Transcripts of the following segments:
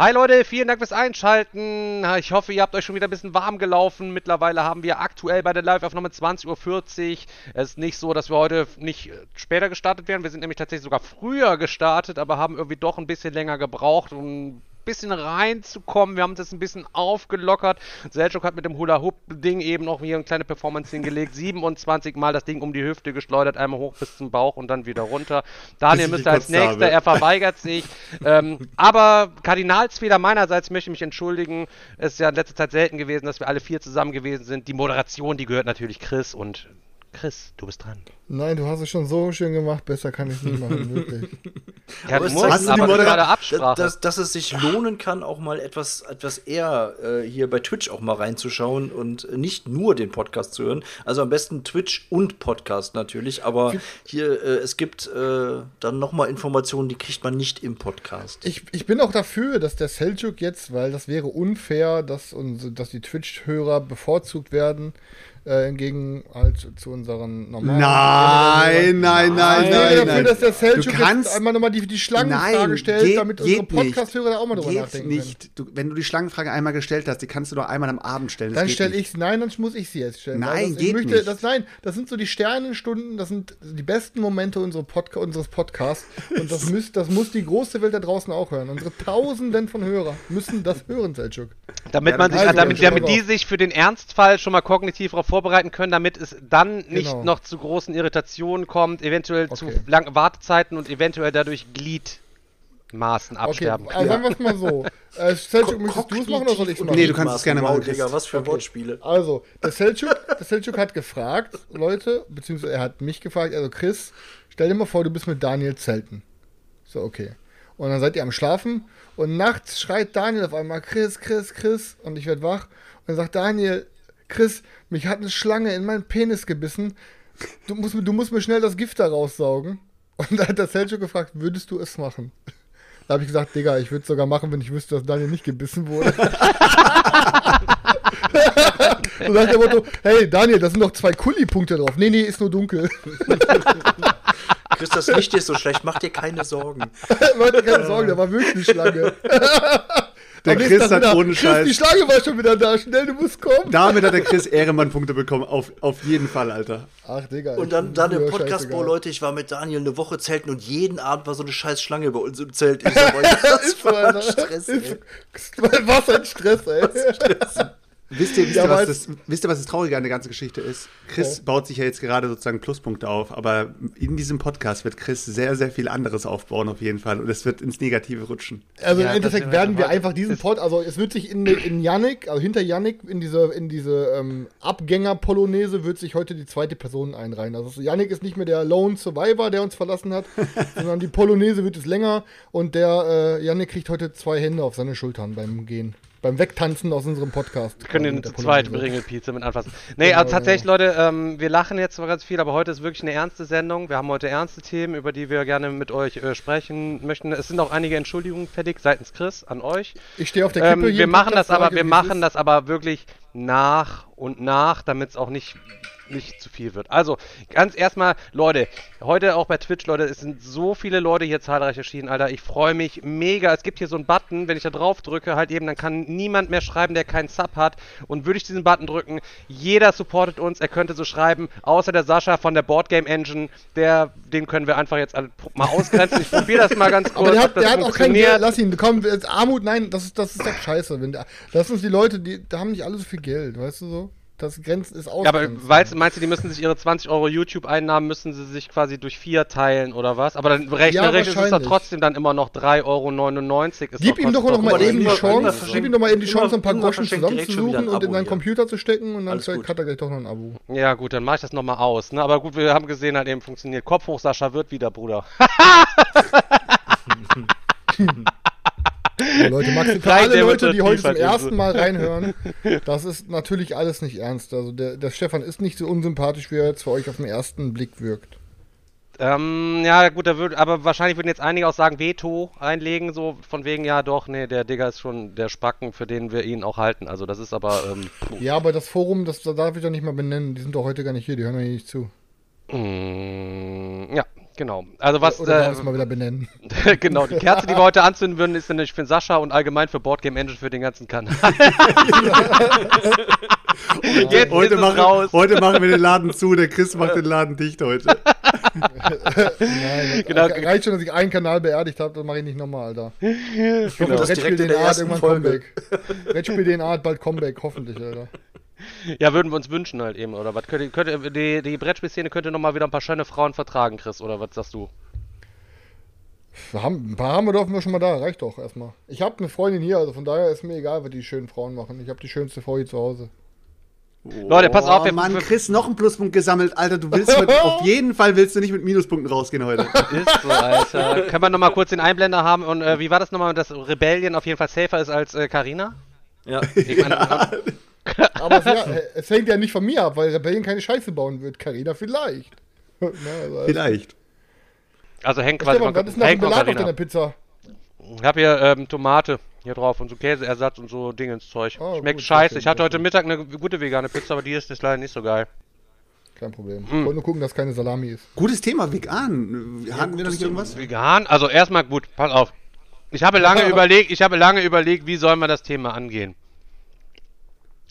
Hi Leute, vielen Dank fürs Einschalten. Ich hoffe, ihr habt euch schon wieder ein bisschen warm gelaufen. Mittlerweile haben wir aktuell bei der Live-Aufnahme 20.40 Uhr. Es ist nicht so, dass wir heute nicht später gestartet werden. Wir sind nämlich tatsächlich sogar früher gestartet, aber haben irgendwie doch ein bisschen länger gebraucht, um bisschen reinzukommen. Wir haben das ein bisschen aufgelockert. Selchuk hat mit dem Hula-Hoop-Ding eben noch hier eine kleine Performance hingelegt. 27 Mal das Ding um die Hüfte geschleudert, einmal hoch bis zum Bauch und dann wieder runter. Daniel müsste als nächster, er verweigert sich. ähm, aber Kardinalsfehler meinerseits möchte ich mich entschuldigen. Es ist ja in letzter Zeit selten gewesen, dass wir alle vier zusammen gewesen sind. Die Moderation, die gehört natürlich Chris und Chris, du bist dran. Nein, du hast es schon so schön gemacht, besser kann ich es nicht machen, wirklich. Ja, aber du musst, hast du aber gerade Absprache. Dass, dass, es sich lohnen kann, auch mal etwas, etwas eher äh, hier bei Twitch auch mal reinzuschauen und nicht nur den Podcast zu hören. Also am besten Twitch und Podcast natürlich, aber hier, äh, es gibt äh, dann noch mal Informationen, die kriegt man nicht im Podcast. Ich, ich bin auch dafür, dass der Seljuk jetzt, weil das wäre unfair, dass, uns, dass die Twitch-Hörer bevorzugt werden, äh, hingegen halt zu unseren normalen. Nein, nein, nein, nein, nein. dafür, dass der Seljuk jetzt einmal nochmal die, die Schlangenfrage stellt, geht, damit unsere Podcast-Hörer da auch mal drüber geht nachdenken nicht. Du, wenn du die Schlangenfrage einmal gestellt hast, die kannst du doch einmal am Abend stellen. Das dann stelle ich Nein, dann muss ich sie jetzt stellen. Nein, das, geht möchte, nicht. Das, nein, das sind so die Sternenstunden, das sind die besten Momente unserer Podca unseres Podcasts. Und das, müsst, das muss die große Welt da draußen auch hören. Unsere Tausenden von Hörer müssen das hören, Seljuk. Damit, man sich, also, damit, damit die sich für den Ernstfall schon mal kognitiv darauf vorbereiten können, damit es dann nicht Genau. noch zu großen Irritationen kommt, eventuell Okay. zu langen Wartezeiten und eventuell dadurch Gliedmaßen Okay, absterben. also sagen wir es mal so. Äh, Seljuk, möchtest du es machen oder soll ich es machen? Nee, du kannst es gerne machen. Digga, was für Okay. Wortspiele. Also, der Seljuk, der Seljuk hat gefragt, Leute, beziehungsweise er hat mich gefragt, also Chris, stell dir mal vor, du bist mit Daniel zelten. So, okay. Und dann seid ihr am Schlafen und nachts schreit Daniel auf einmal, Chris, Chris, Chris. Und ich werde wach und dann sagt Daniel, Chris, mich hat eine Schlange in meinen Penis gebissen. Du musst, mir- du musst mir schnell das Gift da raussaugen. Und da hat der Seljuk gefragt, würdest du es machen? Da habe ich gesagt, Digga, ich würde es sogar machen, wenn ich wüsste, dass Daniel nicht gebissen wurde. so nach dem Motto, hey Daniel, da sind noch zwei Kuli-Punkte drauf. Nee, nee, ist nur dunkel. Chris, das Licht ist so schlecht, mach dir keine Sorgen. Leute, keine Sorge, da war wirklich eine Schlange. Der Am Chris hat wieder, ohne Chris, Scheiß. die Schlange war schon wieder da. Schnell, du musst kommen. Damit hat der Chris Ehrenmann-Punkte bekommen. Auf, auf jeden Fall, Alter. Ach, Digga. Und dann, dann im Podcast, boah, Leute, ich war mit Daniel eine Woche zelten und jeden Abend war so eine scheiß Schlange bei uns im Zelt. Ich so, boah, das war Alter. Stress, ey. Was ein Stress, ey. Wisst ihr, wisst, Ja, ihr, was das, wisst ihr, was das Traurige an der ganzen Geschichte ist? Chris Ja. baut sich ja jetzt gerade sozusagen Pluspunkte auf, aber in diesem Podcast wird Chris sehr, sehr viel anderes aufbauen auf jeden Fall und es wird ins Negative rutschen. Also Ja, im Endeffekt werden wir einfach diesen Pod, also es wird sich in, in Yannick, also hinter Yannick, in diese, in diese ähm, Abgänger-Polonaise wird sich heute die zweite Person einreihen. Also Yannick ist nicht mehr der Lone Survivor, der uns verlassen hat, sondern die Polonaise wird es länger und der äh, Yannick kriegt heute zwei Hände auf seine Schultern beim Gehen. Beim Wegtanzen aus unserem Podcast. Wir können mit der zu zweit Polonaise. Ringelpizza mit anfassen. Nee, Genau, also tatsächlich, Leute, ähm, wir lachen jetzt zwar ganz viel, aber heute ist wirklich eine ernste Sendung. Wir haben heute ernste Themen, über die wir gerne mit euch äh, sprechen möchten. Es sind auch einige Entschuldigungen fertig seitens Chris an euch. Ich stehe auf der Kippe Ähm, hier wir machen das aber, wir machen das aber wirklich nach und nach, damit es auch nicht nicht zu viel wird. Also, ganz erstmal, Leute, heute auch bei Twitch, Leute, es sind so viele Leute hier zahlreich erschienen, Alter. Ich freue mich mega. Es gibt hier so einen Button, wenn ich da drauf drücke, halt eben, dann kann niemand mehr schreiben, der keinen Sub hat. Und würde ich diesen Button drücken, jeder supportet uns. Er könnte so schreiben, außer der Sascha von der Boardgame Engine, der, den können wir einfach jetzt mal ausgrenzen. Ich probiere das mal ganz kurz. Aber der hat, der hat auch kein Geld. Lass ihn, komm, Armut, nein, das ist, das ist doch scheiße. Wenn der, das sind die Leute, die da haben nicht alle so viel Geld, weißt du so? Das grenzt ist aus. Ja, aber weißt, meinst du, die müssen sich ihre 20 Euro YouTube-Einnahmen müssen sie sich quasi durch vier teilen oder was? Aber dann rechnerisch ist es doch trotzdem dann immer noch 3,99 Euro. Gib ihm doch noch mal eben die Chance, gib ihm doch mal eben die Chance, ein paar Groschen zusammenzusuchen und in seinen. Computer zu stecken und dann hat er gleich doch noch ein Abo. Ja gut, dann mach ich das nochmal aus. Ne? Aber gut, wir haben gesehen, halt eben funktioniert. Kopf hoch, Sascha wird wieder, Bruder. Ja, Leute, Max, für alle Leute, die heute zum ersten Mal reinhören, das ist natürlich alles nicht ernst. Also der, der Stefan ist nicht so unsympathisch, wie er jetzt für euch auf den ersten Blick wirkt. Ähm, ja, gut, da würd, aber wahrscheinlich würden jetzt einige auch sagen, Veto einlegen, so von wegen, ja doch, nee, der Digger ist schon der Spacken, für den wir ihn auch halten. Also das ist aber, ähm. Ja, aber das Forum, das da darf ich doch nicht mal benennen. Die sind doch heute gar nicht hier, die hören ja hier nicht zu. Mm, ja, genau. Also was, Oder äh, es mal wieder benennen? genau, die Kerze, die wir heute anzünden würden, ist nämlich für Sascha und allgemein für Boardgame Engine für den ganzen Kanal. Jetzt Heute ist es machen, raus. heute machen wir den Laden zu, der Chris macht den Laden dicht heute. Nein, Genau. genau. reicht schon, dass ich einen Kanal beerdigt habe, das mache ich nicht nochmal, Alter. Ich hoffe, Das Red direkt Spiel in der DNA hat irgendwann Folge. Comeback. Red Spiel DNA hat bald Comeback, hoffentlich, Alter. Ja, würden wir uns wünschen halt eben, oder was? Könnte, könnte, die, die Brettspielszene könnte nochmal wieder ein paar schöne Frauen vertragen, Chris, oder was sagst du? Wir haben, ein paar haben wir dürfen wir schon mal da, reicht doch erstmal. Ich habe eine Freundin hier, also von daher ist mir egal, was die schönen Frauen machen. Ich habe die schönste Frau hier zu Hause. Leute, pass auf, wir- Oh Mann, wir- Chris, noch einen Pluspunkt gesammelt. Alter, du willst heute, auf jeden Fall willst du nicht mit Minuspunkten rausgehen heute. Ist so, Alter. Können wir nochmal kurz den Einblender haben? Und äh, wie war das nochmal, dass Rebellion auf jeden Fall safer ist als äh, Carina? Ja. Ich meine, Aber es, ja, es hängt ja nicht von mir ab, weil Rebellion keine Scheiße bauen wird. Carina vielleicht. Na, also, Vielleicht. also hängt quasi Stefan, was ist denn da von auf deiner Pizza? Ich habe hier ähm, Tomate hier drauf und so Käseersatz und so Dinge ins Zeug. Oh, Schmeckt gut, scheiße. Ich hatte heute. Mittag eine gute vegane Pizza, aber die ist jetzt leider nicht so geil. Kein Problem. Hm. Ich wollte nur gucken, dass keine Salami ist. Gutes Thema, vegan. Hatten wir noch nicht irgendwas? Vegan? Also erstmal gut, pass auf. Ich habe lange überlegt, ich habe lange überlegt, wie sollen wir das Thema angehen.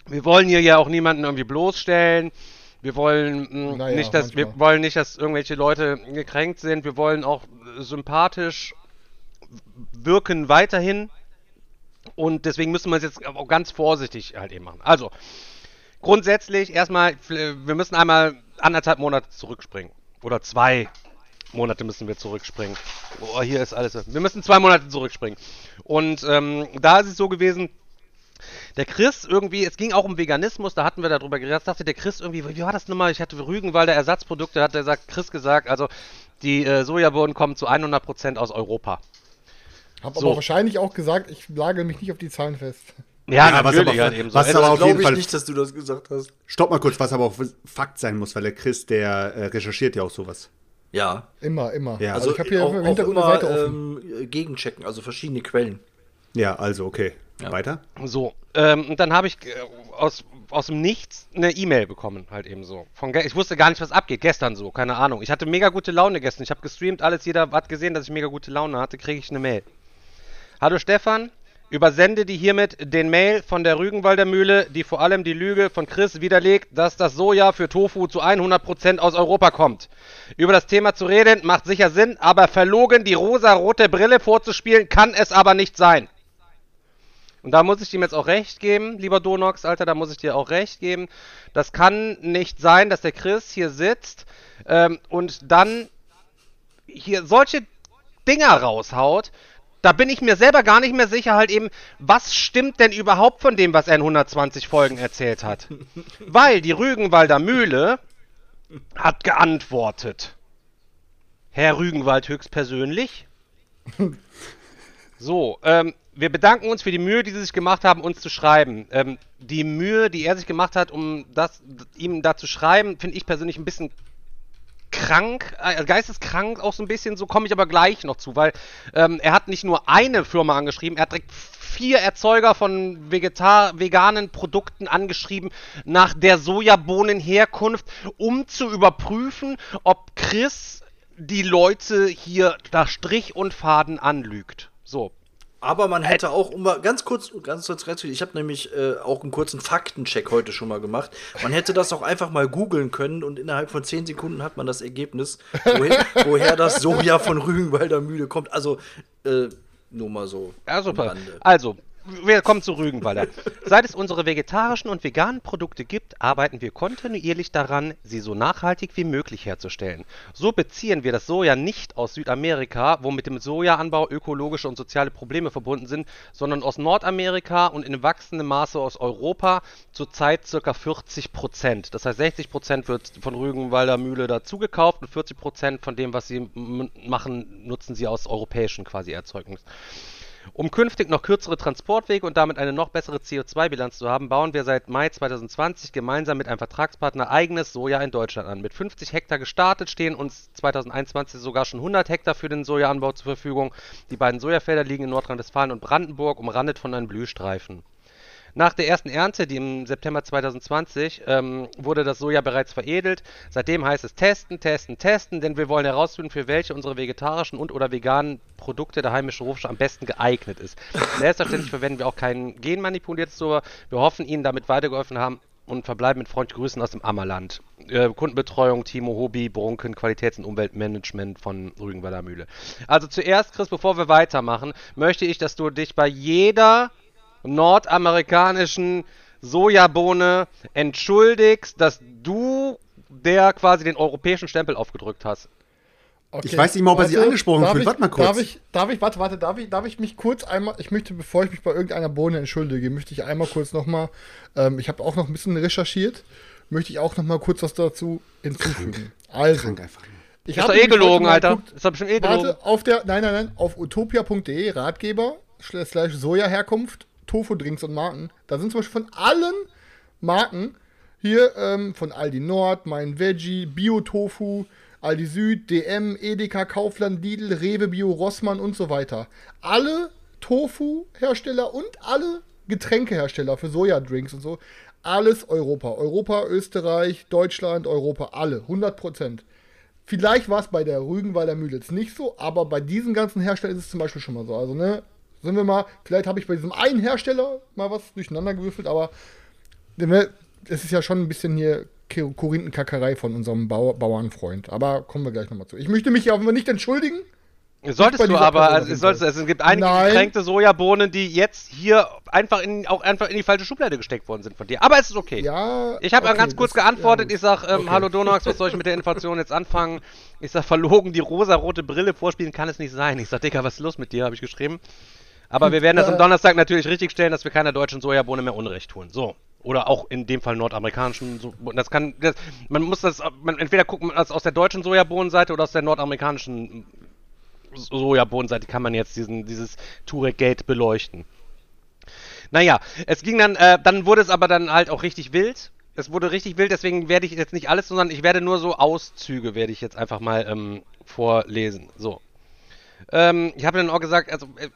Wir wollen hier ja auch niemanden irgendwie bloßstellen. Wir wollen mh, Naja, nicht, dass wir wollen nicht, dass irgendwelche Leute gekränkt sind. Wir wollen auch sympathisch wirken weiterhin. Und deswegen müssen wir es jetzt auch ganz vorsichtig halt eben machen. Also, grundsätzlich erstmal, wir müssen einmal anderthalb Monate zurückspringen. Oder zwei Monate müssen wir zurückspringen. Oh, hier ist alles. Wir müssen zwei Monate zurückspringen. Und ähm, da ist es so gewesen, der Chris irgendwie, es ging auch um Veganismus, da hatten wir darüber geredet, sagte der Chris irgendwie, wie war das nochmal? Ich hatte Rügenwalder Ersatzprodukte, hat der sagt, Chris gesagt, also die äh, Sojabohnen kommen zu 100% aus Europa. Hab So. aber wahrscheinlich auch gesagt, ich lage mich nicht auf die Zahlen fest. Ja, Ja, was natürlich aber- halt eben so. was Also, aber auf jeden Fall- nicht, dass du das gesagt hast. Stopp mal kurz, was aber auch Fakt sein muss, weil der Chris, der äh, recherchiert ja auch sowas. Ja. Immer, immer. Ja. Also, ich habe hier auch, im auch Hintergrund immer eine Seite offen. ähm, gegenchecken, also verschiedene Quellen. Ja, also okay. Ja. Weiter? So, ähm, und dann habe ich äh, aus, aus dem Nichts eine E-Mail bekommen, halt eben so. Von ich wusste gar nicht, was abgeht, gestern so, keine Ahnung. Ich hatte mega gute Laune gestern. Ich habe gestreamt, alles, jeder hat gesehen, dass ich mega gute Laune hatte, kriege ich eine Mail. Hallo Stefan, übersende dir hiermit den Mail von der Rügenwalder Mühle, die vor allem die Lüge von Chris widerlegt, dass das Soja für Tofu zu 100% aus Europa kommt. Über das Thema zu reden macht sicher Sinn, aber verlogen die rosa-rote Brille vorzuspielen kann es aber nicht sein. Und da muss ich ihm jetzt auch recht geben, lieber Donox, Alter, da muss ich dir auch recht geben. Das kann nicht sein, dass der Chris hier sitzt ähm, und dann hier solche Dinger raushaut. Da bin ich mir selber gar nicht mehr sicher, halt eben, was stimmt denn überhaupt von dem, was er in 120 Folgen erzählt hat? Weil die Rügenwalder Mühle hat geantwortet. Herr Rügenwald höchstpersönlich. So, ähm, wir bedanken uns für die Mühe, die Sie sich gemacht haben, uns zu schreiben. Ähm, die Mühe, die er sich gemacht hat, um das ihm da zu schreiben, finde ich persönlich ein bisschen krank, äh, geisteskrank auch so ein bisschen, so komme ich aber gleich noch zu, weil ähm, er hat nicht nur eine Firma angeschrieben, er hat direkt vier Erzeuger von Vegetar veganen Produkten angeschrieben nach der Sojabohnenherkunft, um zu überprüfen, ob Chris die Leute hier nach Strich und Faden anlügt. So. Aber man hätte auch, um mal ganz kurz, ganz kurz reinzugehen, ich habe nämlich äh, auch einen kurzen Faktencheck heute schon mal gemacht. Man hätte das auch einfach mal googeln können und innerhalb von 10 Sekunden hat man das Ergebnis, woher, woher das Soja von Rügenwalder Mühle kommt. Also, äh, nur mal so. Ja, super. Also, wir kommen zu Rügenwalder. Seit es unsere vegetarischen und veganen Produkte gibt, arbeiten wir kontinuierlich daran, sie so nachhaltig wie möglich herzustellen. So beziehen wir das Soja nicht aus Südamerika, wo mit dem Sojaanbau ökologische und soziale Probleme verbunden sind, sondern aus Nordamerika und in wachsendem Maße aus Europa, zurzeit ca. 40 Prozent. Das heißt, 60 Prozent wird von Rügenwalder Mühle dazugekauft und 40 Prozent von dem, was sie machen, nutzen sie aus europäischen quasi Erzeugnissen. Um künftig noch kürzere Transportwege und damit eine noch bessere CO2-Bilanz zu haben, bauen wir seit Mai 2020 gemeinsam mit einem Vertragspartner eigenes Soja in Deutschland an. Mit 50 Hektar gestartet stehen uns 2021 sogar schon 100 Hektar für den Sojaanbau zur Verfügung. Die beiden Sojafelder liegen in Nordrhein-Westfalen und Brandenburg, umrandet von einem Blühstreifen. Nach der ersten Ernte, die im September 2020, ähm, wurde das Soja bereits veredelt. Seitdem heißt es testen, testen, testen, denn wir wollen herausfinden, für welche unsere vegetarischen und oder veganen Produkte der heimische Rohstoff am besten geeignet ist. Selbstverständlich verwenden wir auch kein genmanipuliertes Soja. Wir hoffen, Ihnen damit weitergeholfen haben und verbleiben mit freundlichen Grüßen aus dem Ammerland. Äh, Kundenbetreuung, Timo Hobby, Brunken, Qualitäts- und Umweltmanagement von Rügenwalder Mühle. Also zuerst, Chris, bevor wir weitermachen, möchte ich, dass du dich bei jeder nordamerikanischen Sojabohne entschuldigst, dass du der quasi den europäischen Stempel aufgedrückt hast. Okay, Ich weiß nicht mal, ob er sich angesprochen fühlt. Warte mal kurz. Darf ich, darf ich, warte, warte, darf ich, darf ich mich kurz einmal, ich möchte, bevor ich mich bei irgendeiner Bohne entschuldige, möchte ich einmal kurz nochmal, ähm, ich habe auch noch ein bisschen recherchiert, möchte ich auch nochmal kurz was dazu hinzufügen. Also, Krank einfach. ich Ist habe doch eh gelogen, Alter. geguckt- Ist doch bestimmt eh gelogen. Warte, auf der, nein, nein, nein, auf utopia.de, Ratgeber, slash Sojaherkunft, Tofu-Drinks und Marken. Da sind zum Beispiel von allen Marken, hier ähm, von Aldi Nord, Mein Veggie, Bio-Tofu, Aldi Süd, DM, Edeka, Kaufland, Lidl, Rewe, Bio, Rossmann und so weiter. Alle Tofu-Hersteller und alle Getränkehersteller für Sojadrinks und so. Alles Europa. Europa, Österreich, Deutschland, Europa, alle. 100 Prozent. Vielleicht war es bei der Rügenwalder Mühle jetzt nicht so, aber bei diesen ganzen Herstellern ist es zum Beispiel schon mal so. Also, ne, sind wir mal, vielleicht habe ich bei diesem einen Hersteller mal was durcheinander gewürfelt, aber es ist ja schon ein bisschen hier Korinthenkackerei von unserem Bau Bauernfreund. Aber kommen wir gleich nochmal zu. Ich möchte mich ja aber nicht entschuldigen. Solltest du aber, also, solltest, Fall. es gibt einige Nein. gekränkte Sojabohnen, die jetzt hier einfach in, auch einfach in die falsche Schublade gesteckt worden sind von dir. Aber es ist okay. Ja. Ich habe okay, ganz kurz das- geantwortet. ja, ich sag, ähm, Okay. hallo Donax, was soll ich mit der Information jetzt anfangen? Ich sag, verlogen die rosarote Brille vorspielen kann es nicht sein. Ich sag, Digga, was ist los mit dir? Habe ich geschrieben. Aber wir werden das am äh, Donnerstag natürlich richtig stellen, dass wir keiner deutschen Sojabohne mehr Unrecht tun. So. Oder auch in dem Fall nordamerikanischen. So das kann, das, man muss das, man, entweder guckt man das aus der deutschen Sojabohnenseite oder aus der nordamerikanischen Sojabohnenseite kann man jetzt diesen, dieses Turek-Gate beleuchten. Naja, es ging dann, äh, dann wurde es aber dann halt auch richtig wild. Es wurde richtig wild, deswegen werde ich jetzt nicht alles, sondern ich werde nur so Auszüge, werde ich jetzt einfach mal ähm, vorlesen. So. Ähm, ich habe dann auch gesagt, also äh,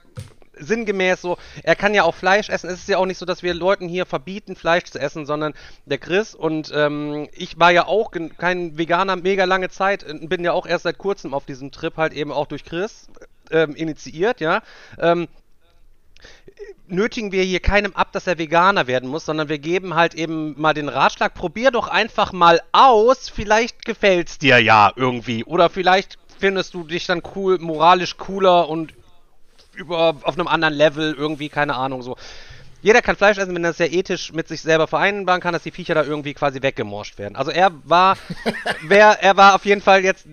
sinngemäß so, er kann ja auch Fleisch essen. Es ist ja auch nicht so, dass wir Leuten hier verbieten, Fleisch zu essen, sondern der Chris und ähm, ich war ja auch kein Veganer mega lange Zeit, äh, bin ja auch erst seit kurzem auf diesem Trip halt eben auch durch Chris ähm, initiiert, ja. Ähm, nötigen wir hier keinem ab, dass er Veganer werden muss, sondern wir geben halt eben mal den Ratschlag, probier doch einfach mal aus, vielleicht gefällt's dir ja irgendwie oder vielleicht findest du dich dann cool, moralisch cooler und über auf einem anderen Level irgendwie, keine Ahnung so. Jeder kann Fleisch essen, wenn er das ja ethisch mit sich selber vereinbaren kann, dass die Viecher da irgendwie quasi weggemorscht werden. Also er war, wer, er war auf jeden Fall jetzt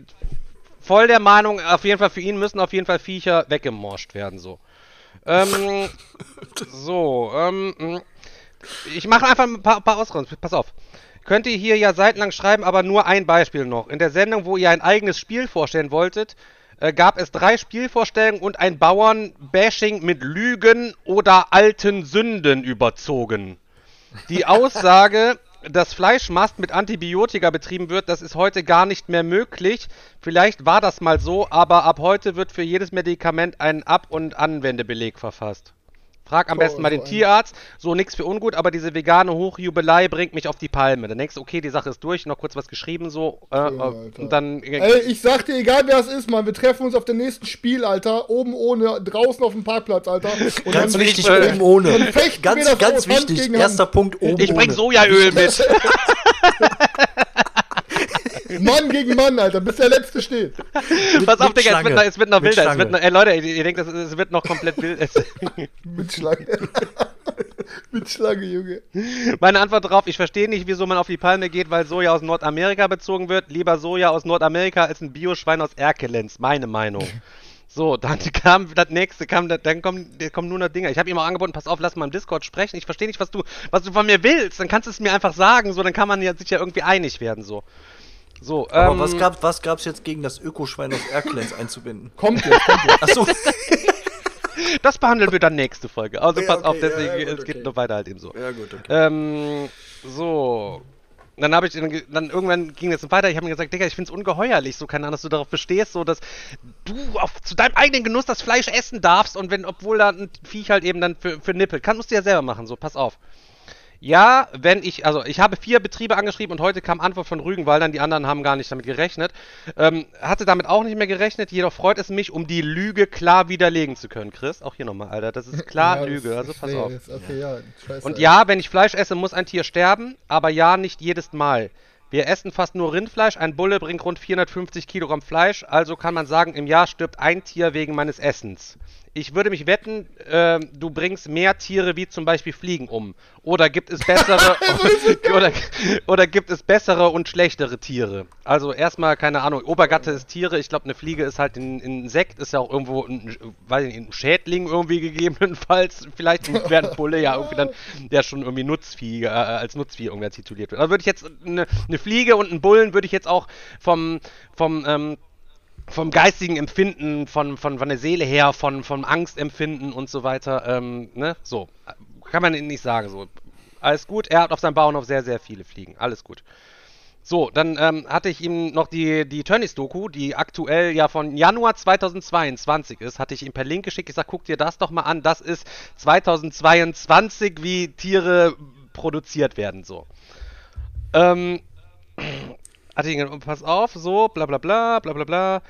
voll der Meinung, auf jeden Fall für ihn müssen auf jeden Fall Viecher weggemorscht werden, so. Ähm, so, ähm, mh. ich mache einfach ein paar, paar Ausgaben. Pass auf. Könnt ihr hier ja seitenlang schreiben, aber nur ein Beispiel noch. In der Sendung, wo ihr ein eigenes Spiel vorstellen wolltet, äh, gab es drei Spielvorstellungen und ein Bauern-Bashing mit Lügen oder alten Sünden überzogen. Die Aussage, dass Fleischmast mit Antibiotika betrieben wird, das ist heute gar nicht mehr möglich. Vielleicht war das mal so, aber ab heute wird für jedes Medikament ein Ab- und Anwendebeleg verfasst. Frag am So, besten mal den Tierarzt. So nix für ungut, aber diese vegane Hochjubelei bringt mich auf die Palme. Dann denkst du, okay, die Sache ist durch, noch kurz was geschrieben so äh, äh, Alter. und dann Ey, ich sag dir, egal wer es ist, Mann, wir treffen uns auf dem nächsten Spiel, Alter. Oben ohne, draußen auf dem Parkplatz, Alter. Und Ganz dann- wichtig, äh, oben ohne. dann Ganz, ganz wichtig. Erster Punkt, oben ich bring ohne. Sojaöl mit. Mann gegen Mann, Alter, bis der Letzte steht. Pass auf, Digga, es wird noch, es wird noch wilder. Es wird noch, ey, Leute, ihr, denkt, es wird noch komplett wild. Mit Schlange. Mit Schlange, Junge. meine Antwort darauf, ich verstehe nicht, wieso man auf die Palme geht, weil Soja aus Nordamerika bezogen wird. Lieber Soja aus Nordamerika als ein Bioschwein aus Erkelenz. Meine Meinung. So, dann kam das nächste, kam, da- dann kommen, kommen nur noch Dinger. Ich habe ihm auch angeboten, pass auf, lass mal im Discord sprechen. Ich verstehe nicht, was du, was du von mir willst. Dann kannst du es mir einfach sagen, so, dann kann man ja, sich ja irgendwie einig werden, so. So, Aber ähm, was, gab, was gab's jetzt gegen das Ökoschwein aus Erkelenz einzubinden? Kommt jetzt, kommt jetzt. Achso, das behandeln wir dann nächste Folge. Also Ja, pass auf, okay, ja, deswegen, ja, gut, es geht okay. noch weiter halt eben so. ja gut, okay. Ähm, so. Dann habe ich dann, dann irgendwann ging es weiter. Ich habe mir gesagt, Digga, ich finde es ungeheuerlich, so keine Ahnung, dass du darauf bestehst, so dass du auf, zu deinem eigenen Genuss das Fleisch essen darfst und wenn, obwohl da ein Viech halt eben dann für, für nippelt, kann musst du ja selber machen, so pass auf. Ja, wenn ich, also ich habe vier Betriebe angeschrieben und heute kam Antwort von Rügenwaldern, die anderen haben gar nicht damit gerechnet. Ähm, hatte damit auch nicht mehr gerechnet, jedoch freut es mich, um die Lüge klar widerlegen zu können, Chris. Auch hier nochmal, Alter, das ist klar Ja, Lüge, also pass auf. Okay, ja, scheiße. Und ja, wenn ich Fleisch esse, muss ein Tier sterben, aber ja, nicht jedes Mal. Wir essen fast nur Rindfleisch, ein Bulle bringt rund 450 Kilogramm Fleisch, also kann man sagen, im Jahr stirbt ein Tier wegen meines Essens. Ich würde mich wetten, ähm, du bringst mehr Tiere wie zum Beispiel Fliegen um. Oder gibt es bessere oder, oder gibt es bessere und schlechtere Tiere? Also erstmal, keine Ahnung, Obergatte ist Tiere, ich glaube eine Fliege ist halt ein ein Insekt, ist ja auch irgendwo ein, weiß nicht, ein Schädling irgendwie gegebenenfalls, vielleicht wäre ein Bulle ja irgendwie dann, der schon irgendwie Nutzvieh, äh, als Nutzvieh irgendwer tituliert wird. Also würde ich jetzt eine, eine Fliege und einen Bullen würde ich jetzt auch vom, vom, ähm, vom geistigen Empfinden, von, von, von der Seele her, von, vom Angstempfinden und so weiter, ähm, ne, so. Kann man nicht sagen, so. Alles gut, er hat auf seinem Bauernhof sehr, sehr viele Fliegen. Alles gut. So, dann ähm, hatte ich ihm noch die, die Tönnies-Doku, die aktuell ja von Januar 2022 ist, hatte ich ihm per Link geschickt. Ich sag, guck dir das doch mal an. Das ist 2022, wie Tiere produziert werden, so. Ähm, hatte ihn, pass auf, so, bla bla bla, bla bla bla.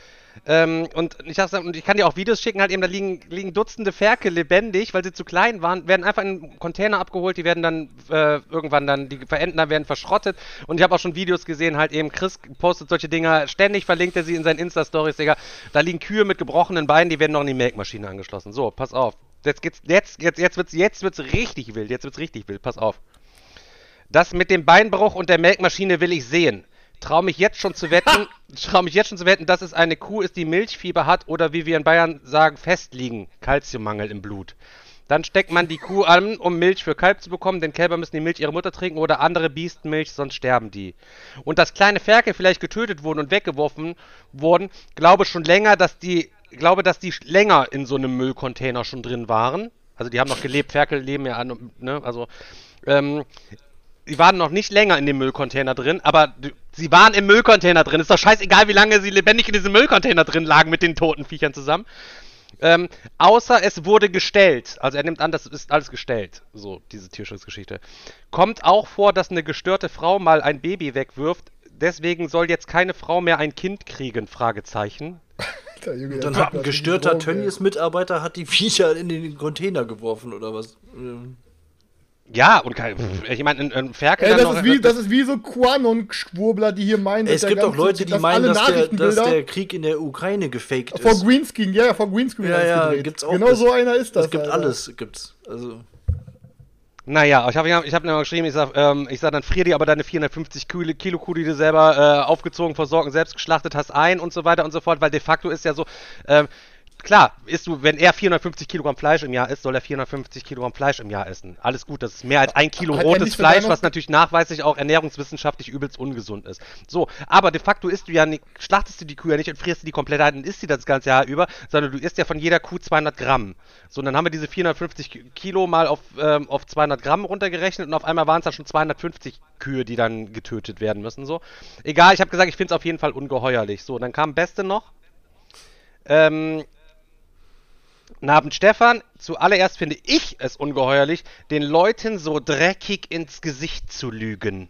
Ähm, und ich sag, und ich kann dir auch Videos schicken, halt eben, da liegen, liegen Dutzende Ferke lebendig, weil sie zu klein waren, werden einfach in Container abgeholt, die werden dann äh, irgendwann dann, die Verentner werden verschrottet. Und ich habe auch schon Videos gesehen, halt eben, Chris postet solche Dinger, ständig verlinkt er sie in seinen Insta-Stories, Digga. Da liegen Kühe mit gebrochenen Beinen, die werden noch in die Melkmaschine angeschlossen. So, pass auf. Jetzt geht's, jetzt, jetzt, jetzt wird's, jetzt wird's richtig wild, jetzt wird's richtig wild, pass auf. Das mit dem Beinbruch und der Melkmaschine will ich sehen. Trau mich jetzt schon zu wetten, trau mich jetzt schon zu wetten, dass es eine Kuh ist, die Milchfieber hat oder wie wir in Bayern sagen, festliegen, Kalziummangel im Blut. Dann steckt man die Kuh an, um Milch für Kalb zu bekommen, denn Kälber müssen die Milch ihrer Mutter trinken oder andere Biestenmilch, sonst sterben die. Und dass kleine Ferkel vielleicht getötet wurden und weggeworfen wurden, glaube schon länger, dass die, glaube, dass die länger in so einem Müllcontainer schon drin waren. Also die haben noch gelebt, Ferkel leben ja an, ne, also, ähm, die waren noch nicht länger in dem Müllcontainer drin, aber d- sie waren im Müllcontainer drin. Ist doch scheißegal, wie lange sie lebendig in diesem Müllcontainer drin lagen mit den toten Viechern zusammen. Ähm, außer es wurde gestellt. Also er nimmt an, das ist alles gestellt. So, diese Tierschutzgeschichte. Kommt auch vor, dass eine gestörte Frau mal ein Baby wegwirft. Deswegen soll jetzt keine Frau mehr ein Kind kriegen? Fragezeichen. Junge, Dann hat ein gestörter. Tönnies-Mitarbeiter hat die Viecher in den Container geworfen oder was? Ja, und kein, pff, ich meine, ein, Ferkel Ey, dann das noch- ist, wie, das ist wie so Quanon-Schwurbler, die hier meinen, dass Es der gibt auch Leute, die dass meinen, dass der, dass Nachrichtenbilder der Krieg in der Ukraine gefaked vor ist. Greenscreen, ja, ja, vor Greenscreen Ja, ja, gedreht. gibt's auch. Genau Das- so einer ist das. Es gibt Alter. alles, gibt's. Also, Naja, ich habe ich hab mir mal geschrieben, ich sag, ähm, ich sag, dann frier dir aber deine 450 Kilo, Kilo Kuh, die du selber äh, aufgezogen, versorgt und selbst geschlachtet hast, ein und so weiter und so fort, weil de facto ist ja so, ähm, klar, isst du, wenn er 450 Kilogramm Fleisch im Jahr isst, soll er 450 Kilogramm Fleisch im Jahr essen. Alles gut, das ist mehr als ein Kilo rotes Fleisch, was natürlich nachweislich auch ernährungswissenschaftlich übelst ungesund ist. So, aber de facto isst du ja nicht, schlachtest du die Kuh ja nicht und frierst du die komplett ein und isst sie das ganze Jahr über, sondern du isst ja von jeder Kuh 200 Gramm. So, und dann haben wir diese 450 Ki- Kilo mal auf, ähm, auf 200 Gramm runtergerechnet und auf einmal waren es dann schon 250 Kühe, die dann getötet werden müssen. So, egal, ich habe gesagt, ich finde es auf jeden Fall ungeheuerlich. So, dann kam Beste noch. Ähm, Guten Abend, Stefan. Zuallererst finde ich es ungeheuerlich, den Leuten so dreckig ins Gesicht zu lügen.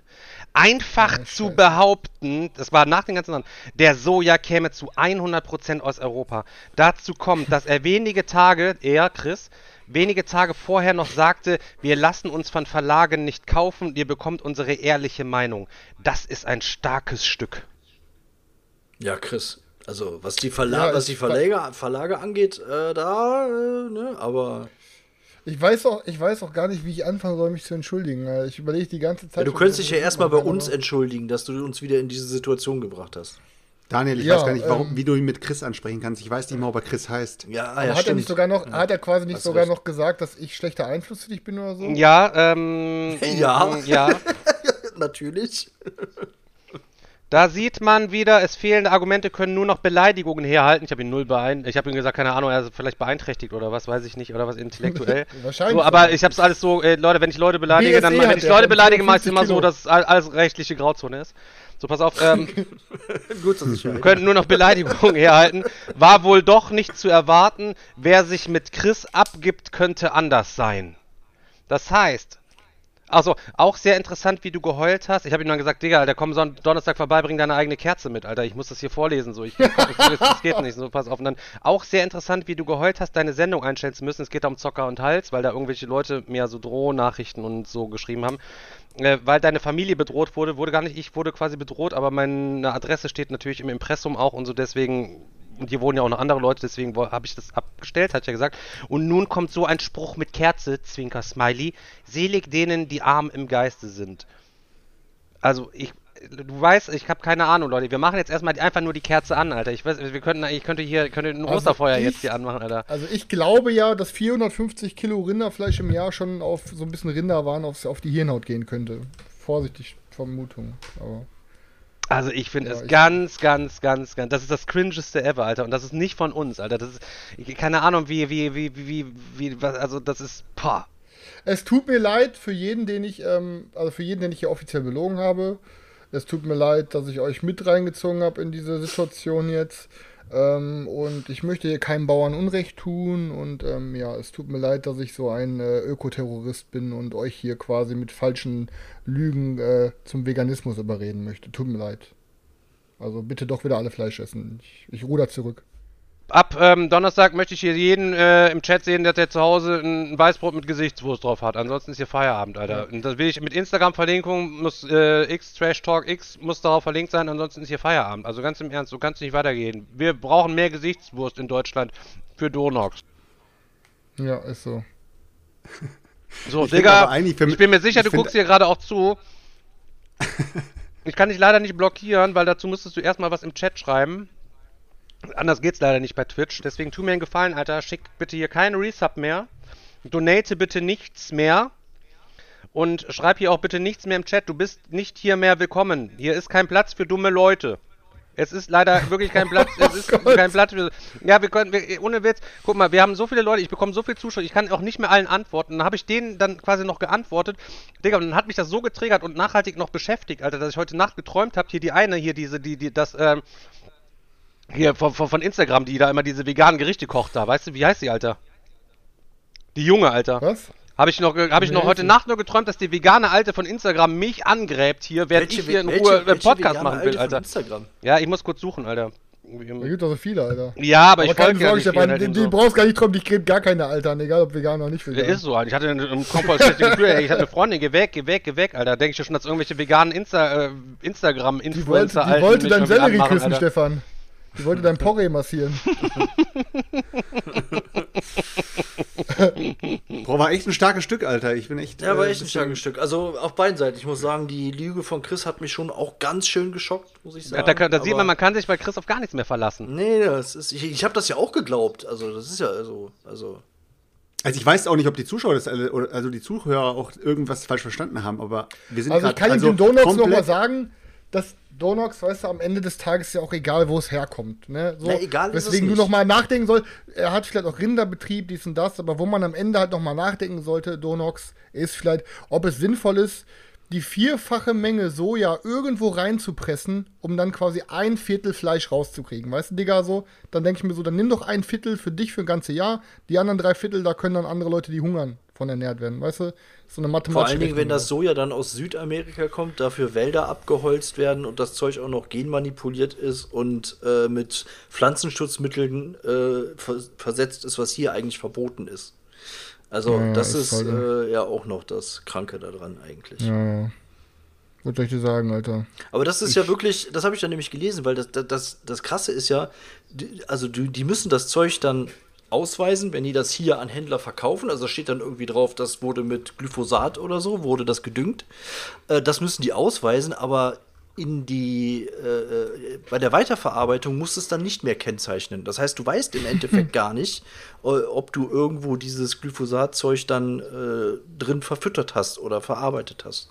Einfach Ja, zu scheiße. behaupten, das war nach den ganzen Jahren, der Soja käme zu 100% aus Europa. Dazu kommt, dass er wenige Tage, er, Chris, wenige Tage vorher noch sagte, wir lassen uns von Verlagen nicht kaufen, ihr bekommt unsere ehrliche Meinung. Das ist ein starkes Stück. Ja, Chris. Also, was die, Verla Ja, was die Verlage, Verlage angeht, äh, da, äh, ne, aber Ich weiß, auch, ich weiß auch gar nicht, wie ich anfangen soll, mich zu entschuldigen. Äh, Ich überlege die ganze Zeit. ja, du könntest dich ja erstmal bei uns entschuldigen, dass du uns wieder in diese Situation gebracht hast. Daniel, ich Ja, weiß gar nicht, warum, ähm, wie du ihn mit Chris ansprechen kannst. Ich weiß nicht mal, ob er Chris heißt. Ja, ja, hat er nicht sogar noch, Ja. hat er quasi nicht Hast sogar recht. noch gesagt, dass ich schlechter Einfluss für dich bin oder so? Ja, ähm. Ja. Ja. Natürlich. Da sieht man wieder, es fehlende Argumente können nur noch Beleidigungen herhalten. Ich habe ihn null beein, ich habe ihm gesagt, keine Ahnung, er ist vielleicht beeinträchtigt oder was, weiß ich nicht, oder was intellektuell. Wahrscheinlich. So, aber ich habe es alles so, äh, Leute, wenn ich Leute beleidige, dann BSE wenn ich Leute beleidige, mache ich es 54 immer so, dass all- alles rechtliche Grauzone ist. So, pass auf, ähm, Gut, dass ich ja. können nur noch Beleidigungen herhalten. War wohl doch nicht zu erwarten. Wer sich mit Chris abgibt, könnte anders sein. Das heißt, also auch sehr interessant, wie du geheult hast. Ich habe ihm dann gesagt, Digga, Alter, komm Son Donnerstag vorbei, bring deine eigene Kerze mit, Alter. Ich muss das hier vorlesen, so. Ich, ich, ich, das geht nicht, so pass auf. Und dann auch sehr interessant, wie du geheult hast, deine Sendung einstellen zu müssen. Es geht da um Zocker und Hals, weil da irgendwelche Leute mir so Drohnachrichten und so geschrieben haben. Äh, weil deine Familie bedroht wurde, wurde gar nicht, ich wurde quasi bedroht, aber meine Adresse steht natürlich im Impressum auch und so, deswegen hier wohnen ja auch noch andere Leute, deswegen habe ich das abgestellt, hat ja gesagt. Und nun kommt so ein Spruch mit Kerze, Zwinker Smiley, selig denen, die arm im Geiste sind. Also ich, du weißt, ich habe keine Ahnung, Leute. Wir machen jetzt erstmal einfach nur die Kerze an, Alter. Ich weiß, wir könnten, ich könnte hier, könnte ein Also Osterfeuer ich- jetzt hier anmachen, Alter. Also ich glaube ja, dass 450 Kilo Rinderfleisch im Jahr schon auf so ein bisschen Rinderwaren aufs, auf die Hirnhaut gehen könnte. Vorsichtig Vermutung. Aber Also ich finde Ja, es ich- ganz, ganz, ganz, ganz. Das ist das cringeste ever, Alter. Und das ist nicht von uns, Alter. Das ist. Keine Ahnung, wie, wie, wie, wie, wie, wie, was, also das ist. Pah. es tut mir leid für jeden, den ich, ähm, also für jeden, den ich hier offiziell belogen habe. Es tut mir leid, dass ich euch mit reingezogen habe in diese Situation jetzt. Ähm, und ich möchte hier keinem Bauern Unrecht tun. Und ähm, ja, es tut mir leid, dass ich so ein äh, Ökoterrorist bin und euch hier quasi mit falschen Lügen äh, zum Veganismus überreden möchte. Tut mir leid. Also bitte doch wieder alle Fleisch essen. Ich, ich ruder zurück. Ab ähm, Donnerstag möchte ich hier jeden äh, im Chat sehen, dass der zu Hause ein Weißbrot mit Gesichtswurst drauf hat. Ansonsten ist hier Feierabend, Alter. Und das will ich mit Instagram-Verlinkung, muss äh, X, Trash Talk X, muss darauf verlinkt sein, ansonsten ist hier Feierabend. Also ganz im Ernst, so kann es nicht weitergehen. Wir brauchen mehr Gesichtswurst in Deutschland für Donox. Ja, ist so. So, Ich Digga, aber eigentlich für ich bin mir sicher, ich du guckst hier gerade auch zu. Ich kann dich leider nicht blockieren, weil dazu müsstest du erstmal was im Chat schreiben. Anders geht's leider nicht bei Twitch. Deswegen tu mir einen Gefallen, Alter. Schick bitte hier keinen Resub mehr. Donate bitte nichts mehr. Und schreib hier auch bitte nichts mehr im Chat. Du bist nicht hier mehr willkommen. Hier ist kein Platz für dumme Leute. Es ist leider wirklich kein Platz. Es ist kein Platz für. Ja, wir können, wir, ohne Witz. Guck mal, wir haben so viele Leute. Ich bekomme so viel Zuschauer. Ich kann auch nicht mehr allen antworten. Dann habe ich denen dann quasi noch geantwortet. Digga, und dann hat mich das so getriggert und nachhaltig noch beschäftigt, Alter, dass ich heute Nacht geträumt habe. Hier die eine, hier diese, die, die, das, ähm, hier von, von, von Instagram, die da immer diese veganen Gerichte kocht da. Weißt du, wie heißt die, Alter? Die junge, Alter. Was? Habe ich noch, hab ich noch heute Nacht nur geträumt, dass die vegane Alte von Instagram mich angräbt hier, während ich hier in welche- Ruhe einen welche Podcast machen will, Alter. Instagram. Ja, ich muss kurz suchen, Alter. Da gibt doch so viele, Alter. Ja, aber, ich Aber keine folge ja Sorge, nicht Stefan, halt die, die so. brauchst gar nicht träumen, die gräbt gar keine Alter an, egal ob vegan oder nicht vegan. ist so, Alter. Ich hatte komplett schlechtes Gefühl, ey. Ich hatte eine Freundin, geh weg, geh weg, geh weg, Alter. Denke ich schon, dass irgendwelche veganen Insta, äh, Die wollte, Instagram-Influencer die wollte mich dein irgendwie Sellerie küssen, Alter. Stefan. Die wollte dein Porree massieren. Boah, war echt ein starkes Stück, Alter. Ich bin echt. Ja, war äh, echt ein starkes Stück. Also auf beiden Seiten. Ich muss sagen, die Lüge von Chris hat mich schon auch ganz schön geschockt, muss ich Ja, sagen. da, kann- da sieht man, man kann sich bei Chris auf gar nichts mehr verlassen. Nee, das ist. Ich, ich habe das ja auch geglaubt. Also, das ist ja so. Also. Also ich weiß auch nicht, ob die Zuschauer das alle, oder- also die Zuhörer auch irgendwas falsch verstanden haben, aber wir sind Also ich kann also den komplett- nochmal sagen, dass Donox, weißt du, am Ende des Tages ist ja auch egal, wo es herkommt. Ne? So, Na, egal weswegen du nochmal nachdenken sollst, er hat vielleicht auch Rinderbetrieb, dies und das, aber wo man am Ende halt nochmal nachdenken sollte, Donox, ist vielleicht, ob es sinnvoll ist, die vierfache Menge Soja irgendwo reinzupressen, um dann quasi ein Viertel Fleisch rauszukriegen. Weißt du, Digga, so? Dann denke ich mir so, dann nimm doch ein Viertel für dich für ein ganze Jahr, die anderen drei Viertel, da können dann andere Leute, die hungern, von ernährt werden. Weißt du? So eine mathematische Vor allen Dingen, wenn das Soja dann aus Südamerika kommt, dafür Wälder abgeholzt werden und das Zeug auch noch genmanipuliert ist und äh, mit Pflanzenschutzmitteln äh, vers versetzt ist, was hier eigentlich verboten ist. Also, Ja, das ist ist halt- äh, ja auch noch das Kranke daran eigentlich. Ja. Was soll ich dir sagen, Alter? Aber das ist ja wirklich, das habe ich dann nämlich gelesen, weil das, das, das, das Krasse ist ja, die, also die, die müssen das Zeug dann ausweisen, wenn die das hier an Händler verkaufen. Also da steht dann irgendwie drauf, das wurde mit Glyphosat oder so, wurde das gedüngt. Äh, das müssen die ausweisen, aber in die äh, bei der Weiterverarbeitung musst du es dann nicht mehr kennzeichnen. Das heißt, du weißt im Endeffekt gar nicht, äh, ob du irgendwo dieses Glyphosatzeug dann äh, drin verfüttert hast oder verarbeitet hast.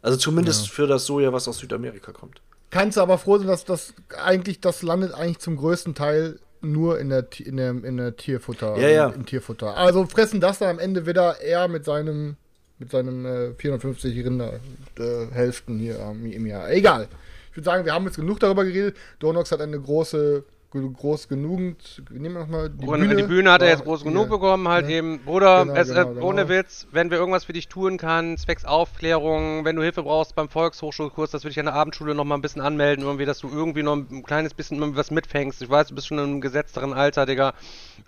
Also zumindest für das Soja, was aus Südamerika kommt. Kannst du aber froh sein, dass das eigentlich, das landet eigentlich zum größten Teil nur in der, in der, in der Tierfutter. Ja, ja. Im Tierfutter. Also fressen das dann am Ende wieder eher mit seinem, mit seinem äh, 450 Rinder äh, hier ähm, im Jahr. Egal. Ich würde sagen, wir haben jetzt genug darüber geredet. Donox hat eine große, groß genügend, nehmen wir nochmal die Und Bühne. die Bühne hat er Ja, jetzt groß genug bekommen, halt Ja. eben. Bruder, Genau, es, genau, äh, genau. ohne Witz, wenn wir irgendwas für dich tun kann, zwecks Aufklärung, wenn du Hilfe brauchst beim Volkshochschulkurs, das würde ich an der Abendschule noch mal ein bisschen anmelden, irgendwie, dass du irgendwie noch ein kleines bisschen was mitfängst. Ich weiß, du bist schon in einem gesetzteren Alter, Digga.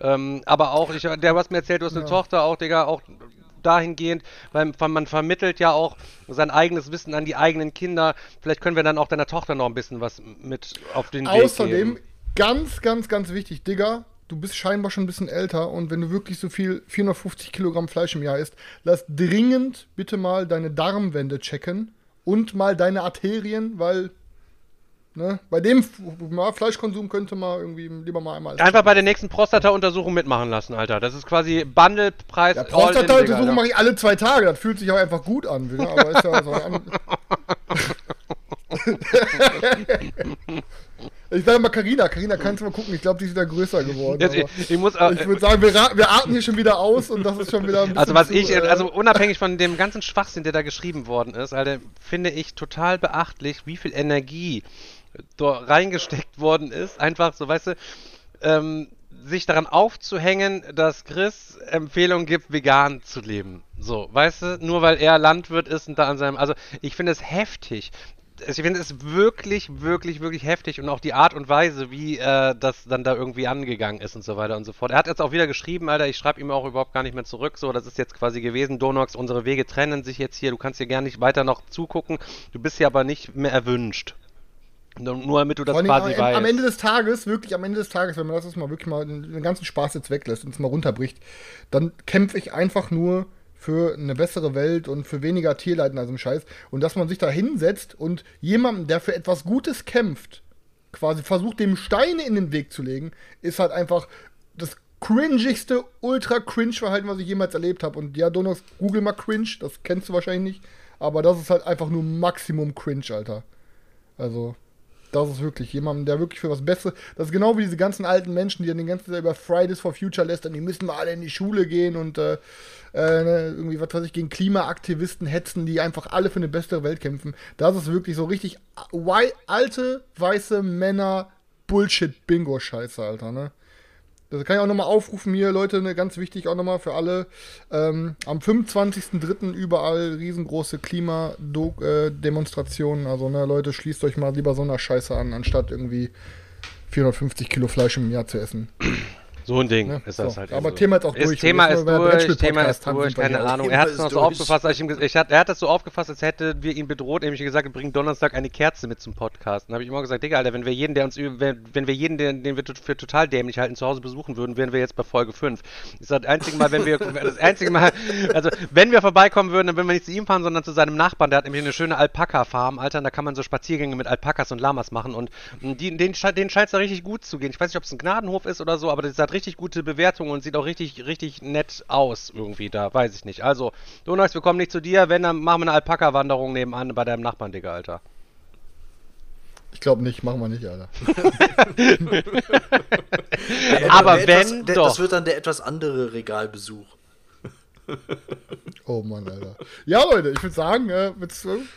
Ähm, aber auch, ich, der, hast mir erzählt, du hast eine Tochter, auch, Digga, auch dahingehend, weil man vermittelt ja auch sein eigenes Wissen an die eigenen Kinder. Vielleicht können wir dann auch deiner Tochter noch ein bisschen was mit auf den Weg Außerdem, geben. Ganz, ganz, ganz wichtig, Digga, du bist scheinbar schon ein bisschen älter und wenn du wirklich so viel 450 Kilogramm Fleisch im Jahr isst, lass dringend bitte mal deine Darmwände checken und mal deine Arterien, weil ne, bei dem Fleischkonsum könnte man irgendwie lieber mal einmal. Einfach bei der nächsten Prostata-Untersuchung mitmachen lassen, Alter. Das ist quasi Bundlepreis. ja, Prostata-Untersuchung Alter. mache ich alle zwei Tage, das fühlt sich auch einfach gut an, wieder, aber ist ja so ein Ich sage mal Karina, Karina, kannst du mal gucken, ich glaube, die ist wieder größer geworden. Jetzt, ich, ich muss auch, Ich würde sagen, wir, wir atmen hier schon wieder aus und das ist schon wieder ein bisschen also was zu, ich, äh, also unabhängig von dem ganzen Schwachsinn, der da geschrieben worden ist, Alter, finde ich total beachtlich, wie viel Energie da reingesteckt worden ist. Einfach so, weißt du, ähm, sich daran aufzuhängen, dass Chris Empfehlungen gibt, vegan zu leben. So, weißt du, nur weil er Landwirt ist und da an seinem, also ich finde es heftig. Also Ich finde es wirklich, wirklich, wirklich heftig und auch die Art und Weise, wie äh, das dann da irgendwie angegangen ist und so weiter und so fort. Er hat jetzt auch wieder geschrieben, Alter, ich schreibe ihm auch überhaupt gar nicht mehr zurück. So, das ist jetzt quasi gewesen. Donox, unsere Wege trennen sich jetzt hier. Du kannst hier gerne nicht weiter noch zugucken. Du bist hier aber nicht mehr erwünscht. Nur, damit du das allem quasi am, weißt. am Ende des Tages, wirklich am Ende des Tages, wenn man das jetzt mal wirklich mal den ganzen Spaß jetzt weglässt und es mal runterbricht, dann kämpfe ich einfach nur für eine bessere Welt und für weniger Tierleiden als im Scheiß. Und dass man sich da hinsetzt und jemandem, der für etwas Gutes kämpft, quasi versucht, dem Steine in den Weg zu legen, ist halt einfach das cringigste, ultra cringe Verhalten, was ich jemals erlebt habe. Und ja, Donos, google mal cringe, das kennst du wahrscheinlich nicht. Aber das ist halt einfach nur Maximum cringe, Alter. Also, das ist wirklich jemand, der wirklich für was Besseres. Das ist genau wie diese ganzen alten Menschen, die dann den ganzen Tag über Fridays for Future lästern, die müssen mal alle in die Schule gehen und äh, äh, ne, irgendwie, was weiß ich, gegen Klimaaktivisten hetzen, die einfach alle für eine bessere Welt kämpfen. Das ist wirklich so richtig alte, weiße Männer Bullshit-Bingo-Scheiße, Alter, ne? Das kann ich auch nochmal aufrufen hier, Leute, ne, ganz wichtig auch nochmal für alle. Ähm, am 25.03. überall riesengroße Klimademonstrationen. Also, ne, Leute, schließt euch mal lieber so einer Scheiße an, anstatt irgendwie 450 Kilo Fleisch im Jahr zu essen. So ein Ding Ne? ist das So, halt. aber eben Thema ist auch durch. Das Thema ist durch, Thema ist durch, keine. Ahnung. Er hat es ist noch so aufgefasst, als ich ihm ich hat, er hat das so aufgefasst, als hätten wir ihn bedroht, nämlich gesagt, wir bringen Donnerstag eine Kerze mit zum Podcast. Dann habe ich immer gesagt, Digga, Alter, wenn wir jeden, der uns, wenn, wenn wir jeden, den, den wir für total dämlich halten, zu Hause besuchen würden, wären wir jetzt bei Folge 5. Das ist das einzige Mal, wenn wir, das einzige Mal, also, wenn wir vorbeikommen würden, dann würden wir nicht zu ihm fahren, sondern zu seinem Nachbarn, der hat nämlich eine schöne Alpaka-Farm, Alter, und da kann man so Spaziergänge mit Alpakas und Lamas machen und die, denen, sche- denen scheint es da richtig gut zu gehen. Ich weiß nicht, ob es ein Gnadenhof ist oder so, aber das hat richtig gute Bewertungen und sieht auch richtig, richtig nett aus irgendwie da, weiß ich nicht. Also, Donax, wir kommen nicht zu dir, wenn, dann machen wir eine Alpaka-Wanderung nebenan bei deinem Nachbarn, Digga, Alter. Ich glaube nicht, machen wir nicht, Alter. Aber Der wenn etwas, der, doch. Das wird dann der etwas andere Regalbesuch. Oh Mann, Alter. Ja, Leute, ich würde sagen, äh, äh,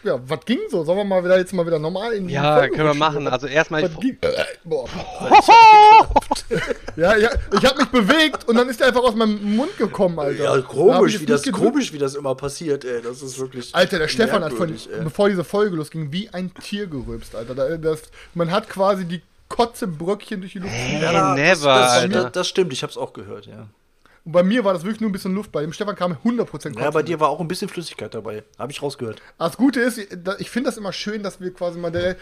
ja, was ging so? Sollen wir mal wieder jetzt mal wieder normal in die Ja, Folge können wir machen. Was- Also erstmal. was ging? Äh, boah. ja, ja, ich habe mich bewegt und dann ist er einfach aus meinem Mund gekommen, Alter. Ja, Da komisch, jetzt wie das, komisch, wie das immer passiert, ey. Das ist wirklich. Alter, der Stefan hat von, ey. bevor diese Folge losging, wie ein Tier gerülpst, Alter. Da, das, man hat quasi die Kotzebröckchen durch die Luft. Ja, never, das, das, Alter. das, das stimmt, ich hab's auch gehört, ja. Und bei mir war das wirklich nur ein bisschen Luft. Bei dem Stefan kam 100% Ja, bei dir war auch ein bisschen Flüssigkeit dabei. Habe ich rausgehört. Aber das Gute ist, ich finde das immer schön, dass wir quasi mal der.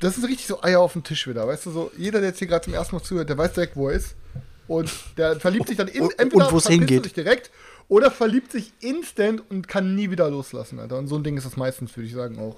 Das ist richtig so Eier auf dem Tisch wieder. Weißt du, so jeder, der jetzt hier gerade zum ersten Mal zuhört, der weiß direkt, wo er ist. Und der verliebt sich dann in, entweder und hingeht. sich direkt oder verliebt sich instant und kann nie wieder loslassen, Alter. Und so ein Ding ist das meistens, würde ich sagen, auch.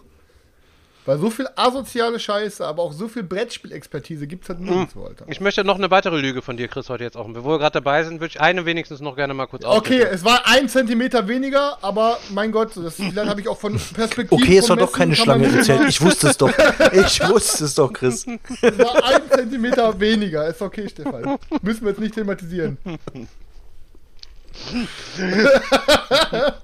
Weil so viel asoziale Scheiße, aber auch so viel Brettspielexpertise gibt es halt nirgendwo, Alter. Ich möchte noch eine weitere Lüge von dir, Chris, heute jetzt auch. Wo wir gerade dabei sind, würde ich eine wenigstens noch gerne mal kurz Okay, es war ein Zentimeter weniger, aber mein Gott, das vielleicht habe ich auch von Perspektive. Okay, es war doch keine Schlange mal- Ich wusste es doch. Ich wusste es doch, Chris. Es war ein Zentimeter weniger. Ist okay, Stefan. Müssen wir jetzt nicht thematisieren.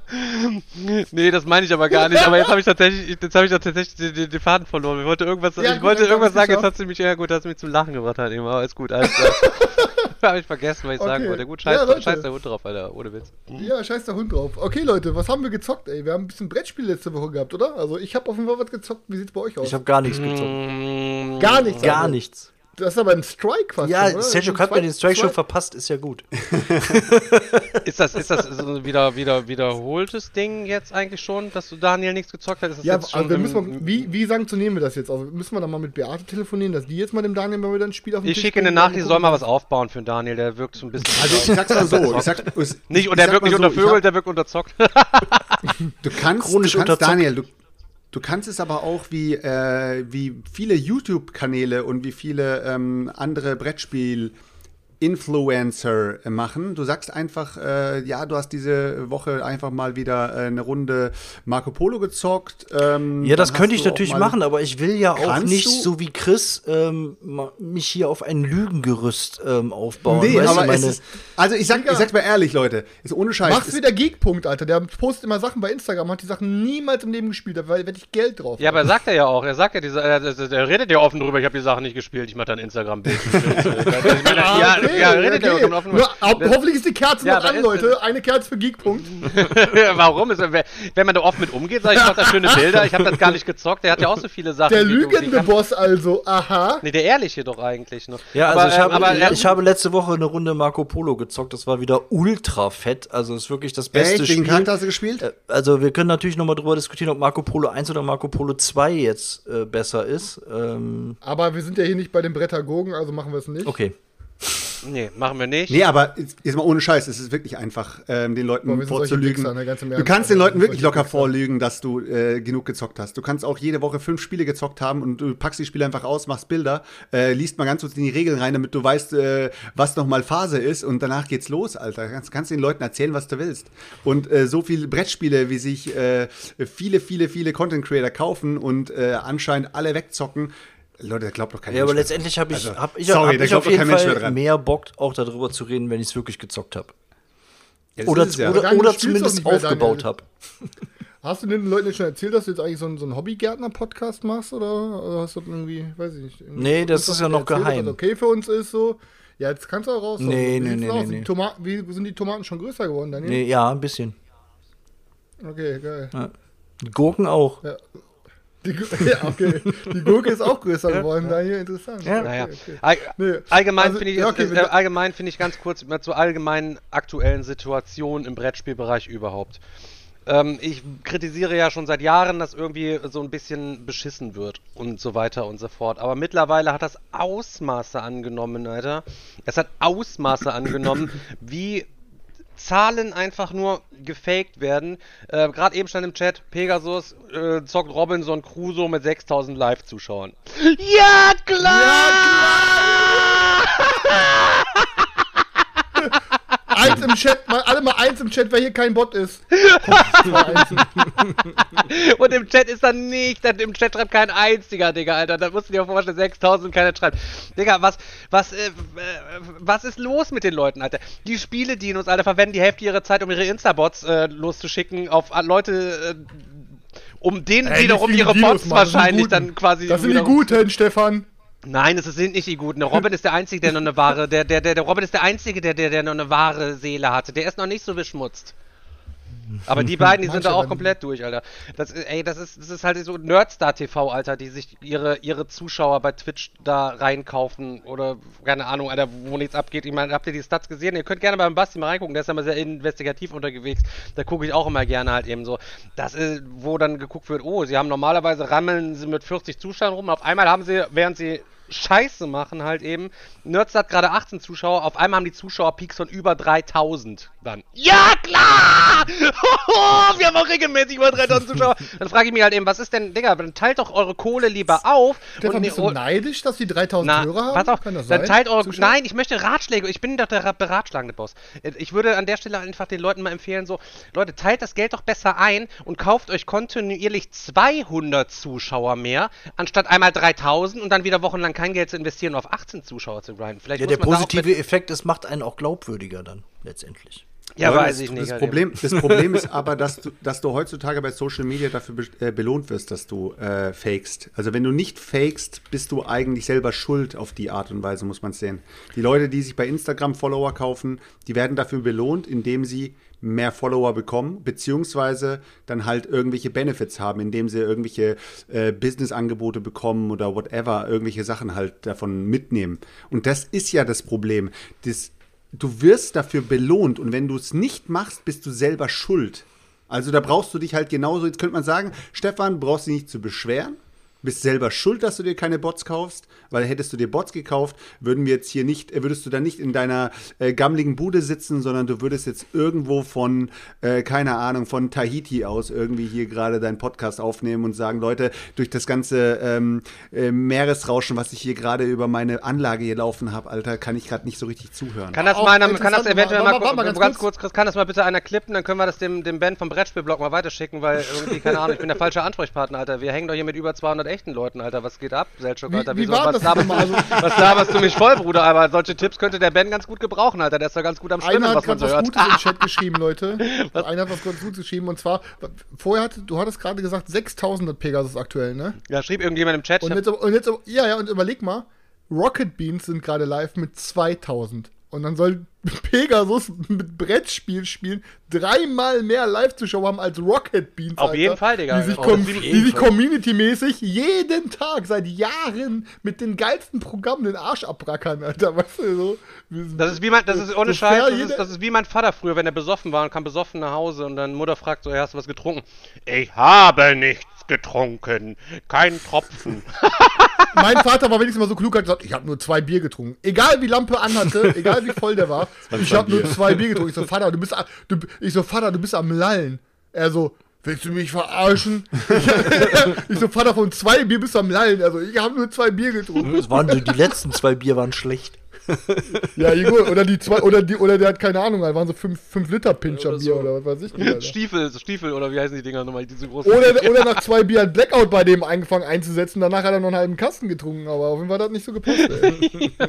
Nee, das meine ich aber gar nicht. Aber jetzt habe ich tatsächlich, jetzt habe ich tatsächlich den, den, den Faden verloren. Ich wollte irgendwas, Ja, ich gut, wollte irgendwas sagen, jetzt hat sie mich, ja gut, hat sie mich zum Lachen gebracht halt eben. Aber ist gut, alles klar. habe ich vergessen, was ich sagen Okay. wollte. Gut, Ja, scheiß, Leute. scheiß der Hund drauf, Alter, ohne Witz. Ja, scheiß der Hund drauf. Okay, Leute, was haben wir gezockt, ey? Wir haben ein bisschen Brettspiel letzte Woche gehabt, oder? Also, ich habe auf jeden Fall was gezockt. Wie sieht's bei euch aus? Ich habe gar nichts gezockt. Mm, gar nichts. Gar also. nichts. Das ist aber ein Strike fast. Ja, schon? Sergio hat mir den Strike schon verpasst, ist ja gut. Ist das, ist das so ein wieder, wieder, wiederholtes Ding jetzt eigentlich schon, dass du Daniel nichts gezockt hast? Ist das Ja, also wir müssen wir, wie, wie sanktionieren wir das jetzt? Also müssen wir dann mal mit Beate telefonieren, dass die jetzt mal dem Daniel mal wieder ein Spiel auf den ich Tisch schicke eine Nachricht, die soll mal was aufbauen für den Daniel, der wirkt so ein bisschen. Also ich sag's mal so, ich sag, ich, nicht, und der wirkt mal nicht so, untervögelt, der wirkt unterzockt. Du kannst, Chronisch du kannst unterzockt. Daniel, du, du kannst es aber auch wie, äh, wie viele YouTube-Kanäle und wie viele ähm, andere Brettspiel- Influencer machen. Du sagst einfach, äh, ja, du hast diese Woche einfach mal wieder äh, eine Runde Marco Polo gezockt. Ähm, Ja, das könnte ich du natürlich machen, aber ich will ja auch nicht du? so wie Chris ähm, ma- mich hier auf ein Lügengerüst ähm, aufbauen. Nee, weißt du, aber es meine, ist, also ich sag, ich sag's mal ehrlich, Leute, ist ohne Scheiß. Mach's es- wie der Geek-Punkt, Alter. Der postet immer Sachen bei Instagram, hat die Sachen niemals im Leben gespielt, da werde ich Geld drauf. Ja, aber sagt er ja auch. Er sagt ja, diese, er, er, er redet ja offen drüber. Ich habe die Sachen nicht gespielt. Ich mache dann Instagram-Bild. ja, okay, ja, redet ja okay. offen offen. Nur, hoffentlich ist die Kerze Ja, noch da an, Leute. Eine Kerze für Geek-Punkt. Warum? Ist, wenn man da offen mit umgeht, sag ich, ich mach da schöne Bilder. Ich habe das gar nicht gezockt. Der hat ja auch so viele Sachen. Der du- lügende kann- Boss also, aha. Nee, der ehrliche doch eigentlich noch. ja, also aber, ich, ähm, habe, aber, ähm, ich habe letzte Woche eine Runde Marco Polo gezockt. Das war wieder ultra fett. Also ist wirklich das beste Echt? Welchen Spiel. Charakter hast du gespielt? Äh, Also wir können natürlich noch mal drüber diskutieren, ob Marco Polo 1 oder Marco Polo 2 jetzt äh, besser ist. Ähm, Aber wir sind ja hier nicht bei den Brettagogen, also machen wir es nicht. okay. Nee, machen wir nicht. Nee, aber jetzt jetzt mal ohne Scheiß, es ist wirklich einfach, ähm, den Leuten Boah, vorzulügen. Wichser, ne, du kannst den Alter, Leuten wirklich locker Wichser. vorlügen, dass du äh, genug gezockt hast. Du kannst auch jede Woche fünf Spiele gezockt haben und du packst die Spiele einfach aus, machst Bilder, äh, liest mal ganz kurz in die Regeln rein, damit du weißt, äh, was nochmal Phase ist und danach geht's los, Alter. Kannst, kannst den Leuten erzählen, was du willst. Und äh, so viele Brettspiele, wie sich äh, viele, viele, viele Content Creator kaufen und äh, anscheinend alle wegzocken, Leute, da glaubt doch keiner. Ja, aber letztendlich habe ich, Also, hab ich, sorry, hab da ich glaubt auf doch kein jeden Mensch mehr Fall mehr Bock, auch darüber zu reden, wenn ich es wirklich gezockt habe. Ja, Oder, ja. oder, oder zumindest aufgebaut habe. Hast du den Leuten jetzt schon erzählt, dass du jetzt eigentlich so einen, so einen Hobbygärtner-Podcast machst? Oder, oder hast du irgendwie, weiß ich nicht. Nee, das ist ja noch erzählt, dass geheim. das okay für uns ist so? Ja, jetzt kannst du auch raus. Nee, Wie nee, nee, nee, Die nee. Tomaten, wie sind die Tomaten schon größer geworden, Daniel? Nee, ja, ein bisschen. Okay, geil. Gurken auch. Die, ja, okay. Die Gurke ist auch größer geworden, Daniel. Interessant. Ja. Okay, Naja. okay. All, Nee, allgemein also, finde ich, ja, okay, äh, allgemein finde ich ganz kurz mal zur allgemeinen aktuellen Situation im Brettspielbereich überhaupt. Ähm, ich kritisiere ja schon seit Jahren, dass irgendwie so ein bisschen beschissen wird und so weiter und so fort. Aber mittlerweile hat das Ausmaße angenommen, Alter. Es hat Ausmaße angenommen, wie Zahlen einfach nur gefaked werden. Äh, Gerade eben stand im Chat, Pegasus äh, zockt Robinson Crusoe mit 6000 Live-Zuschauern. Ja, klar! Eins im Chat, mal, alle mal eins im Chat, wer hier kein Bot ist. Und im Chat ist dann nicht, dann im Chat schreibt kein einziger, Digga, Alter. Da musst du dir vorstellen, 6000 keiner schreibt. Digga, was, was, äh, äh, was ist los mit den Leuten, Alter? Die Spiele, die uns alle verwenden, die Hälfte ihrer Zeit, um ihre Insta-Bots äh, loszuschicken auf äh, Leute, äh, um denen Ey, wiederum ihre die Bots die wahrscheinlich dann quasi. Das sind die Guten, Stefan. Nein, es sind nicht die Guten. Der Robin ist der Einzige, der noch eine wahre, der, der, der, der Robin ist der Einzige, der, der, der noch eine wahre Seele hatte. Der ist noch nicht so beschmutzt. Aber die beiden, die sind da auch komplett durch, Alter. Das, ist- ey, das ist, das ist halt so Nerdstar TV, Alter, die sich ihre, ihre Zuschauer bei Twitch da reinkaufen oder keine Ahnung, Alter, wo nichts abgeht. Ich meine, habt ihr die Stats gesehen? Ihr könnt gerne beim Basti mal reingucken, der ist immer sehr investigativ unterwegs. Da gucke ich auch immer gerne halt eben so. Das ist, wo dann geguckt wird, oh, sie haben normalerweise rammeln sie mit 40 Zuschauern rum. Auf einmal haben sie, während sie Scheiße machen halt eben. Nerds hat gerade 18 Zuschauer, auf einmal haben die Zuschauer-Peaks von über 3000 dann. Ja, klar! Wir haben auch regelmäßig über 3000 Zuschauer. Dann frage ich mich halt eben, was ist denn, Digga, dann teilt doch eure Kohle lieber auf. Stefan, bist du neidisch, dass die 3000 na, Hörer haben? pass auf, Kann das dann sein? teilt eure. Zuschauer? Nein, ich möchte Ratschläge. Ich bin doch der ra- beratschlagende Boss. Ich würde an der Stelle einfach den Leuten mal empfehlen, so, Leute, teilt das Geld doch besser ein und kauft euch kontinuierlich 200 Zuschauer mehr, anstatt einmal 3000 und dann wieder wochenlang kein Geld zu investieren, um auf 18 Zuschauer zu grinden. Vielleicht Ja, muss der positive Effekt, es macht einen auch glaubwürdiger dann, letztendlich. Ja, Leute, weiß das, ich nicht. Das Problem, das Problem ist aber, dass du, dass du heutzutage bei Social Media dafür be äh, belohnt wirst, dass du äh, fakest. Also wenn du nicht fakest, bist du eigentlich selber schuld auf die Art und Weise, muss man sehen. Die Leute, die sich bei Instagram Follower kaufen, die werden dafür belohnt, indem sie mehr Follower bekommen, beziehungsweise dann halt irgendwelche Benefits haben, indem sie irgendwelche äh, Business-Angebote bekommen oder whatever, irgendwelche Sachen halt davon mitnehmen. Und das ist ja das Problem. Das, du wirst dafür belohnt und wenn du es nicht machst, bist du selber schuld. Also da brauchst du dich halt genauso, jetzt könnte man sagen, Stefan, brauchst dich nicht zu beschweren, bist selber schuld, dass du dir keine Bots kaufst, weil hättest du dir Bots gekauft, würden wir jetzt hier nicht, äh, würdest du dann nicht in deiner äh, gammeligen Bude sitzen, sondern du würdest jetzt irgendwo von, äh, keine Ahnung, von Tahiti aus irgendwie hier gerade deinen Podcast aufnehmen und sagen, Leute, durch das ganze ähm, äh, Meeresrauschen, was ich hier gerade über meine Anlage hier laufen habe, Alter, kann ich gerade nicht so richtig zuhören. Kann das Auch mal, einer, kann das eventuell mal, mal, warte mal, ganz, ganz kurz, Chris, kann das mal bitte einer klippen, dann können wir das dem, dem Ben vom Brettspielblog mal weiterschicken, weil irgendwie, keine Ahnung, ich bin der falsche Ansprechpartner, Alter. Wir hängen doch hier mit über 200 echten Leuten, Alter. Was geht ab, Selchuk, Wie- Alter? wie Wieso, war was, laberst, mal? Also- was laberst du mich voll, Bruder? Aber solche Tipps könnte der Ben ganz gut gebrauchen, Alter. Der ist doch ganz gut am Schwimmen, Einer hat was was. Gutes im Chat geschrieben, Leute. Einer hat was ganz Gutes geschrieben und zwar, vorher hat, du hattest gerade gesagt, 6000 hat Pegasus aktuell, ne? Ja, schrieb irgendjemand im Chat. Und jetzt, und jetzt, ja, ja, und überleg mal, Rocket Beans sind gerade live mit 2000. Und dann soll Pegasus mit Brettspiel spielen dreimal mehr Live-Zuschauer haben als Rocket Beans. Auf jeden Fall, Digga. Die sich, com sich community-mäßig jeden Tag seit Jahren mit den geilsten Programmen den Arsch abbrackern, Alter. Weißt du, so. Das ist wie mein, das ist ohne Scheiß, das ist, das ist wie mein Vater früher, wenn er besoffen war und kam besoffen nach Hause und dann Mutter fragt so, "Hey, hast du was getrunken? Ich habe nichts getrunken, kein Tropfen. Mein Vater war wenigstens mal so klug, hat gesagt, ich habe nur zwei Bier getrunken. Egal wie Lampe anhatte, egal wie voll der war, ich habe nur zwei Bier getrunken. Ich so, Vater, du bist, du, ich so, Vater, du bist am Lallen. Er so, willst du mich verarschen? ich so, Vater, von zwei Bier bist du am Lallen. Also, ich habe nur zwei Bier getrunken. Das waren die letzten zwei Bier waren schlecht. Ja, gut. Oder die zwei, oder die, oder der hat keine Ahnung, da waren so fünf, fünf Liter Pinscher Oder Bier so. oder was weiß ich nicht. Alter. Stiefel, Stiefel oder wie heißen die Dinger nochmal, diese großen. Oder, oder nach zwei Bier hat Blackout bei dem angefangen einzusetzen. Danach hat er noch einen halben Kasten getrunken, aber auf jeden Fall hat das nicht so gepasst. Ey.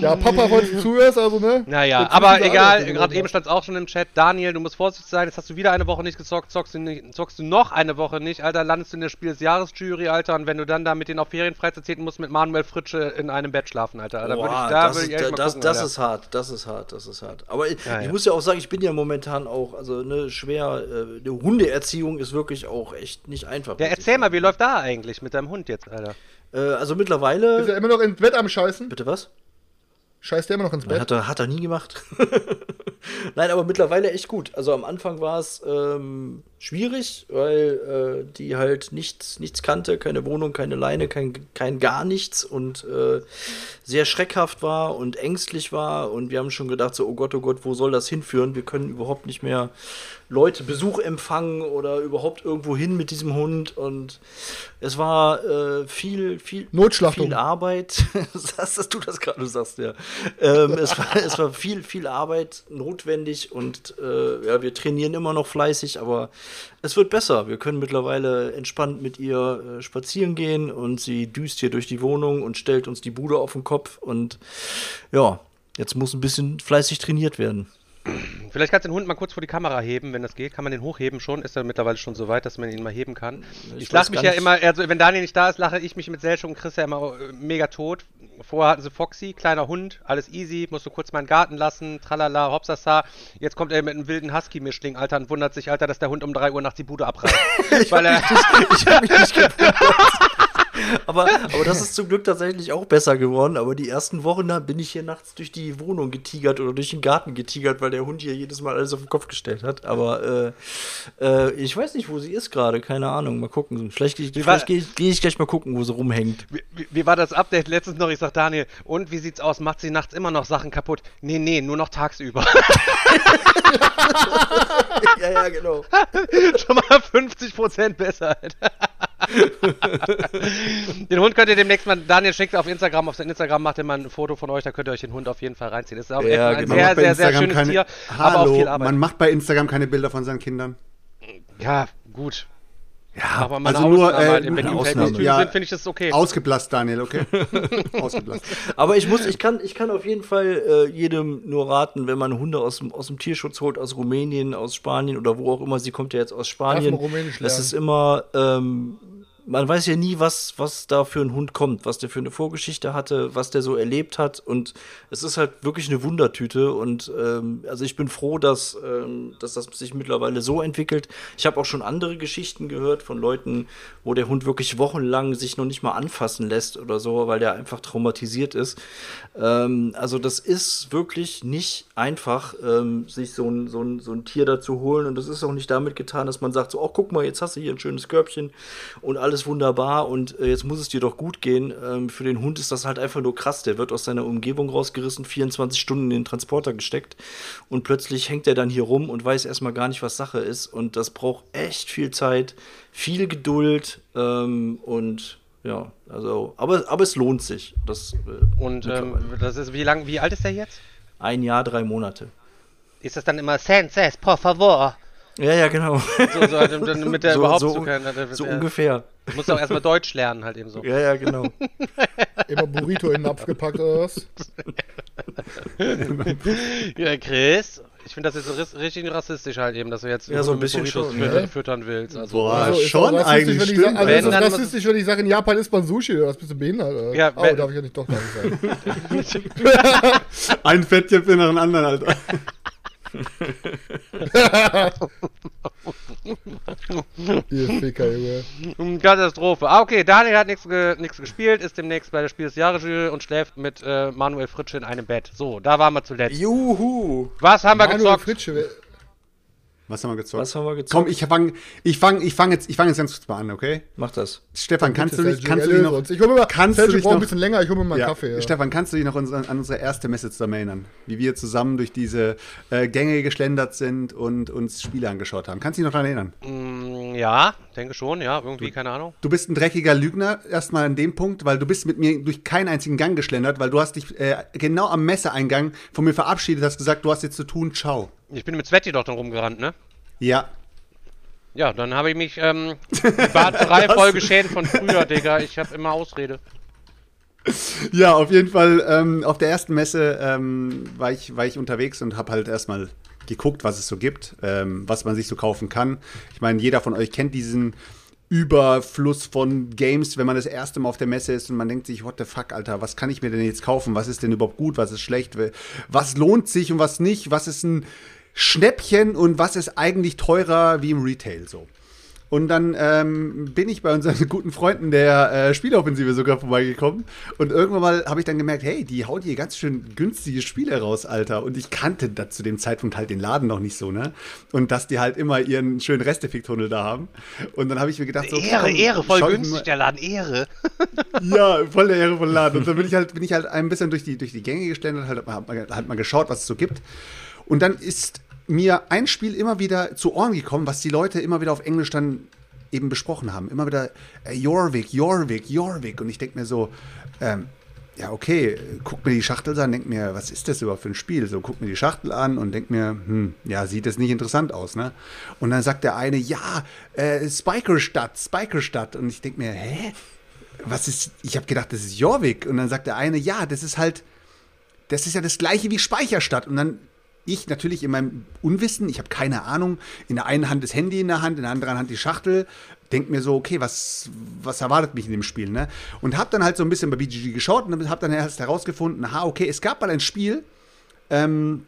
ja, Papa, falls du zuhörst, also ne? Naja, aber egal, gerade eben stand es auch schon im Chat. Daniel, du musst vorsichtig sein, jetzt hast du wieder eine Woche nicht gezockt, zockst du, nicht, zockst du noch eine Woche nicht, Alter, landest du in der Spiel des Jahres-Jury, Alter, und wenn du dann da mit den auf Ferienfreizeit zählst, musst mit Manuel Fritsche in einem Bett schlafen, Alter. Da würd ich, Boah, da das, würd ist, ich echt mal das, gucken, das ist hart, das ist hart, das ist hart. Aber ich, Ja, ich ja. muss ja auch sagen, ich bin ja momentan auch, also ne, schwer, äh, die Hundeerziehung ist wirklich auch echt nicht einfach. Ja, erzähl mal, wie läuft da eigentlich mit deinem Hund jetzt, Alter? Äh, also Ist mittlerweile. er immer noch ins Bett am Scheißen? Bitte was? Scheißt er immer noch ins Bett? Hat er, hat er nie gemacht. Nein, aber mittlerweile echt gut. Also am Anfang war es ähm, schwierig, weil äh, die halt nichts, nichts kannte, keine Wohnung, keine Leine, kein, kein gar nichts und äh, sehr schreckhaft war und ängstlich war. Und wir haben schon gedacht, so, oh Gott, oh Gott, wo soll das hinführen? Wir können überhaupt nicht mehr Leute Besuch empfangen oder überhaupt irgendwo hin mit diesem Hund. Und es war äh, viel, viel, Notschlachtung. viel Arbeit. Sagst dass du das gerade sagst, ja. Ähm, es, war, es war viel, viel Arbeit notwendig und äh, ja, wir trainieren immer noch fleißig, aber es wird besser. Wir können mittlerweile entspannt mit ihr äh, spazieren gehen und sie düst hier durch die Wohnung und stellt uns die Bude auf den Kopf und ja, jetzt muss ein bisschen fleißig trainiert werden. Vielleicht kannst du den Hund mal kurz vor die Kamera heben, wenn das geht. Kann man den hochheben schon? Ist er mittlerweile schon so weit, dass man ihn mal heben kann? Ich, Ich lache mich ja nicht. immer, also wenn Daniel nicht da ist, lache ich mich mit Selchuk und Chris ja immer äh, mega tot. Vorher hatten sie Foxy, kleiner Hund, alles easy, musst du kurz mal in den Garten lassen, tralala, hopsasa. Jetzt kommt er mit einem wilden Husky-Mischling, Alter, und wundert sich, Alter, dass der Hund um 3 Uhr nachts die Bude abreißt. Weil er, ich habe mich nicht gewundert. aber, aber das ist zum Glück tatsächlich auch besser geworden. Aber die ersten Wochen, da bin ich hier nachts durch die Wohnung getigert oder durch den Garten getigert, weil der Hund hier jedes Mal alles auf den Kopf gestellt hat. Aber äh, äh, ich weiß nicht, wo sie ist gerade. Keine Ahnung. Mal gucken. Vielleicht, vielleicht gehe ich, geh ich gleich mal gucken, wo sie rumhängt. wie, wie- wie war das Update letztens noch? Ich sag Daniel, und wie sieht's aus? Macht sie nachts immer noch Sachen kaputt? Nee, nee, nur noch tagsüber. ja, ja, genau. Schon mal 50% besser. Alter. den Hund könnt ihr demnächst mal, Daniel schickt auf Instagram, auf sein Instagram macht er mal ein Foto von euch, da könnt ihr euch den Hund auf jeden Fall reinziehen. Das ist auch Ja, echt ein genau. sehr, sehr, sehr Instagram schönes keine, Tier, Hallo, aber auch viel Arbeit. man macht bei Instagram keine Bilder von seinen Kindern. ja, gut. Ja, Aber also nur Ausnahme äh, wenn Ausnahme. Ja. sind, finde ich das okay. ausgeblasst, Daniel, okay? ausgeblasst. Aber ich muss, ich kann, ich kann auf jeden Fall äh, jedem nur raten, wenn man Hunde aus dem, aus dem Tierschutz holt, aus Rumänien, aus Spanien oder wo auch immer, sie kommt ja jetzt aus Spanien. Das ist immer, ähm, man weiß ja nie, was, was da für ein Hund kommt, was der für eine Vorgeschichte hatte, was der so erlebt hat. Und es ist halt wirklich eine Wundertüte. Und ähm, also ich bin froh, dass, ähm, dass das sich mittlerweile so entwickelt. Ich habe auch schon andere Geschichten gehört von Leuten, wo der Hund wirklich wochenlang sich noch nicht mal anfassen lässt oder so, weil der einfach traumatisiert ist. Ähm, also das ist wirklich nicht einfach, ähm, sich so ein, so, ein, so ein Tier da zu holen. Und das ist auch nicht damit getan, dass man sagt, so, oh, guck mal, jetzt hast du hier ein schönes Körbchen und alles wunderbar und äh, jetzt muss es dir doch gut gehen. Ähm, für den Hund ist das halt einfach nur krass. Der wird aus seiner Umgebung rausgerissen, 24 Stunden in den Transporter gesteckt und plötzlich hängt er dann hier rum und weiß erstmal gar nicht, was Sache ist. Und das braucht echt viel Zeit, viel Geduld ähm, und ja, also, aber, aber es lohnt sich. Das, äh, Und ähm, das ist, wie lang, wie alt ist der jetzt? ein Jahr, drei Monate. Ist das dann immer Senses, por favor? Ja, ja, genau. So, so, halt, damit der So- überhaupt so- so, so ja. Ungefähr. Muss auch erstmal Deutsch lernen, halt eben so. Ja, ja, genau. Immer Burrito in den Napf gepackt oder was? Ja, Chris, ich finde das jetzt richtig rassistisch halt eben, dass du jetzt Ja, so ein bisschen Burritos schon, füttern, ja. füttern willst. Also, Boah, Also, schon eigentlich, wenn ich sag- Also Wenn, ist das rassistisch, wenn ich sage, in Japan isst man Sushi oder was? Bist du behindert? Oder? Ja, oh, darf ich ja nicht doch sagen. Ein Fettjäpfchen nach dem anderen, Alter. Ihr Ficker, Junge. Katastrophe. Ah, okay, Daniel hat nichts ge nichts gespielt, ist demnächst bei der Spiel des Jahres und schläft mit äh, Manuel Fritsche in einem Bett. So, da waren wir zuletzt. Juhu! Was haben wir Manuel gezockt? Fritsche, wer- Was haben wir gezockt? Was haben wir gezockt? Komm, ich fang, ich fang, ich fang jetzt, ich fang jetzt ganz kurz mal an, okay? Mach das. Stefan, kannst du Bitte, Sergio, kannst du dich noch. Ich hol mir mal, kannst du Sergio dich braucht ein noch, bisschen länger, ich hole mir mal einen ja, Kaffee. Ja. Stefan, kannst du dich noch an unsere erste Messe zusammen erinnern? Wie wir zusammen durch diese äh, Gänge geschlendert sind und uns Spiele angeschaut haben. Kannst du dich noch daran erinnern? Mm, ja, denke schon, ja, irgendwie, keine Ahnung. Du bist ein dreckiger Lügner, erstmal an dem Punkt, weil du bist mit mir durch keinen einzigen Gang geschlendert, weil du hast dich äh, genau am Messeeingang von mir verabschiedet, hast gesagt, du hast jetzt zu tun, ciao. Ich bin mit Sveti doch dann rumgerannt, ne? Ja, Ja, dann habe ich mich, ähm, Barterei voll geschädigt von früher, Digga. Ich habe immer Ausrede. Ja, auf jeden Fall. Ähm, auf der ersten Messe ähm, war, ich, war ich unterwegs und habe halt erstmal geguckt, was es so gibt, ähm, was man sich so kaufen kann. Ich meine, jeder von euch kennt diesen Überfluss von Games, wenn man das erste Mal auf der Messe ist und man denkt sich, what the fuck, Alter, was kann ich mir denn jetzt kaufen? Was ist denn überhaupt gut? Was ist schlecht? Was lohnt sich und was nicht? Was ist ein Schnäppchen und was ist eigentlich teurer wie im Retail so? Und dann ähm, bin ich bei unseren guten Freunden der äh, Spieleoffensive sogar vorbeigekommen. Und irgendwann mal habe ich dann gemerkt, hey, die haut hier ganz schön günstige Spiele raus, Alter. Und ich kannte da zu dem Zeitpunkt halt den Laden noch nicht so, ne? Und dass die halt immer ihren schönen Resteffekt-Tunnel da haben. Und dann habe ich mir gedacht, so, Ehre, komm, Ehre, voll günstig, der Laden, Ehre. ja, voll der ehrevolle Laden. Und dann bin ich halt, bin ich halt ein bisschen durch die, durch die Gänge gestellt halt, hab mal, halt mal geschaut, was es so gibt. Und dann ist mir ein Spiel immer wieder zu Ohren gekommen, was die Leute immer wieder auf Englisch dann eben besprochen haben. Immer wieder äh, Jorvik, Jorvik, Jorvik. Und ich denke mir so, ähm, ja, okay, guck mir die Schachtel an, denk mir, was ist das überhaupt für ein Spiel? So, guck mir die Schachtel an und denk mir, hm, ja, sieht das nicht interessant aus, ne? Und dann sagt der eine, ja, äh, Spikerstadt, Spikerstadt. Und ich denk mir, hä? Was ist, ich habe gedacht, das ist Jorvik. Und dann sagt der eine, ja, das ist halt, das ist ja das gleiche wie Speicherstadt. Und dann ich natürlich in meinem Unwissen, ich habe keine Ahnung, in der einen Hand das Handy in der Hand, in der anderen Hand die Schachtel, denke mir so, okay, was, was erwartet mich in dem Spiel, ne? Und habe dann halt so ein bisschen bei BGG geschaut und habe dann erst herausgefunden, aha, okay, es gab mal ein Spiel, ähm,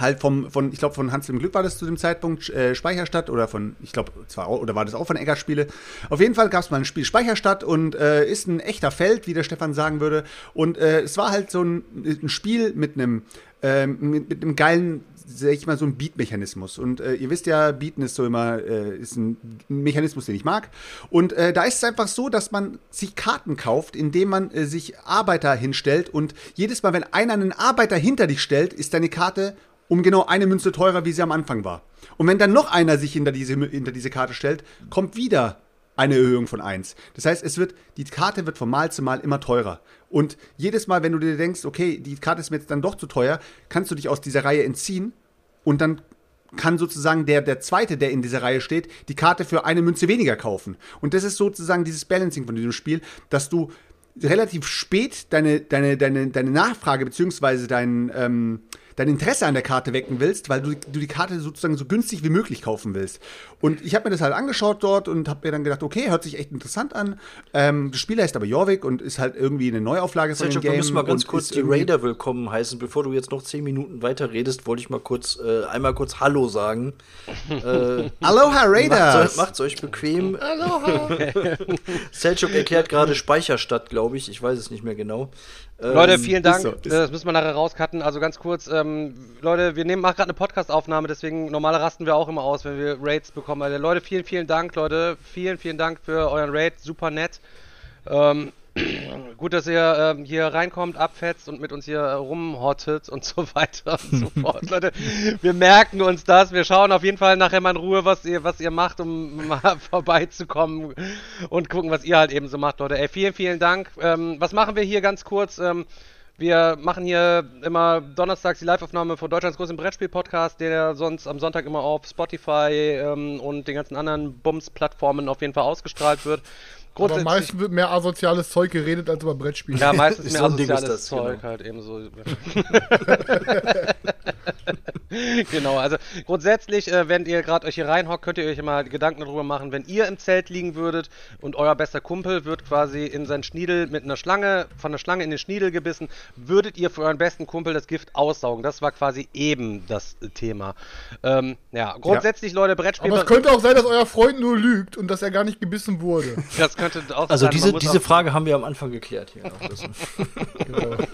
halt vom, von, ich glaube, von Hans im Glück war das zu dem Zeitpunkt, äh, Speicherstadt oder von, ich glaube, zwar oder war das auch von Egger Spiele. Auf jeden Fall gab es mal ein Spiel Speicherstadt und äh, ist ein echter Feld, wie der Stefan sagen würde. Und äh, es war halt so ein, ein Spiel mit einem ähm, mit, mit einem geilen, sag ich mal, so ein Beat-Mechanismus. Und äh, ihr wisst ja, Beaten ist so immer, äh, ist ein Mechanismus, den ich mag. Und äh, da ist es einfach so, dass man sich Karten kauft, indem man äh, sich Arbeiter hinstellt. Und jedes Mal, wenn einer einen Arbeiter hinter dich stellt, ist deine Karte um genau eine Münze teurer, wie sie am Anfang war. Und wenn dann noch einer sich hinter diese, hinter diese Karte stellt, kommt wieder eine Erhöhung von 1. Das heißt, es wird, die Karte wird von Mal zu Mal immer teurer. Und jedes Mal, wenn du dir denkst, okay, die Karte ist mir jetzt dann doch zu teuer, kannst du dich aus dieser Reihe entziehen und dann kann sozusagen der, der zweite, der in dieser Reihe steht, die Karte für eine Münze weniger kaufen. Und das ist sozusagen dieses Balancing von diesem Spiel, dass du relativ spät deine, deine, deine, deine Nachfrage beziehungsweise dein, ähm, dein Interesse an der Karte wecken willst, weil du, du die Karte sozusagen so günstig wie möglich kaufen willst. Und ich habe mir das halt angeschaut dort und habe mir dann gedacht, okay, hört sich echt interessant an. Ähm, das Spiel heißt aber Jorvik und ist halt irgendwie eine Neuauflage von dem Game. wir müssen mal ganz kurz die Raider willkommen heißen. Bevor du jetzt noch zehn Minuten weiter redest, wollte ich mal kurz äh, einmal kurz Hallo sagen. äh, Aloha Raiders! Macht's, macht's euch bequem. Selchuk erklärt gerade Speicherstadt, glaube ich. Ich weiß es nicht mehr genau. Ähm, Leute, vielen Dank. ist so, Äh, ist- das müssen wir nachher rauscutten. Also ganz kurz, ähm, Leute, wir nehmen machen gerade eine Podcast-Aufnahme, deswegen normale rasten wir auch immer aus, wenn wir Raids bekommen. Also, Leute, vielen, vielen Dank, Leute. Vielen, vielen Dank für euren Raid. Super nett. Ähm, gut, dass ihr ähm, hier reinkommt, abfetzt und mit uns hier äh, rumhottet und so weiter und so fort. Leute, wir merken uns das. Wir schauen auf jeden Fall nachher mal in Ruhe, was ihr, was ihr macht, um mal vorbeizukommen und gucken, was ihr halt eben so macht, Leute. Ey, vielen, vielen Dank. Ähm, was machen wir hier ganz kurz? Ähm, wir machen hier immer donnerstags die Live-Aufnahme von Deutschlands größten Brettspiel-Podcast, der sonst am Sonntag immer auf Spotify ähm, und den ganzen anderen Bums-Plattformen auf jeden Fall ausgestrahlt wird. Aber meistens wird mehr asoziales Zeug geredet als über Brettspiele. ja, meistens mehr So asoziales das, Zeug genau. halt eben so. genau, also grundsätzlich, äh, wenn ihr gerade euch hier reinhockt, könnt ihr euch immer Gedanken darüber machen, wenn ihr im Zelt liegen würdet und euer bester Kumpel wird quasi in seinen Schniedel mit einer Schlange, von der Schlange in den Schniedel gebissen, würdet ihr für euren besten Kumpel das Gift aussaugen? Das war quasi eben das Thema. Ähm, ja, grundsätzlich, Leute, Brettspiel. Aber es könnte auch sein, dass euer Freund nur lügt und dass er gar nicht gebissen wurde. das könnte auch Also sein, diese, diese auch- Frage haben wir am Anfang geklärt hier. Noch wissen.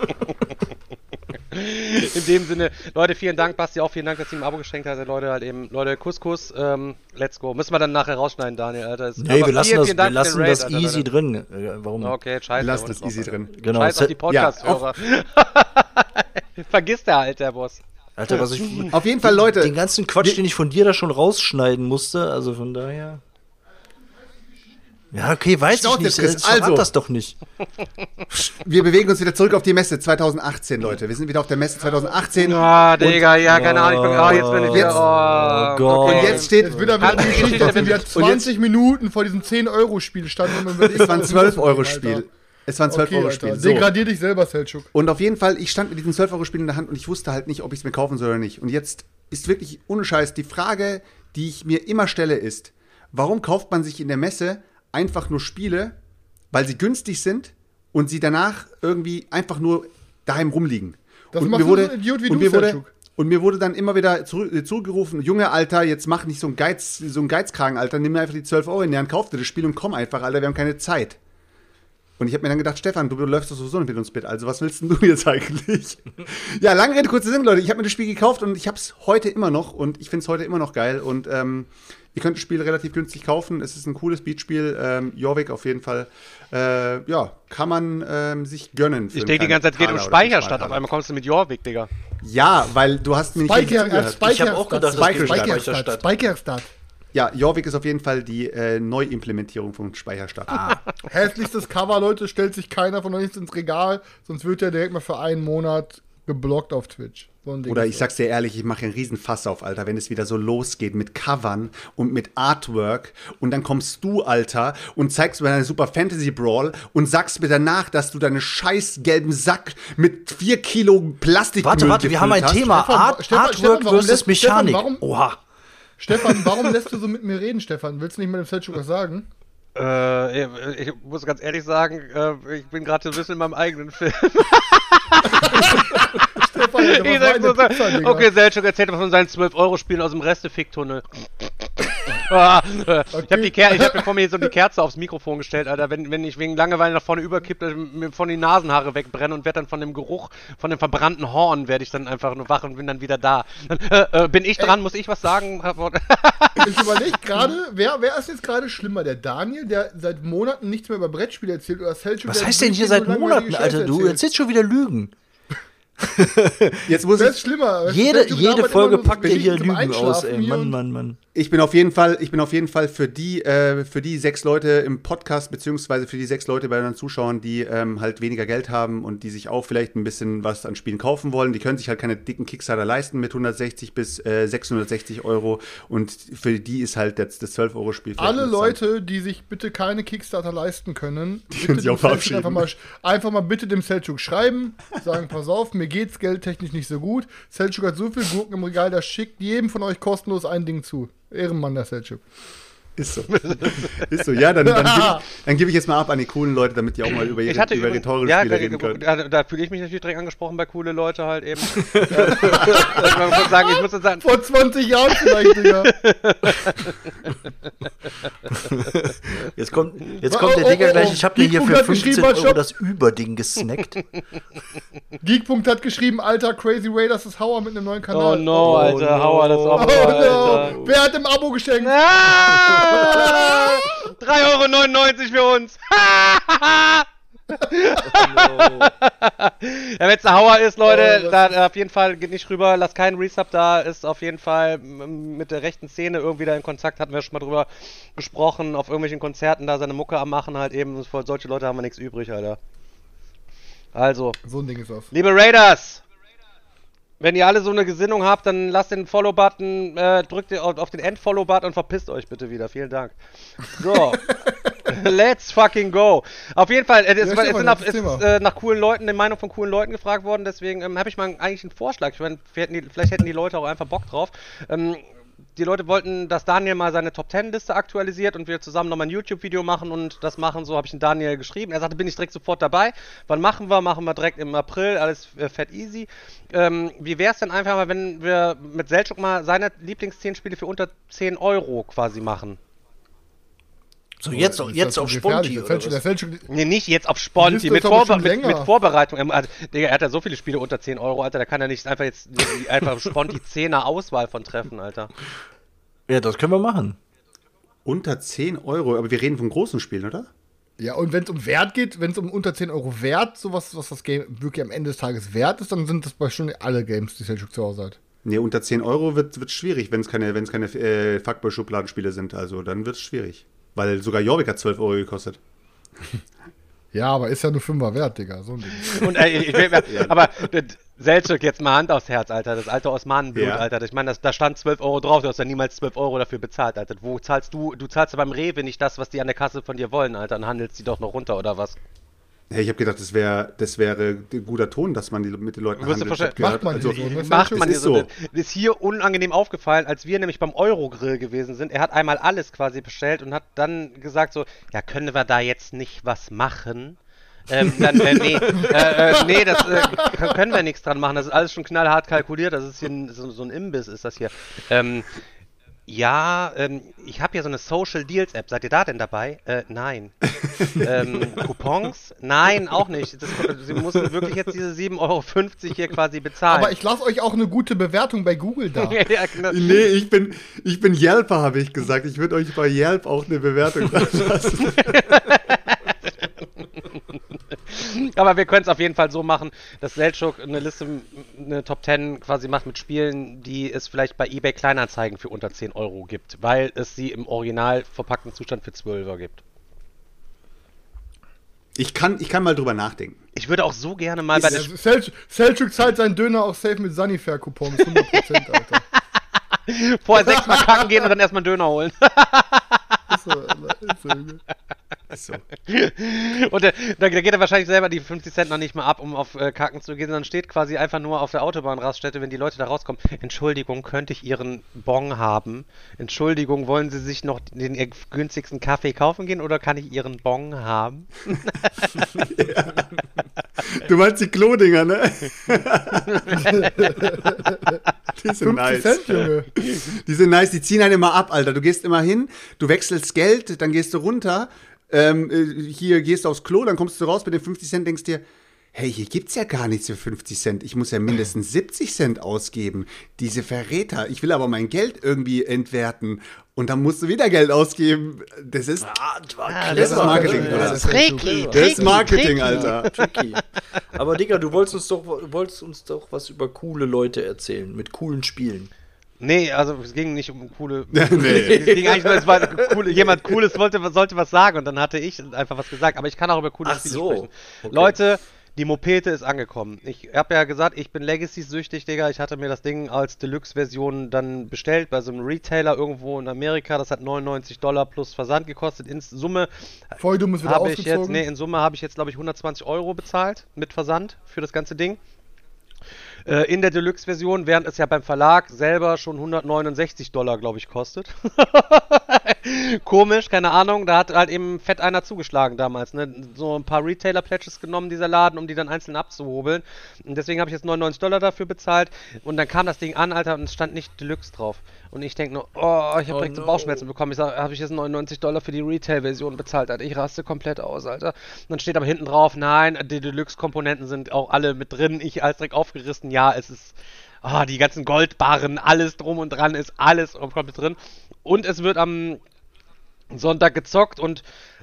In dem Sinne, Leute, vielen Dank, Basti, auch vielen Dank, dass ihr ihm ein Abo geschenkt habt. Leute, halt eben, Leute, Kuss, Kuss, ähm, let's go. Müssen wir dann nachher rausschneiden, Daniel, Alter. Ist- nee, wir lassen vielen, das, vielen wir lassen Raid, das Alter, easy Leute. drin. Äh, Warum? Okay, scheiße. Aber es das easy drin. Genau, Scheiß auf die Podcast-Hörer. Vergiss der halt, der Boss. Alter, was ich. Auf jeden Fall, Leute. Den ganzen Quatsch, den ich von dir da schon rausschneiden musste, also von daher. Ja, okay, weiß Schnauze, ich nicht. Chris, verrat also. das doch nicht. Wir bewegen uns wieder zurück auf die Messe 2018, Leute. Wir sind wieder auf der Messe 2018. Ah, Digga, ja, keine Ahnung. Ich bin, oh, jetzt bin ich wieder. Jetzt- Oh, Gott. okay. Und jetzt steht, Jetzt wird er wieder Kann- die Geschichte, dass wir wieder Und 20 Minuten vor diesem 10-Euro-Spiel standen. Und es war ein 12-Euro-Spiel. Es war ein 12-Euro-Spiel. Alter. So. Degradier dich selber, Selchuk. Und auf jeden Fall, ich stand mit diesem 12-Euro-Spiel in der Hand und ich wusste halt nicht, ob ich es mir kaufen soll oder nicht. Und jetzt ist wirklich ohne Scheiß die Frage, die ich mir immer stelle, ist, warum kauft man sich in der Messe einfach nur Spiele, weil sie günstig sind und sie danach irgendwie einfach nur daheim rumliegen? Das und macht mir so wurde, ein Idiot wie und du, mir wurde, und mir wurde dann immer wieder zurück, äh, zurückgerufen, Junge, Alter, jetzt mach nicht so ein Geiz, so ein Geizkragen, Alter, nimm mir einfach die 12 Euro in die Hand, kauf dir das Spiel und komm einfach, Alter, wir haben keine Zeit. Und ich habe mir dann gedacht, Stefan, du läufst doch sowieso nicht mit uns mit. Also was willst denn du jetzt eigentlich? ja, lange Rede, kurzer Sinn, Leute. Ich habe mir das Spiel gekauft und ich habe es heute immer noch und ich finde es heute immer noch geil. Und ähm, ihr könnt das Spiel relativ günstig kaufen. Es ist ein cooles Beatspiel. Ähm, Jorvik auf jeden Fall. Äh, ja, kann man ähm, sich gönnen. für Ich denke die ganze Zeit, es geht um Speicherstadt. Auf einmal kommst du mit Jorvik, Digga. Ja, weil du hast mir nicht Speicher, äh, zugehört. Ich hab auch gedacht, Speicherstadt. Speicherstadt. Speicherstadt. Ja, Jorvik ist auf jeden Fall die äh, Neuimplementierung von Speicherstadt. Hässlichstes Cover, Leute, stellt sich keiner von euch ins Regal, sonst wird er direkt mal für einen Monat geblockt auf Twitch. So ein Ding Oder ich sag's dir ehrlich, ich mache einen riesen Fass auf, Alter, wenn es wieder so losgeht mit Covern und mit Artwork und dann kommst du, Alter, und zeigst mir deine Super Fantasy Brawl und sagst mir danach, dass du deinen scheiß gelben Sack mit vier Kilo Plastik Warte, warte, wir haben ein Thema. Stefan, Art, Stefan, Artwork Stefan, versus lässt- Stefan, Mechanik. warum- Oha. Stefan, warum lässt du so mit mir reden, Stefan? Willst du nicht mal dem Selchuk was sagen? Äh, ich muss ganz ehrlich sagen, äh, ich bin gerade so ein bisschen in meinem eigenen Film. Ich sag so, Pizza, okay, Selchuk erzählt von seinen 12-Euro-Spielen aus dem Restefick-Tunnel. ah, äh, Ich habe die Ker ich hab mir vor mir so die Kerze aufs Mikrofon gestellt, Alter. Wenn, wenn ich wegen Langeweile nach vorne überkippe, dass mir von die Nasenhaare wegbrennen und werde dann von dem Geruch, von dem verbrannten Horn, werde ich dann einfach nur wach und bin dann wieder da. Dann, äh, äh, bin ich dran? Muss ich was sagen? Ich überlege gerade, wer, wer ist jetzt gerade schlimmer? Der Daniel, der seit Monaten nichts mehr über Brettspiele erzählt, oder Selchuk, Was der heißt denn hier seit Monaten, Alter? Du erzählst schon wieder Lügen. Jetzt muss Wer ist ich, schlimmer? Jede, jede Folge packt er hier Lügen aus, ey. Mann, Mann, Mann. Ich bin auf jeden Fall, ich bin auf jeden Fall für die, äh, für die sechs Leute im Podcast, beziehungsweise für die sechs Leute bei unseren Zuschauern, die ähm, halt weniger Geld haben und die sich auch vielleicht ein bisschen was an Spielen kaufen wollen. Die können sich halt keine dicken Kickstarter leisten mit 160 bis äh, 660 Euro und für die ist halt das, das 12-Euro-Spiel. vielleicht Alle. Leute, die sich bitte keine Kickstarter leisten können, bitte können sich auch verabschieden. einfach mal, einfach mal bitte dem Selchuk schreiben, sagen, pass auf, mir geht's geldtechnisch nicht so gut. Selchuk hat so viel Gurken im Regal, das schickt jedem von euch kostenlos ein Ding zu. Ehrenmann, der Selchuk. Ist so. ist so. Ja, dann, dann gebe ich, dann geb ich jetzt mal ab an die coolen Leute, damit die auch mal über ihre, Ich hatte über übrigens- rhetorische ja, Spiele da, reden können. da, da fühle ich mich natürlich direkt angesprochen bei coole Leute halt eben. ich muss sagen, ich muss sagen, Vor 20 Jahren vielleicht, Digga. Jetzt kommt, jetzt Oh, kommt der oh, Digger oh, gleich. oh. Ich habe dir hier für hat geschrieben, 15 halt, Euro das Überding gesnackt. Geekpunkt hat geschrieben, Alter, Crazy Raiders ist Hauer mit einem neuen oh Kanal. no, Alter, no. hau das Oh Abo, no. Alter. Wer hat im Abo geschenkt? Ah! 3,99 Euro für uns. ja, wenn es eine Hauer ist, Leute, Oh, äh, auf jeden Fall geht nicht rüber, lasst keinen Resub da, ist auf jeden Fall mit der rechten Szene irgendwie da in Kontakt, hatten wir schon mal drüber gesprochen, auf irgendwelchen Konzerten da seine Mucke am machen halt eben, für solche Leute haben wir nichts übrig, Alter. Also, So ein Ding ist das. Liebe Raiders, wenn ihr alle so eine Gesinnung habt, dann lasst den Follow-Button, äh, drückt ihr auf den End-Follow-Button und verpisst euch bitte wieder. Vielen Dank. So. Let's fucking go. Auf jeden Fall, äh, es, Ja, das es Thema. ist äh, nach coolen Leuten, der Meinung von coolen Leuten gefragt worden, deswegen ähm, habe ich mal eigentlich einen Vorschlag. Ich meine, vielleicht hätten die Leute auch einfach Bock drauf. Ähm, die Leute wollten, dass Daniel mal seine Top 10 Liste aktualisiert und wir zusammen nochmal ein YouTube-Video machen und das machen. So habe ich den Daniel geschrieben. Er sagte, bin ich direkt sofort dabei. Wann machen wir? Machen wir direkt im April. Alles äh, fett easy. Ähm, wie wäre es denn einfach mal, wenn wir mit Selchuk mal seine Lieblings 10 Spiele für unter 10 Euro quasi machen? So, jetzt, jetzt auf Sponti. Der was? Selchuk- der Selchuk- Nee, nicht jetzt auf Sponti, mit, Vorbe schon mit, mit Vorbereitung. Ähm, also, Digga, er hat ja so viele Spiele unter 10 Euro, Alter, da kann er nicht einfach jetzt einfach Sponti 10er Auswahl von treffen, Alter. Ja, das können wir machen. Unter 10 Euro, aber wir reden von großen Spielen, oder? Ja, und wenn es um Wert geht, wenn es um unter 10 Euro Wert, sowas, was das Game wirklich am Ende des Tages wert ist, dann sind das bei schon alle Games, die Selchuk zu Hause hat. Nee, unter 10 Euro wird es schwierig, wenn es keine, wenn's keine äh, Fuckboy-Schubladenspiele sind. Also dann wird es schwierig. Weil sogar Jorvik hat 12 Euro gekostet. Ja, aber ist ja nur 5er wert, Digga. So ein Ding. Und äh, ich will, aber äh, Selchuk, jetzt mal Hand aufs Herz, Alter, das alte Osmanenblut, Ja. Alter. Ich meine, da stand 12 Euro drauf, du hast ja niemals 12 Euro dafür bezahlt, Alter. Wo zahlst du, du zahlst ja beim Rewe nicht das, was die an der Kasse von dir wollen, Alter, und handelst die doch noch runter, oder was? Hey, ich habe gedacht, das wäre das wäre ein guter Ton, dass man die, mit den Leuten handelt. Macht man nicht so, ne? Macht Das man ist hier so. ist hier unangenehm aufgefallen, als wir nämlich beim Eurogrill gewesen sind. Er hat einmal alles quasi bestellt und hat dann gesagt so, ja, können wir da jetzt nicht was machen? ähm, dann, äh, nee, äh, äh, nee, das äh, können wir nichts dran machen. Das ist alles schon knallhart kalkuliert. Das ist hier ein, so, so ein Imbiss, ist das hier. Ähm, ja, ähm, ich habe hier so eine Social Deals App. Seid ihr da denn dabei? Äh, nein. ähm, Coupons? Nein, auch nicht. Das, Sie müssen wirklich jetzt diese 7,50 Euro hier quasi bezahlen. Aber ich lasse euch auch eine gute Bewertung bei Google da. ja, genau. Nee, ich bin, ich bin Yelper, habe ich gesagt. Ich würde euch bei Yelp auch eine Bewertung lassen. Aber wir können es auf jeden Fall so machen, dass Selchuk eine Liste, eine Top 10 quasi macht mit Spielen, die es vielleicht bei eBay Kleinanzeigen für unter 10 Euro gibt, weil es sie im original verpackten Zustand für 12er gibt. Ich kann, ich kann mal drüber nachdenken. Ich würde auch so gerne mal bei der Sel Selchuk zahlt seinen Döner auch safe mit Sanifair-Coupons. 100%, Alter. vorher sechsmal kacken gehen und dann erstmal einen Döner holen. Ist so. Ist so. So. Und äh, da, da geht er wahrscheinlich selber die 50 Cent noch nicht mal ab, um auf äh, Kacken zu gehen, sondern steht quasi einfach nur auf der Autobahnraststätte, wenn die Leute da rauskommen. Entschuldigung, könnte ich Ihren Bon haben? Entschuldigung, wollen Sie sich noch den äh, günstigsten Kaffee kaufen gehen oder kann ich Ihren Bon haben? Du meinst die Klodinger, ne? die sind 50 nice. Cent, Junge. Die sind nice, die ziehen halt immer ab, Alter. Du gehst immer hin, du wechselst Geld, dann gehst du runter, ähm, äh, hier gehst du aufs Klo, dann kommst du raus mit den 50 Cent, denkst dir, hey, hier gibt's ja gar nichts für 50 Cent. Ich muss ja mindestens 70 Cent ausgeben. Diese Verräter. Ich will aber mein Geld irgendwie entwerten. Und dann musst du wieder Geld ausgeben. Das ist, Ah, das war Ah, das ist clever. Marketing, Ja, das ist Tricky, Das ist Marketing, Alter. Tricky. Aber Digga, du wolltest uns doch, du wolltest uns doch was über coole Leute erzählen, mit coolen Spielen. Nee, also es ging nicht um coole. Nee. Es ging eigentlich nur, es war coole, jemand Cooles wollte, sollte was sagen und dann hatte ich einfach was gesagt. Aber ich kann auch über coole Ach Spiele so. sprechen. Okay. Leute, die Mopete ist angekommen. Ich habe ja gesagt, ich bin Legacy-süchtig, Digga. Ich hatte mir das Ding als Deluxe-Version dann bestellt bei so einem Retailer irgendwo in Amerika. Das hat 99 Dollar plus Versand gekostet. In Summe Voll dumm ist wieder habe ich jetzt, ausgezogen. nee, in Summe habe ich jetzt, glaube ich, 120 Euro bezahlt mit Versand für das ganze Ding. Äh, in der Deluxe-Version, während es ja beim Verlag selber schon 169 Dollar, glaube ich, kostet. Komisch, keine Ahnung. Da hat halt eben fett einer zugeschlagen damals. Ne? So ein paar Retailer-Pledges genommen, dieser Laden, um die dann einzeln abzuhobeln. Und deswegen habe ich jetzt 99 Dollar dafür bezahlt. Und dann kam das Ding an, Alter, und es stand nicht Deluxe drauf. Und ich denke nur, oh, ich habe Oh direkt so no. Bauchschmerzen bekommen. Ich sage, habe ich jetzt 99 Dollar für die Retail-Version bezahlt, Alter. Ich raste komplett aus, Alter. Und dann steht aber hinten drauf, nein, die Deluxe-Komponenten sind auch alle mit drin. Ich als direkt aufgerissen, ja, es ist. Ah, die ganzen Goldbarren, alles drum und dran ist alles komplett drin. Und es wird am Sonntag gezockt und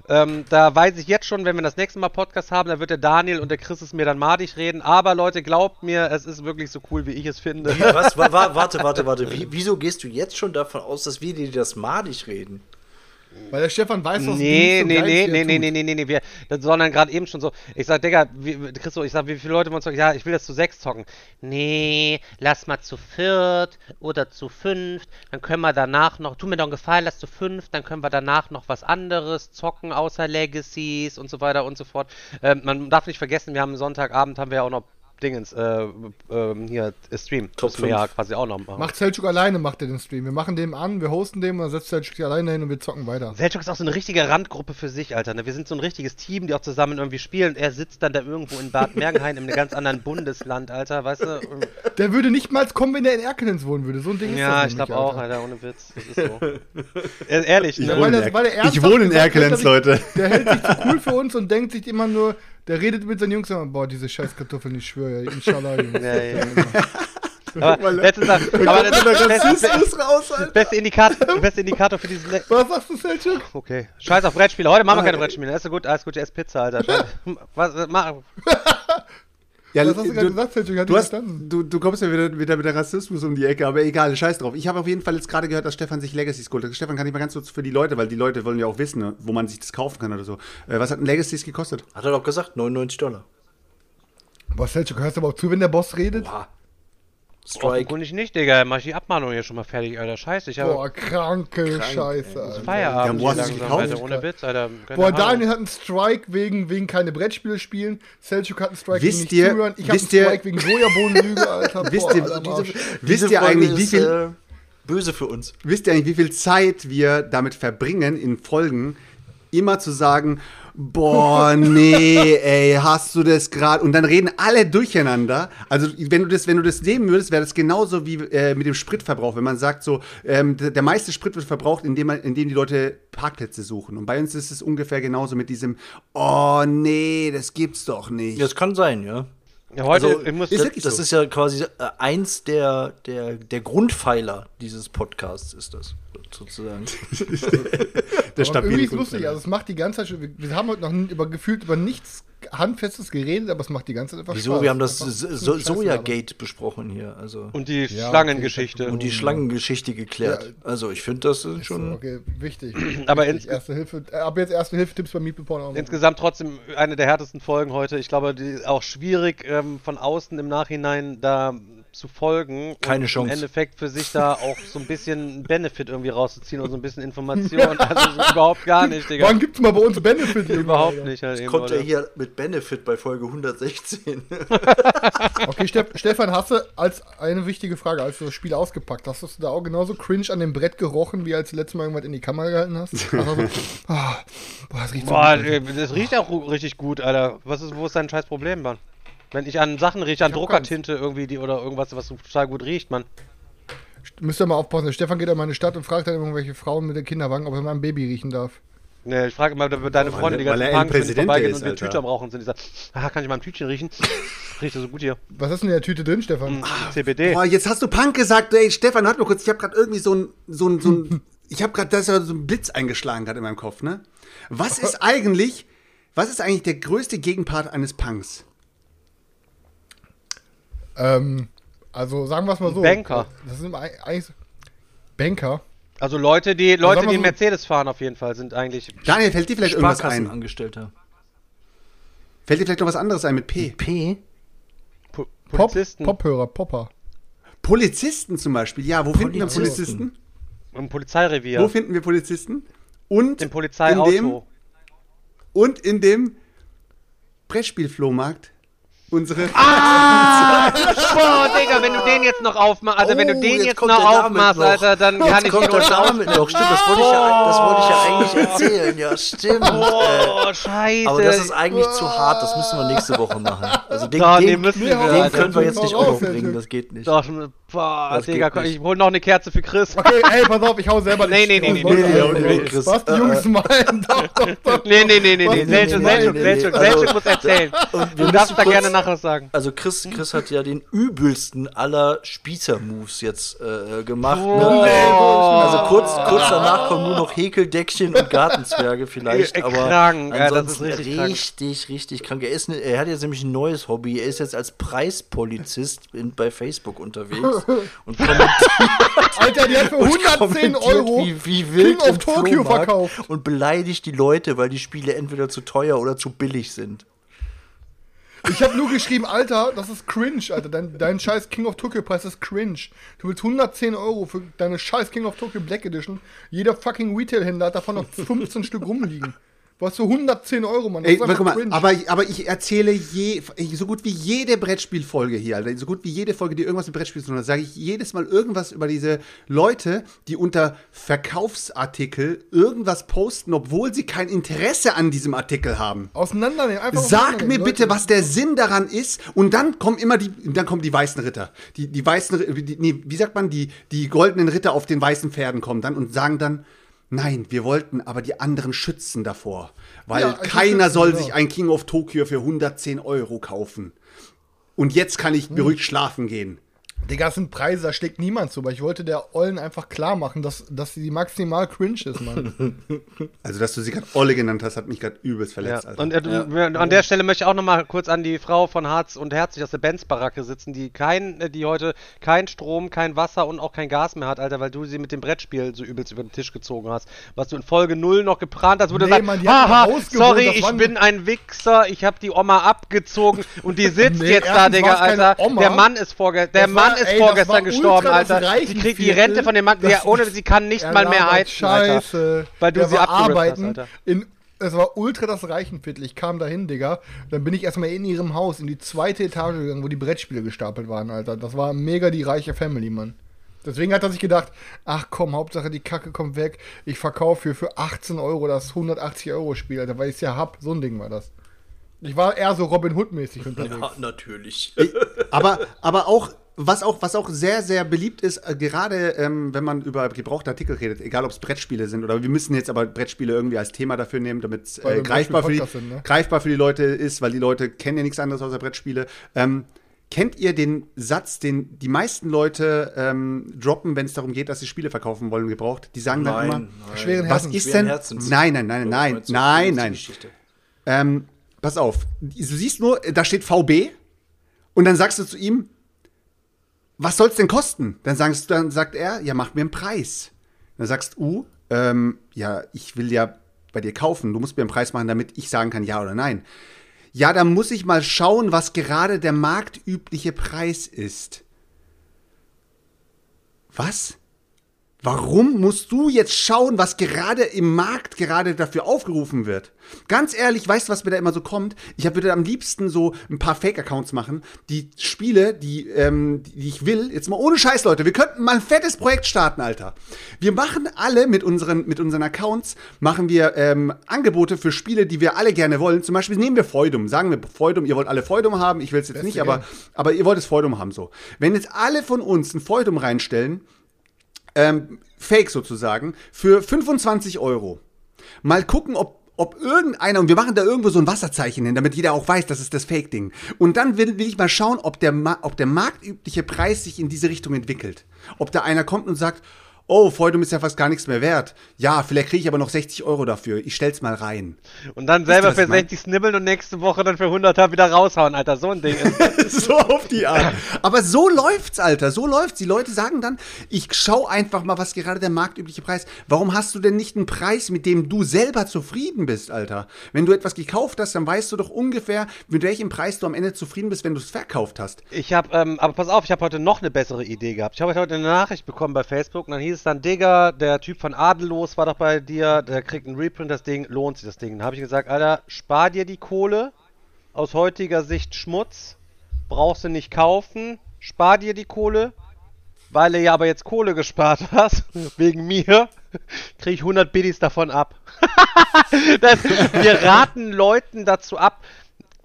ähm, da weiß ich jetzt schon, wenn wir das nächste Mal Podcast haben, da wird der Daniel und der Chris es mir dann madig reden. Aber Leute, glaubt mir, es ist wirklich so cool, wie ich es finde. Was? Wa, wa, warte, warte, warte. Wie, wieso gehst du jetzt schon davon aus, dass wir dir das madig reden? Weil der Stefan weiß, was Nee, so nee, nee, nee, nee, tut. nee, nee, nee, nee, wir, das, sondern gerade eben schon so. Ich sag, Digga, wie, Christo, ich sag, wie viele Leute wollen zocken? Ja, ich will das zu sechs zocken. Nee, lass mal zu viert oder zu fünft, dann können wir danach noch, tu mir doch einen Gefallen, lass zu fünf, dann können wir danach noch was anderes zocken, außer Legacies und so weiter und so fort. Ähm, man darf nicht vergessen, wir haben Sonntagabend, haben wir ja auch noch Dingens, äh, ähm, hier, äh, Stream. Top Müssen wir ja quasi auch noch machen. Macht Selchuk alleine, macht er den Stream. Wir machen dem an, wir hosten dem und dann setzt Selchuk sich alleine hin und wir zocken weiter. Selchuk ist auch so eine richtige Randgruppe für sich, Alter. Ne? Wir sind so ein richtiges Team, die auch zusammen irgendwie spielen. Er sitzt dann da irgendwo in Bad Mergenhain in einem ganz anderen Bundesland, Alter, weißt du? Der würde nicht mal kommen, wenn der in Erkelenz wohnen würde. So ein Ding ist Ja, das ich nämlich, glaube auch, Alter. Ohne Witz. Das ist so. E- Ehrlich, Ich ne? wohne weil in Er- weil er ich wohne in Erkelenz, ich- Leute. Der hält sich zu cool für uns und denkt sich immer nur, der redet mit seinen Jungs und sagt, boah, diese scheiß Kartoffeln, ich schwöre, inshallah, Jungs. Ja, ja. Aber letztens Tag, aber das, Der das, Rassismus raus, beste Indikator, beste Indikator für dieses. Le Was sagst du, Selchuk? okay. Scheiß auf Brettspiele. Heute machen wir keine Brettspiele. Alles gut, alles gut, ich esse Pizza, Alter. Was, mach, Ja, Was hast du gerade du, gesagt, Selchuk? Hat du, hast, verstanden. du, du kommst ja wieder, wieder mit der Rassismus um die Ecke, aber egal, scheiß drauf. Ich habe auf jeden Fall jetzt gerade gehört, dass Stefan sich Legacies geholt hat. Stefan, kann ich mal ganz kurz für die Leute, weil die Leute wollen ja auch wissen, ne, wo man sich das kaufen kann oder so. Äh, was hat ein Legacies gekostet? Hat er doch gesagt, 99 Dollar. Boah, Selchuk, hörst du aber auch zu, wenn der Boss redet? Boah. Strike. offenkundig nicht, Digga. Mach ich die Abmahnung hier schon mal fertig, Alter. Scheiße, ich habe Boah, kranke Scheiße, Alter. Feierabend Ja, sie langsam, gekauft? Alter. Ohne Witz, Alter. Keine Boah, Ahnung. Daniel hat einen Strike wegen, wegen keine Brettspiele spielen. Selchuk hat einen Strike Wisst wegen nicht ihr- zuhören. Ich habe einen wisst ihr- Strike wegen Sojabohnenlüge, Alter. Wisst Boah, ihr- Alter, am diese- Arsch. Wisst Diese ihr Folge eigentlich, wie ist, viel, Äh, böse für uns. wisst ihr eigentlich, wie viel Zeit wir damit verbringen, in Folgen immer zu sagen, boah, nee, ey, hast du das gerade? Und dann reden alle durcheinander. Also, wenn du das, wenn du das nehmen würdest, wäre das genauso wie äh, mit dem Spritverbrauch. Wenn man sagt so, ähm, der, meiste Sprit wird verbraucht, indem, man, indem die Leute Parkplätze suchen. Und bei uns ist es ungefähr genauso mit diesem, oh, nee, das gibt's doch nicht. Das kann sein, ja. Ja, heute, Also, ich muss, ist das, wirklich das so. ist ja quasi äh, eins der, der, der Grundpfeiler dieses Podcasts, ist das. Sozusagen. Der irgendwie ist lustig, also es macht die ganze Zeit schon, wir, wir haben heute noch über, gefühlt über nichts Handfestes geredet, aber es macht die ganze Zeit einfach Wieso? Spaß. Wir haben das so Sojagate besprochen hier. Also. Und die Ja, Schlangengeschichte. Und die Schlangengeschichte geklärt. Ja. Also ich finde das ist schon. Okay, wichtig. Aber wichtig. erste Hilfe, äh, ab jetzt erste Hilfe-Tipps bei Meeple auch. Insgesamt trotzdem eine der härtesten Folgen heute. Ich glaube, die ist auch schwierig ähm, von außen im Nachhinein da zu folgen. Keine und Chance. Im Endeffekt für sich da auch so ein bisschen Benefit irgendwie rauszuziehen oder so ein bisschen Information. Also so überhaupt gar nicht, Digga. Wann gibt's mal bei uns Benefit? Überhaupt Alter? nicht. Halt eben, Kommt ja hier mit Benefit bei Folge 116. Okay, Steff, Stefan, hast du als eine wichtige Frage, als du das Spiel ausgepackt hast, hast du da auch genauso cringe an dem Brett gerochen, wie als du letztes Mal irgendwas in die Kamera gehalten hast? Also so, ah, boah, das riecht so Boah, gut. äh, das riecht auch richtig gut, Alter. Was ist, wo ist dein scheiß Problem, Mann? Wenn ich an Sachen rieche, an Druckertinte irgendwie die oder irgendwas, was so total gut riecht, Mann. Müsst ihr mal aufpassen. Stefan geht in meine Stadt und fragt dann irgendwelche Frauen mit den Kinderwagen, ob er mal ein Baby riechen darf. Ne, ich frage immer deine Freunde, die weil ganzen er die Präsident vorbeigehen ist, und wir. Tüte am Rauchen sind, die sagen, ah, kann ich mal ein Tütchen riechen? Riecht das so gut hier. Was ist denn in der Tüte drin, Stefan? CBD. Boah, jetzt hast du Punk gesagt, ey, Stefan, warte mal kurz, ich habe gerade irgendwie so ein, so ein, so ein, ich habe gerade, da ist ja so ein Blitz eingeschlagen gerade in meinem Kopf, ne? Was ist eigentlich, was ist eigentlich der größte Gegenpart eines Punks? Ähm, also sagen wir es mal so. Banker. Das sind eigentlich Banker. Also Leute, die Leute, sag mal die so- Mercedes fahren auf jeden Fall, sind eigentlich Daniel, fällt dir vielleicht irgendwas ein? Sparkassenangestellter. Fällt dir vielleicht noch was anderes ein mit P? P? Po Pop, Polizisten Pophörer, Popper. Polizisten zum Beispiel, ja, wo finden wir Polizisten. Polizisten? im Polizeirevier, Wo finden wir Polizisten? Und im in dem, Polizeiauto. und in dem Brettspielflohmarkt unsere Boah, Digga, wenn du den jetzt noch aufmachst, also wenn du Oh, den jetzt jetzt, noch aufmachst, noch. Alter, dann Jetzt kann ich kommt ihn der Name noch. Stimmt, das wollte ich ja, das wollte ich ja eigentlich erzählen. Ja, stimmt. Oh, scheiße. aber das ist eigentlich zu hart. Das müssen wir nächste Woche machen. Also den, Doch, den, den wir, den können wir jetzt nicht raus, auch noch Herr bringen. Türk. Das geht nicht. Doch, boah, Das Digga, ich hol noch eine Kerze für Chris. Okay, ey, pass auf, ich hau selber Nee, nee, nee, nee, nee, nee, Was, nee, nee, Chris. Was die Äh, Jungs meinen, doch, doch, doch. Nee, nee, nee, nee, nee, Selchuk, Selchuk, Also- Selchuk muss erzählen. Du darfst da gerne nachher was sagen. Also Chris, Chris hat ja den übelsten aller Spießer-Moves jetzt äh, gemacht. Ne? Also kurz, kurz danach kommen nur noch Häkeldeckchen und Gartenzwerge vielleicht. Äh, aber krank, ja, das ist ansonsten richtig krank. richtig, richtig krank. Er, ist ne, er hat jetzt nämlich ein neues Hobby. Er ist jetzt als Preispolizist in, bei Facebook unterwegs und kommentiert, Alter, die hat für 110 kommentiert, Euro wie, wie wild King of Tokyo verkauft. und beleidigt die Leute, weil die Spiele entweder zu teuer oder zu billig sind. Ich habe nur geschrieben, Alter, das ist cringe, Alter. Dein, dein scheiß King of Tokyo Preis ist cringe. Du willst 110 Euro für deine scheiß King of Tokyo Black Edition. Jeder fucking Retail-Händler hat davon noch 15 Stück rumliegen. Hast für 110 Euro, Mann. Ey, mal, aber, aber ich erzähle je, so gut wie jede Brettspielfolge hier, Alter, so gut wie jede Folge, die irgendwas mit Brettspielen zu tun hat, sage ich jedes Mal irgendwas über diese Leute, die unter Verkaufsartikel irgendwas posten, obwohl sie kein Interesse an diesem Artikel haben. Auseinandernehmen, einfach Sag mir bitte, Leute. was der Sinn daran ist. Und dann kommen immer die, dann kommen die weißen Ritter. Die, die weißen, die, nee, wie sagt man, die, die goldenen Ritter auf den weißen Pferden kommen dann und sagen dann, nein, wir wollten aber die anderen schützen davor. Weil Ja, ich keiner schützen, soll genau. sich ein King of Tokyo für 110 Euro kaufen. Und jetzt kann Hm. ich beruhigt schlafen gehen. Digga, das sind Preise, da schlägt niemand zu. Aber ich wollte der Ollen einfach klar machen, dass, dass sie maximal cringe ist, Mann. Also, dass du sie gerade Olle genannt hast, hat mich gerade übelst Ja. verletzt. Alter. Und äh, wir- an der Stelle möchte ich auch noch mal kurz an die Frau von Harz und Herzig aus der Benz-Baracke sitzen, die kein, äh, die heute kein Strom, kein Wasser und auch kein Gas mehr hat, Alter, weil du sie mit dem Brettspiel so übelst über den Tisch gezogen hast. Was du in Folge 0 noch geplant hast, wo du Nee, sagst, Mann, die haha, sorry, ich bin ein Wichser, ich habe die Oma abgezogen und die sitzt Nee, jetzt da, Digga, Alter. Oma. Der Mann ist vorgestern, der Das war- Mann ist ey, das war vorgestern gestorben, ultra das Alter. Die kriegt die. Rente von dem Mann, der, ohne sie kann nicht mal mehr heizen, Alter. Scheiße. Weil du sie abgerippt hast, arbeiten Alter. In, es war ultra das Reichenviertel. Ich kam dahin, Digga. Dann bin ich erstmal in ihrem Haus in die zweite Etage gegangen, wo die Brettspiele gestapelt waren, Alter. Das war mega die reiche Family, Mann. Deswegen hat er sich gedacht, ach komm, Hauptsache die Kacke kommt weg. Ich verkaufe hier für 18 Euro das 180 Euro Spiel, Alter, weil ich es ja hab. So ein Ding war das. Ich war eher so Robin Hood-mäßig unterwegs. Ja, natürlich. aber, aber auch, was auch, was auch sehr, sehr beliebt ist, äh, gerade ähm, wenn man über gebrauchte Artikel redet, egal ob es Brettspiele sind oder wir müssen jetzt aber Brettspiele irgendwie als Thema dafür nehmen, damit es äh, greifbar, für die, sind, ne? greifbar für die Leute ist, weil die Leute kennen ja nichts anderes außer Brettspiele. Ähm, kennt ihr den Satz, den die meisten Leute ähm, droppen, wenn es darum geht, dass sie Spiele verkaufen wollen, gebraucht? Die sagen dann immer, Schweren was ist denn? Herzens. Nein, nein, nein, nein, du, nein, nein. Ähm, pass auf, du siehst nur, da steht VB und dann sagst du zu ihm, was soll's denn kosten? Dann, sagst, dann sagt er, ja, mach mir einen Preis. Dann sagst du, ähm, ja, ich will ja bei dir kaufen, du musst mir einen Preis machen, damit ich sagen kann, ja oder nein. Ja, dann muss ich mal schauen, was gerade der marktübliche Preis ist. Was? Warum musst du jetzt schauen, was gerade im Markt gerade dafür aufgerufen wird? Ganz ehrlich, weißt du, was mir da immer so kommt? Ich würde am liebsten so ein paar Fake-Accounts machen, die Spiele, die, ähm, die ich will, jetzt mal ohne Scheiß, Leute, wir könnten mal ein fettes Projekt starten, Alter. Wir machen alle mit unseren, mit unseren Accounts, machen wir ähm, Angebote für Spiele, die wir alle gerne wollen. Zum Beispiel nehmen wir Feudum, sagen wir Feudum, ihr wollt alle Feudum haben, ich will es jetzt nicht, aber, aber ihr wollt es Feudum haben, so. Wenn jetzt alle von uns ein Feudum reinstellen, ähm, Fake sozusagen, für 25 Euro. Mal gucken, ob, ob irgendeiner, und wir machen da irgendwo so ein Wasserzeichen hin, damit jeder auch weiß, das ist das Fake-Ding. Und dann will, will ich mal schauen, ob der, ob der marktübliche Preis sich in diese Richtung entwickelt. Ob da einer kommt und sagt, oh, Feudum ist ja fast gar nichts mehr wert. Ja, vielleicht kriege ich aber noch 60 Euro dafür. Ich stell's mal rein. Und dann selber für mein? 60 snibbeln und nächste Woche dann für 100er wieder raushauen, Alter. So ein Ding ist so auf die Art. Aber so läuft's, Alter. So läuft's. Die Leute sagen dann, ich schau einfach mal, was gerade der marktübliche Preis. Warum hast du denn nicht einen Preis, mit dem du selber zufrieden bist, Alter? Wenn du etwas gekauft hast, dann weißt du doch ungefähr, mit welchem Preis du am Ende zufrieden bist, wenn du es verkauft hast. Ich habe, ähm, aber pass auf, ich habe heute noch eine bessere Idee gehabt. Ich habe heute eine Nachricht bekommen bei Facebook und dann hieß es dann, Digga, der Typ von Adellos war doch bei dir, der kriegt einen Reprint, das Ding, lohnt sich das Ding. Dann habe ich gesagt, Alter, spar dir die Kohle, aus heutiger Sicht Schmutz, brauchst du nicht kaufen, spar dir die Kohle, weil du ja aber jetzt Kohle gespart hast, wegen mir, krieg ich 100 Biddies davon ab. das, wir raten Leuten dazu ab,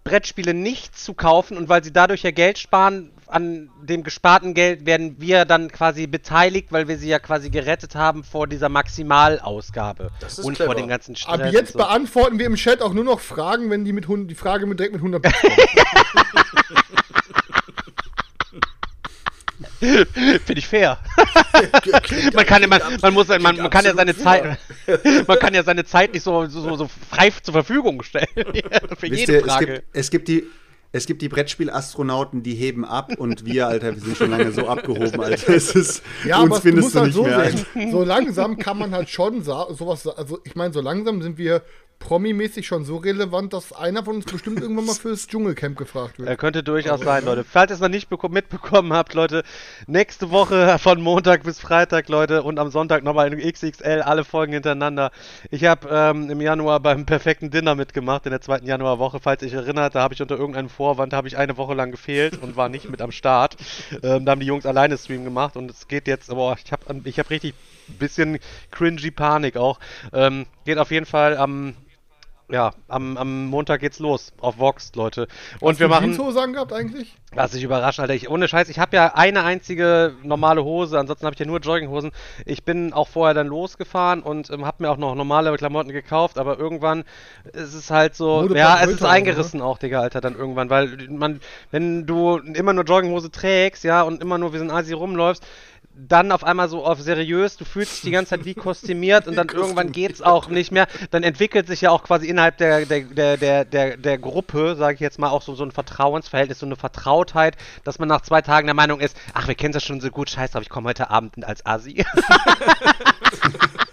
Brettspiele nicht zu kaufen und weil sie dadurch ja Geld sparen, an dem gesparten Geld werden wir dann quasi beteiligt, weil wir sie ja quasi gerettet haben vor dieser Maximalausgabe Das ist und clever. vor dem ganzen Stress. Ab jetzt so. beantworten wir im Chat auch nur noch Fragen, wenn die, mit 100, die Frage mit direkt mit 100 Finde ich fair. man kann, ja- man, man muss, man, man kann ja seine Zeit, man kann ja seine Zeit nicht so, so, so frei zur Verfügung stellen. Für Wisst jede ihr, es Frage. gibt, es gibt die. Es gibt die Brettspielastronauten, die heben ab und wir, Alter, wir sind schon lange so abgehoben, Alter. Es ist, Ja, uns aber du findest musst du halt nicht so mehr. sehen. So langsam kann man halt schon sowas, also ich meine, so langsam sind wir promimäßig schon so relevant, dass einer von uns bestimmt irgendwann mal fürs Dschungelcamp gefragt wird. Er könnte durchaus sein, Leute. Falls ihr es noch nicht beko- mitbekommen habt, Leute, nächste Woche von Montag bis Freitag, Leute, und am Sonntag nochmal in XXL alle Folgen hintereinander. Ich habe ähm, im Januar beim perfekten Dinner mitgemacht, in der zweiten Januarwoche. Falls ihr euch erinnert, da habe ich unter irgendeinem Vorwand, habe ich eine Woche lang gefehlt und war nicht mit am Start. Ähm, da haben die Jungs alleine Stream gemacht und es geht jetzt, boah, ich habe ich hab richtig bisschen cringy Panik auch. Ähm, geht auf jeden Fall am ja, am, am Montag geht's los auf Vox, Leute. Und Hast wir du machen. Jeanshosen gehabt eigentlich? Lass dich überraschen, Alter. Ich, ohne Scheiß, ich habe ja eine einzige normale Hose, ansonsten habe ich ja nur Jogginghosen. Ich bin auch vorher dann losgefahren und ähm, habe mir auch noch normale Klamotten gekauft, aber irgendwann ist es halt so, Modepart ja, es ist eingerissen auch, Digga, Alter, dann irgendwann, weil man, wenn du immer nur Jogginghose trägst, ja, und immer nur wie so ein Asi rumläufst, dann auf einmal so auf seriös, du fühlst dich die ganze Zeit wie kostümiert und dann irgendwann geht's auch nicht mehr. Dann entwickelt sich ja auch quasi innerhalb der, der, der, der, der, der Gruppe, sage ich jetzt mal, auch so, so ein Vertrauensverhältnis, so eine Vertrautheit, dass man nach zwei Tagen der Meinung ist, ach, wir kennen das schon so gut, scheiß drauf, ich komme heute Abend als Asi.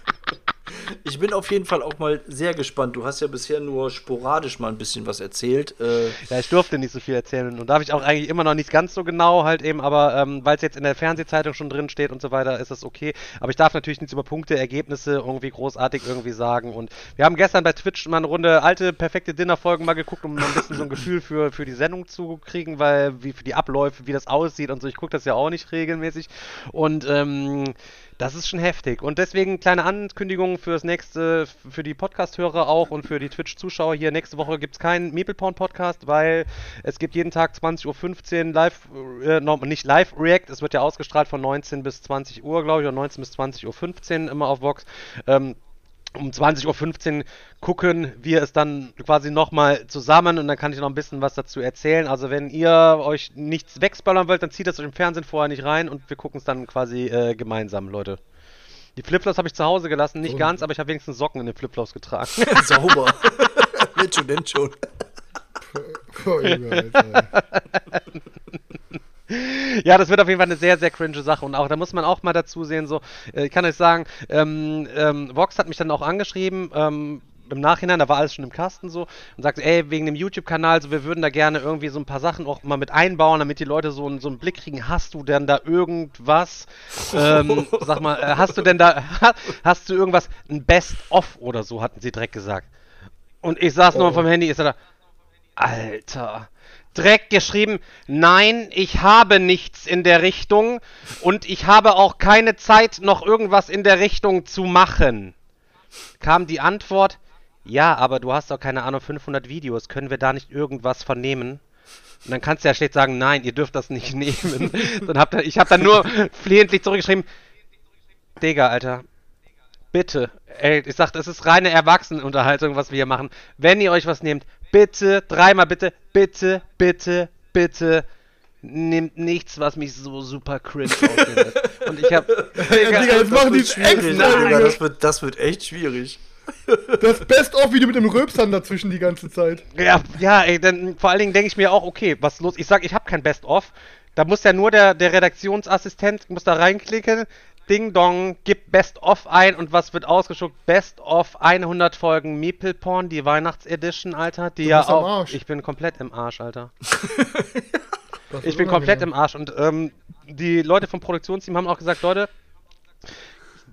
Ich bin auf jeden Fall auch mal sehr gespannt. Du hast ja bisher nur sporadisch mal ein bisschen was erzählt. Äh, Ja, ich durfte nicht so viel erzählen und darf ich auch eigentlich immer noch nicht ganz so genau halt eben, aber ähm, weil es jetzt in der Fernsehzeitung schon drin steht und so weiter, ist das okay. Aber ich darf natürlich nichts über Punkte, Ergebnisse irgendwie großartig irgendwie sagen. Und wir haben gestern bei Twitch mal eine Runde alte, perfekte Dinnerfolgen mal geguckt, um ein bisschen so ein Gefühl für, für die Sendung zu kriegen, weil wie für die Abläufe, wie das aussieht und so. Ich gucke das ja auch nicht regelmäßig. Und ähm, das ist schon heftig. Und deswegen kleine Ankündigung fürs nächste, für die Podcast-Hörer auch und für die Twitch-Zuschauer hier. Nächste Woche gibt es keinen Meeple-Porn-Podcast, weil es gibt jeden Tag 20.15 Uhr live, äh, nicht live-React, es wird ja ausgestrahlt von 19 bis 20 Uhr, glaube ich, oder 19 bis 20.15 Uhr immer auf Vox. Ähm, um 20.15 Uhr gucken wir es dann quasi nochmal zusammen und dann kann ich noch ein bisschen was dazu erzählen. Also wenn ihr euch nichts wegspoilern wollt, dann zieht das euch im Fernsehen vorher nicht rein und wir gucken es dann quasi äh, gemeinsam, Leute. Die Flipflops habe ich zu Hause gelassen, nicht Oh. ganz, aber ich habe wenigstens Socken in den Flipflops getragen. Sauber. Nennt schon, nennt schon. Oh, Junge, Alter. Ja, das wird auf jeden Fall eine sehr, sehr cringe Sache. Und auch da muss man auch mal dazu sehen, so, äh, ich kann euch sagen, ähm, ähm, Vox hat mich dann auch angeschrieben, ähm, im Nachhinein, da war alles schon im Kasten so, und sagte, ey, wegen dem YouTube-Kanal, so, wir würden da gerne irgendwie so ein paar Sachen auch mal mit einbauen, damit die Leute so, einen- so einen Blick kriegen, hast du denn da irgendwas, ähm, sag mal, äh, hast du denn da, hast du irgendwas, ein Best-of oder so, hatten sie direkt gesagt. Und ich saß nur vom Handy, ist er da, Alter. Direkt geschrieben, nein, ich habe nichts in der Richtung und ich habe auch keine Zeit, noch irgendwas in der Richtung zu machen. Kam die Antwort, ja, aber du hast doch keine Ahnung, 500 Videos, können wir da nicht irgendwas vernehmen? Und dann kannst du ja schlecht sagen, nein, ihr dürft das nicht nehmen. dann habt ihr, ich habe dann nur flehentlich zurückgeschrieben, Digga, Alter, bitte, ey, ich sag, das ist reine Erwachsenenunterhaltung, was wir hier machen. Wenn ihr euch was nehmt, bitte, dreimal bitte, bitte, bitte, bitte, nehmt nichts, was mich so super cringe. Und ich hab, Ja, Digga, jetzt machen die Schwierig, extra. Digga, das, wird, das wird echt schwierig. Das Best-of-Video mit dem Röpsern dazwischen die ganze Zeit. ja, ja, ey, dann vor allen Dingen denke ich mir auch, okay, was ist los? Ich sag, ich habe kein Best-of. Da muss ja nur der, der Redaktionsassistent, muss da reinklicken, Ding Dong, gib Best-of ein und was wird ausgeschuckt? Best-of 100 Folgen Meeple Porn, die Weihnachtsedition, Alter, die ja auch. Ich bin komplett im Arsch, Alter. Ich bin komplett im Arsch und ähm, die Leute vom Produktionsteam haben auch gesagt, Leute,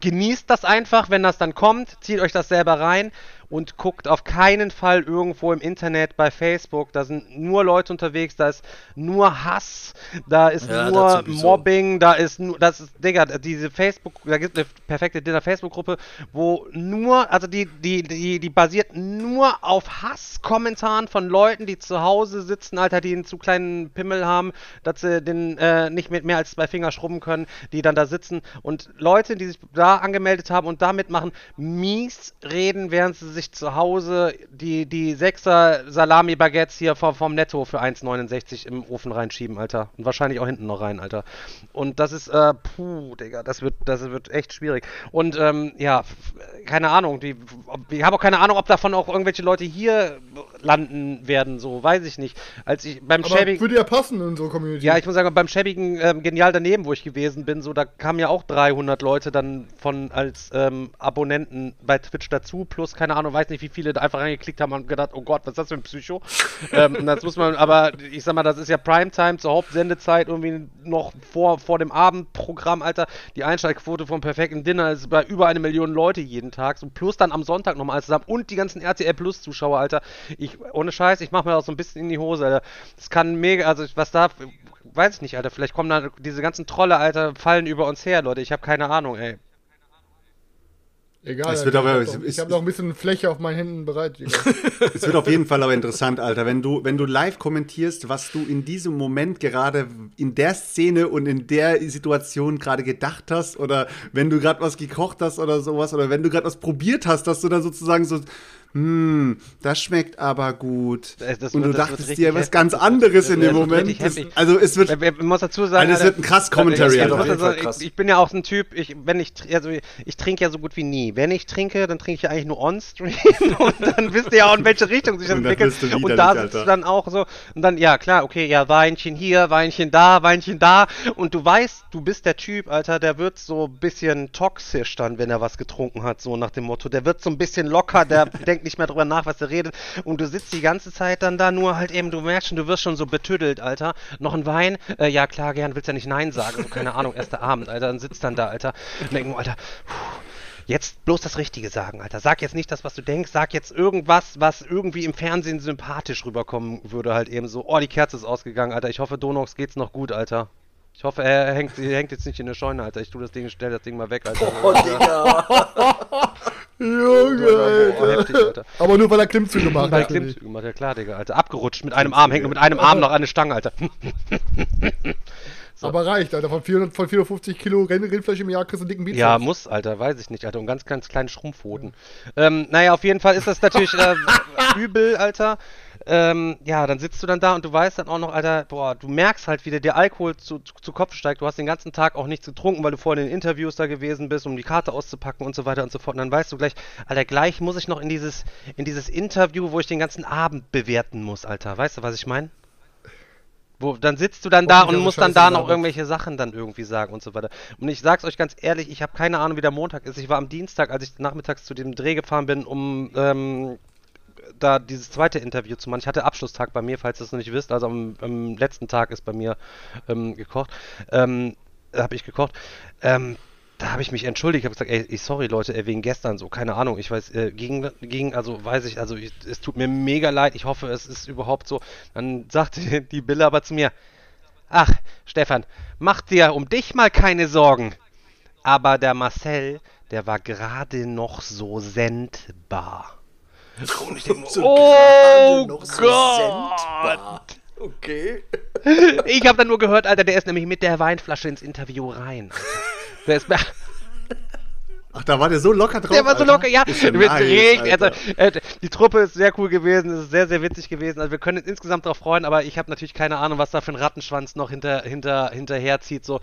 genießt das einfach, wenn das dann kommt, zieht euch das selber rein und guckt auf keinen Fall irgendwo im Internet bei Facebook. Da sind nur Leute unterwegs, da ist nur Hass, da ist Ja, nur. Mobbing, da ist nur, das ist, Digga, diese Facebook, da gibt es eine perfekte Dinner Facebook-Gruppe, wo nur, also die, die, die, die basiert nur auf Hasskommentaren von Leuten, die zu Hause sitzen, Alter, die einen zu kleinen Pimmel haben, dass sie den äh, nicht mit mehr als zwei Finger schrubben können, die dann da sitzen und Leute, die sich da angemeldet haben und da mitmachen, mies reden, während sie sich zu Hause die, die Sechser Salami-Baguettes hier vom, vom Netto für 1,69 im Ofen reinschieben, Alter. Und wahrscheinlich auch hinten noch rein, Alter. Und das ist, äh, puh, Digga, das wird, das wird echt schwierig. Und, ähm, ja, keine Ahnung, die, ich habe auch keine Ahnung, ob davon auch irgendwelche Leute hier landen werden, so, weiß ich nicht. Als ich beim Aber Schäbigen... würde ja passen in unsere Community. Ja, ich muss sagen, beim schäbigen ähm, Genial daneben, wo ich gewesen bin, so da kamen ja auch 300 Leute dann von als ähm, Abonnenten bei Twitch dazu, plus keine Ahnung, weiß nicht, wie viele da einfach reingeklickt haben und gedacht, oh Gott, was ist das für ein Psycho? ähm, das muss man, aber ich sag mal, das ist ja Primetime zur Hauptsendezeit irgendwie noch vor, vor dem Abendprogramm, Alter. Die Einschaltquote vom perfekten Dinner ist bei über eine Million Leute jeden Tag, so plus dann am Sonntag nochmal zusammen und die ganzen RTL Plus Zuschauer, Alter. Ich, ohne Scheiß, ich mach mir auch so ein bisschen in die Hose, Alter. Das kann mega, also was da, weiß ich nicht, Alter. Vielleicht kommen da diese ganzen Trolle, Alter, fallen über uns her, Leute. Ich habe keine Ahnung, ey. Egal, Es wird aber- ich hab habe noch ein bisschen Fläche auf meinen Händen bereit. Es wird auf jeden Fall aber interessant, Alter, wenn du, wenn du live kommentierst, was du in diesem Moment gerade in der Szene und in der Situation gerade gedacht hast oder wenn du gerade was gekocht hast oder sowas oder wenn du gerade was probiert hast, dass du dann sozusagen so, hm, das schmeckt aber gut. Das- das und du dachtest dir was ganz anderes das in dem Moment. also es wird, Man muss dazu sagen, Also es wird ein krass Commentary, ich, krass. ich, ich bin ja auch so ein Typ, ich, wenn ich, also ich trinke ja so gut wie nie. Wenn ich trinke, dann trinke ich ja eigentlich nur on-stream und dann wisst ihr ja auch, in welche Richtung sich das Und entwickelt. Und widerlich, da sitzt du dann auch so und dann, ja klar, okay, ja, Weinchen hier, Weinchen da, Weinchen da und du weißt, du bist der Typ, Alter, der wird so ein bisschen toxisch dann, wenn er was getrunken hat, so nach dem Motto. Der wird so ein bisschen locker, der denkt nicht mehr drüber nach, was er redet und du sitzt die ganze Zeit dann da nur halt eben, du merkst schon, du wirst schon so betüdelt, Alter. Noch ein Wein? Äh, ja, klar, gern, willst ja nicht Nein sagen. So, keine Ahnung, erster Abend, Alter. Dann sitzt dann da, Alter. Und denk Alter, puh, jetzt bloß das Richtige sagen, Alter. Sag jetzt nicht das, was du denkst. Sag jetzt irgendwas, was irgendwie im Fernsehen sympathisch rüberkommen würde, halt eben so. Oh, die Kerze ist ausgegangen, Alter. Ich hoffe, Donox geht's noch gut, Alter. Ich hoffe, er hängt, er hängt jetzt nicht in der Scheune, Alter. Ich tu das Ding, stell das Ding mal weg, Alter. Oh, Digga. Junge, Oh, Alter. heftig, Alter. Aber nur weil er Klimmzüge macht. Weil natürlich. Klimmzüge gemacht, ja klar, Digga, Alter. Abgerutscht mit einem Arm, hängt nur mit einem Arm noch an der Stange, Alter. So. Aber reicht, Alter. Von, 400, von 450 Kilo Rindfleisch im Jahr kriegst du einen dicken Bizeps. Ja, muss, Alter, weiß ich nicht, Alter. Und ganz, ganz kleine Schrumpfhoden. Ähm, naja, auf jeden Fall ist das natürlich äh, übel, Alter. Ähm, ja, dann sitzt du dann da und du weißt dann auch noch, Alter, boah, du merkst halt, wie dir der Alkohol zu, zu, zu Kopf steigt. Du hast den ganzen Tag auch nichts getrunken, weil du vorhin in den Interviews da gewesen bist, um die Karte auszupacken und so weiter und so fort. Und dann weißt du gleich, Alter, gleich muss ich noch in dieses, in dieses Interview, wo ich den ganzen Abend bewerten muss, Alter. Weißt du, was ich meine? Wo, dann sitzt du dann da und musst dann da noch irgendwelche Sachen dann irgendwie sagen und so weiter. Und ich sag's euch ganz ehrlich, ich habe keine Ahnung, wie der Montag ist. Ich war am Dienstag, als ich nachmittags zu dem Dreh gefahren bin, um ähm, da dieses zweite Interview zu machen. Ich hatte Abschlusstag bei mir, falls ihr es noch nicht wisst. Also am, am letzten Tag ist bei mir ähm, gekocht. Ähm, habe ich gekocht. Ähm, da habe ich mich entschuldigt, habe gesagt, ey, sorry Leute, ey, wegen gestern so, keine Ahnung, ich weiß, äh, ging, ging, also weiß ich, also ich, es tut mir mega leid, ich hoffe, es ist überhaupt so. Dann sagte die Billa aber zu mir, ach, Stefan, mach dir um dich mal keine Sorgen. Aber der Marcel, der war gerade noch so sendbar. Und ich denk, So oh gerade noch so Gott! sendbar. Okay. Ich habe dann nur gehört, Alter, der ist nämlich mit der Weinflasche ins Interview rein. Der ist Ach, da war der so locker drauf. Der war so Alter. locker, ja. Ist ja nice, also, äh, die Truppe ist sehr cool gewesen, es ist sehr, sehr witzig gewesen. Also wir können uns insgesamt darauf freuen, aber ich habe natürlich keine Ahnung, was da für ein Rattenschwanz noch hinter, hinter, hinterherzieht. So,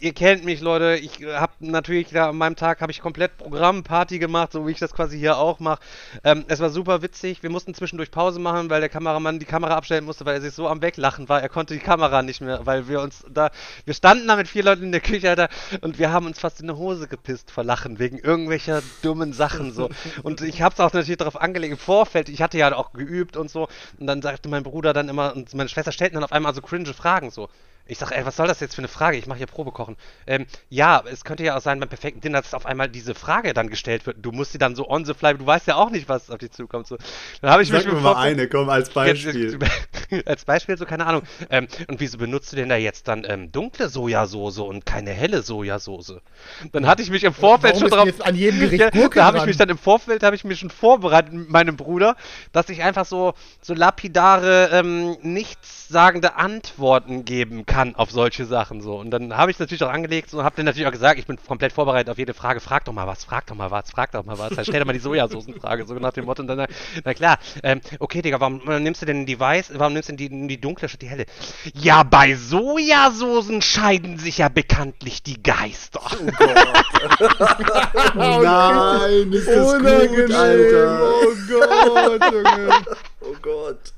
ihr kennt mich, Leute. Ich habe natürlich da an meinem Tag habe ich komplett Programm, Party gemacht, so wie ich das quasi hier auch mache. Ähm, es war super witzig. Wir mussten zwischendurch Pause machen, weil der Kameramann die Kamera abstellen musste, weil er sich so am Weglachen war. Er konnte die Kamera nicht mehr, weil wir uns da, wir standen da mit vier Leuten in der Küche, Alter, und wir haben uns fast in die Hose gepisst vor Lachen wegen irgendwelcher dummen Sachen so. Und ich habe es auch natürlich darauf angelegt im Vorfeld. Ich hatte ja auch geübt und so. Und dann sagte mein Bruder dann immer und meine Schwester stellten dann auf einmal so cringe Fragen so. Ich sag, ey, was soll das jetzt für eine Frage? Ich mache hier Probekochen. Ähm, ja, es könnte ja auch sein beim perfekten Dinner, dass auf einmal diese Frage dann gestellt wird. Du musst sie dann so on the fly, du weißt ja auch nicht, was auf dich zukommt. So. Dann habe ich Sag mich mir mal eine, komm, als Beispiel. Jetzt, als Beispiel, so keine Ahnung. Ähm, und wieso benutzt du denn da jetzt dann ähm, dunkle Sojasauce und keine helle Sojasauce? Dann hatte ich mich im Vorfeld Warum schon drauf. jetzt an jedem Gericht Ja, Gurke da habe ich mich dann im Vorfeld habe ich mich schon vorbereitet mit meinem Bruder, dass ich einfach so so lapidare ähm, nichtssagende Antworten geben kann auf solche Sachen so. Und dann habe ich natürlich auch angelegt und habe dann natürlich auch gesagt, ich bin komplett vorbereitet auf jede Frage. Frag doch mal was, frag doch mal was, frag doch mal was. Dann stell doch mal die Sojasoßenfrage so nach dem Motto. Und dann na klar, ähm, okay, Digga, warum äh, nimmst du denn die weiß, warum nimmst du denn die, die dunkle statt die helle? Ja, bei Sojasoßen scheiden sich ja bekanntlich die Geister. Nein, ist das Unangenehm, gut, Alter. oh Gott, Junge. Oh Gott.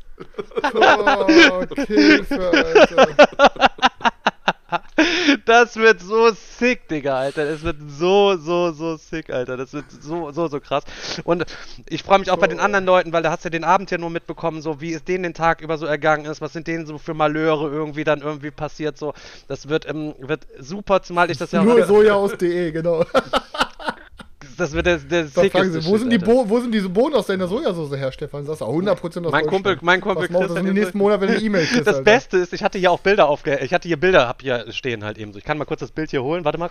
Oh, Hilfe, Alter. Das wird so sick, Digga, Alter. Das wird so, so, so sick, Alter. Das wird so, so, so krass. Und ich freue mich auch bei den anderen Leuten, weil da hast du ja den Abend ja nur mitbekommen, so wie es denen den Tag über so ergangen ist, was sind denen so für Malheure irgendwie dann irgendwie passiert, so. Das wird, ähm, wird super, zumal ich das ja Nur Soja aus DE, genau. Das wird der, der Da fragen sie, wo sind, die. Bo wo sind diese Bohnen aus deiner Sojasauce her, Stefan? Sagst du, 100% aus Mein. Kumpel, mein Kumpel Was macht Chris das nächsten Monat, wenn du E-Mail kriegst, Das Alter? Beste ist, ich hatte hier auch Bilder aufge... Ich hatte hier Bilder, hab hier stehen halt eben so. Ich kann mal kurz das Bild hier holen. Warte mal.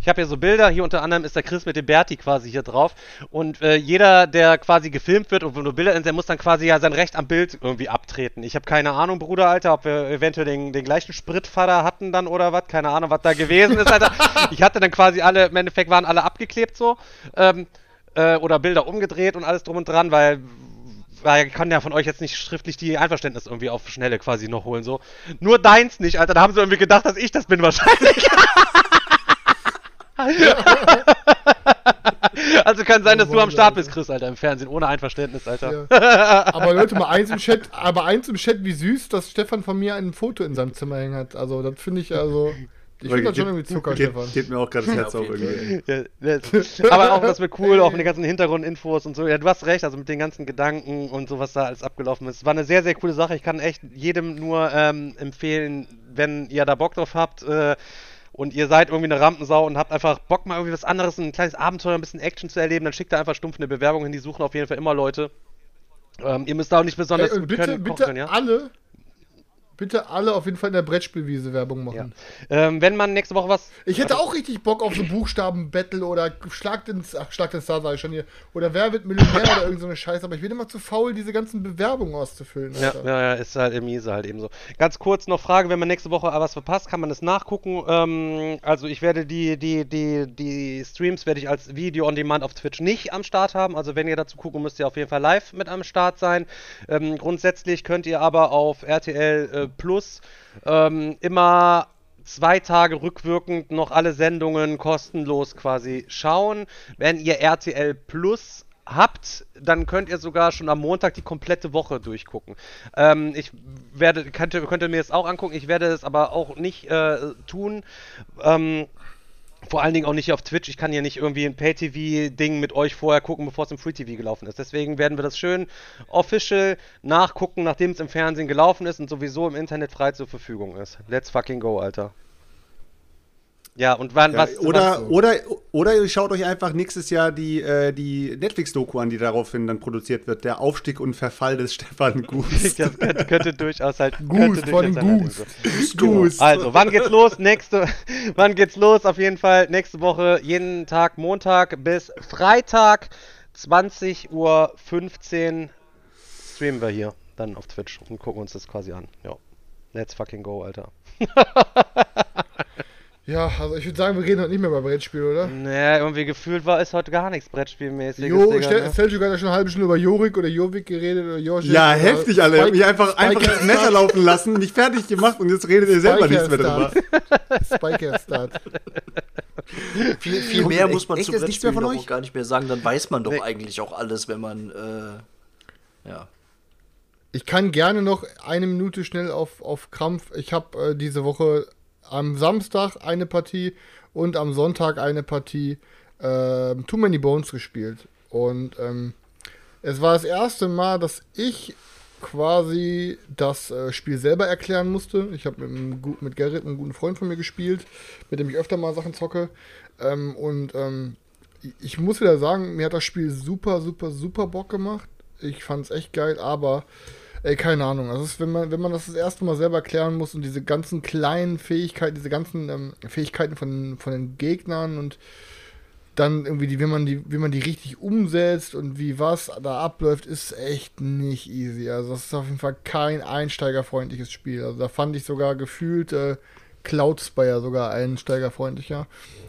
Ich habe hier so Bilder, hier unter anderem ist der Chris mit dem Berti quasi hier drauf. Und äh, jeder, der quasi gefilmt wird und wo nur Bilder sind, der muss dann quasi ja sein Recht am Bild irgendwie abtreten. Ich habe keine Ahnung, Bruder, Alter, ob wir eventuell den, den gleichen Spritvater hatten dann oder was. Keine Ahnung, was da gewesen ist, Alter. Ich hatte dann quasi alle, im Endeffekt waren alle abgeklebt so. Ähm, äh, oder Bilder umgedreht und alles drum und dran, weil weil ich kann ja von euch jetzt nicht schriftlich die Einverständnis irgendwie auf Schnelle quasi noch holen, so. Nur deins nicht, Alter. Da haben sie irgendwie gedacht, dass ich das bin wahrscheinlich. also kann sein, dass du am Start bist, Chris, Alter, im Fernsehen, ohne Einverständnis, Alter. Aber Leute, mal eins im Chat, aber eins im Chat, wie süß, dass Stefan von mir ein Foto in seinem Zimmer hängen hat. Also, das finde ich also. Ich finde das schon irgendwie Zucker, geht, Stefan. geht mir auch gerade das Herz auf irgendwie. Ja, aber auch das wird cool, auch mit den ganzen Hintergrundinfos und so. Ja, du hast recht, also mit den ganzen Gedanken und so, was da alles abgelaufen ist. War eine sehr, sehr coole Sache. Ich kann echt jedem nur ähm, empfehlen, wenn ihr da Bock drauf habt äh, und ihr seid irgendwie eine Rampensau und habt einfach Bock mal irgendwie was anderes, ein kleines Abenteuer, ein bisschen Action zu erleben, dann schickt da einfach stumpf eine Bewerbung hin. Die suchen auf jeden Fall immer Leute. Ähm, ihr müsst da auch nicht besonders Ey, gut bitte, können, bitte können, ja? alle, bitte alle auf jeden Fall in der Brettspielwiese Werbung machen. Ja. Ähm, wenn man nächste Woche was. Ich hätte auch richtig Bock auf so Buchstaben-Battle oder Schlag den, ach, Schlag den Star, sag ich schon hier. Oder Wer wird Millionär oder irgend so eine Scheiße, aber ich bin immer zu faul, diese ganzen Bewerbungen auszufüllen. Ja, ja, ja, ist halt im Miese halt eben so. Ganz kurz noch Frage, wenn man nächste Woche was verpasst, kann man das nachgucken. Ähm, also ich werde die, die, die, die Streams werde ich als Video on Demand auf Twitch nicht am Start haben. Also wenn ihr dazu gucken, müsst ihr auf jeden Fall live mit am Start sein. Ähm, grundsätzlich könnt ihr aber auf RTL äh, Plus ähm, immer zwei Tage rückwirkend noch alle Sendungen kostenlos quasi schauen. Wenn ihr RTL Plus habt, dann könnt ihr sogar schon am Montag die komplette Woche durchgucken. Ähm, ich werde, könnte, könnte mir das auch angucken, ich werde es aber auch nicht äh, tun. Ähm, vor allen Dingen auch nicht auf Twitch. Ich kann ja nicht irgendwie ein Pay-TV-Ding mit euch vorher gucken, bevor es im Free-TV gelaufen ist. Deswegen werden wir das schön official nachgucken, nachdem es im Fernsehen gelaufen ist und sowieso im Internet frei zur Verfügung ist. Let's fucking go, Alter. Ja, und wann, Ja, was. oder, was, oder, oder ihr schaut euch einfach nächstes Jahr die, äh, die Netflix-Doku an, die daraufhin dann produziert wird. Der Aufstieg und Verfall des Stefan Gus. das könnte, könnte durchaus halt. Goose von sein, Goose. also. Goose. Also, wann geht's los? Nächste, wann geht's los? Auf jeden Fall nächste Woche, jeden Tag Montag bis Freitag, 20.15 Uhr streamen wir hier dann auf Twitch und gucken uns das quasi an. Ja. Let's fucking go, Alter. Ja, also ich würde sagen, wir reden heute nicht mehr über Brettspiel, oder? Naja, irgendwie gefühlt war es heute gar nichts Brettspielmäßiges. Jo, Digga, ne? Seljuk hat ja schon eine halbe Stunde über Jorik oder Jovik geredet oder Joschik. Ja, oder heftig, hab Spike- mich einfach, einfach Spike ins Messer Start. laufen lassen, mich fertig gemacht und jetzt redet ihr selber nichts mehr drüber. Spike Start. Viel, viel mehr muss man echt zu jetzt nichts mehr Brettspielen von euch? auch gar nicht mehr sagen. Dann weiß man doch Nee. eigentlich auch alles, wenn man. Äh, ja. Ich kann gerne noch eine Minute schnell auf, auf Krampf. Ich habe äh, diese Woche am Samstag eine Partie und am Sonntag eine Partie äh, Too Many Bones gespielt. Und ähm, es war das erste Mal, dass ich quasi das äh, Spiel selber erklären musste. Ich habe mit, mit Gerrit, einem guten Freund von mir, gespielt, mit dem ich öfter mal Sachen zocke. Ähm, und ähm, ich muss wieder sagen, mir hat das Spiel super, super, super Bock gemacht. Ich fand es echt geil, aber ey, keine Ahnung. Also ist, wenn man, wenn man das das erste Mal selber erklären muss und diese ganzen kleinen Fähigkeiten, diese ganzen ähm, Fähigkeiten von, von den Gegnern und dann irgendwie, die, wie, man die, wie man die richtig umsetzt und wie was da abläuft, ist echt nicht easy. Also das ist auf jeden Fall kein einsteigerfreundliches Spiel. Also da fand ich sogar gefühlt äh, Cloud Spire sogar einsteigerfreundlicher.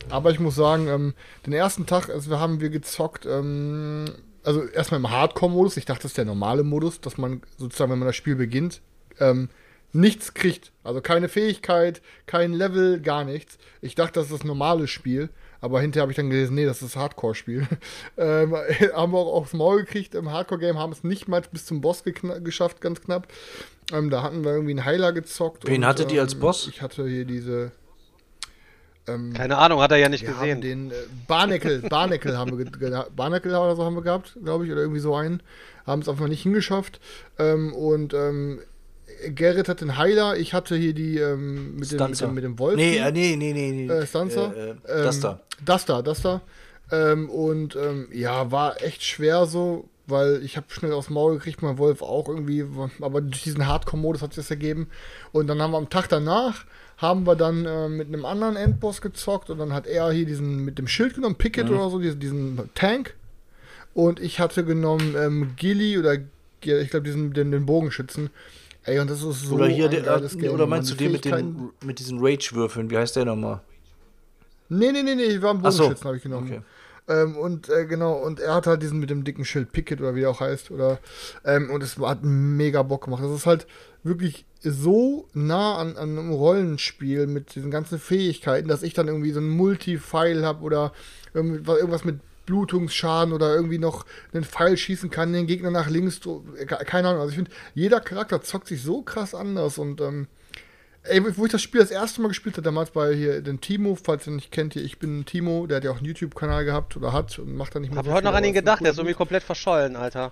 Aber ich muss sagen, ähm, den ersten Tag also haben wir gezockt, ähm, also erstmal im Hardcore-Modus. Ich dachte, das ist der normale Modus, dass man sozusagen, wenn man das Spiel beginnt, ähm, nichts kriegt. Also keine Fähigkeit, kein Level, gar nichts. Ich dachte, das ist das normale Spiel. Aber hinterher habe ich dann gelesen, nee, das ist das Hardcore-Spiel. ähm, haben wir auch aufs Maul gekriegt im Hardcore-Game, haben es nicht mal bis zum Boss geschafft, ganz knapp. Ähm, da hatten wir irgendwie einen Heiler gezockt. Wen hattet ihr als ähm, Boss? Ich hatte hier diese. Ähm, Keine Ahnung, hat er ja nicht wir gesehen. haben den äh, Barnacle, Barnacle haben wir Barnacle oder so haben wir gehabt, glaube ich, oder irgendwie so einen. Haben es einfach nicht hingeschafft. Ähm, und ähm, Gerrit hat den Heiler, ich hatte hier die ähm, mit, dem, mit, dem, mit dem Wolf. Nee, äh, nee, nee, nee. nee. Äh, Stanza? Äh, äh, Ähm, das da. Das da, das da. Ähm, und ähm, ja, war echt schwer so, weil ich habe schnell aufs Maul gekriegt, mein Wolf auch irgendwie, aber durch diesen Hardcore-Modus hat es das ergeben. Und dann haben wir am Tag danach, haben wir dann äh, mit einem anderen Endboss gezockt und dann hat er hier diesen mit dem Schild genommen, Picket oder so, diesen, diesen Tank. Und ich hatte genommen ähm, Gilly oder ja, ich glaube diesen den, den Bogenschützen. Ey, und das ist so Oder hier, ein der, geiles äh, Game, oder meinst du den mit den, mit diesen Rage-Würfeln? Wie heißt der nochmal? Nee, nee, nee, nee, ich war am Ach so. Bogenschützen, habe ich genommen. Okay. Ähm, und äh, genau, und er hat halt diesen mit dem dicken Schild Picket oder wie der auch heißt. Oder, ähm, und es hat mega Bock gemacht. Es ist halt wirklich so nah an, an einem Rollenspiel mit diesen ganzen Fähigkeiten, dass ich dann irgendwie so ein Multi-File habe oder irgendwas mit Blutungsschaden oder irgendwie noch einen Pfeil schießen kann, den Gegner nach links, keine Ahnung. Also ich finde, jeder Charakter zockt sich so krass anders und ähm, Ey, wo ich das Spiel das erste Mal gespielt habe, damals bei hier den Timo, falls ihr nicht kennt, hier, ich bin Timo, der hat ja auch einen YouTube-Kanal gehabt oder hat und macht da nicht mehr Hab so heute noch an ihn gedacht, der ist irgendwie komplett verschollen, Alter.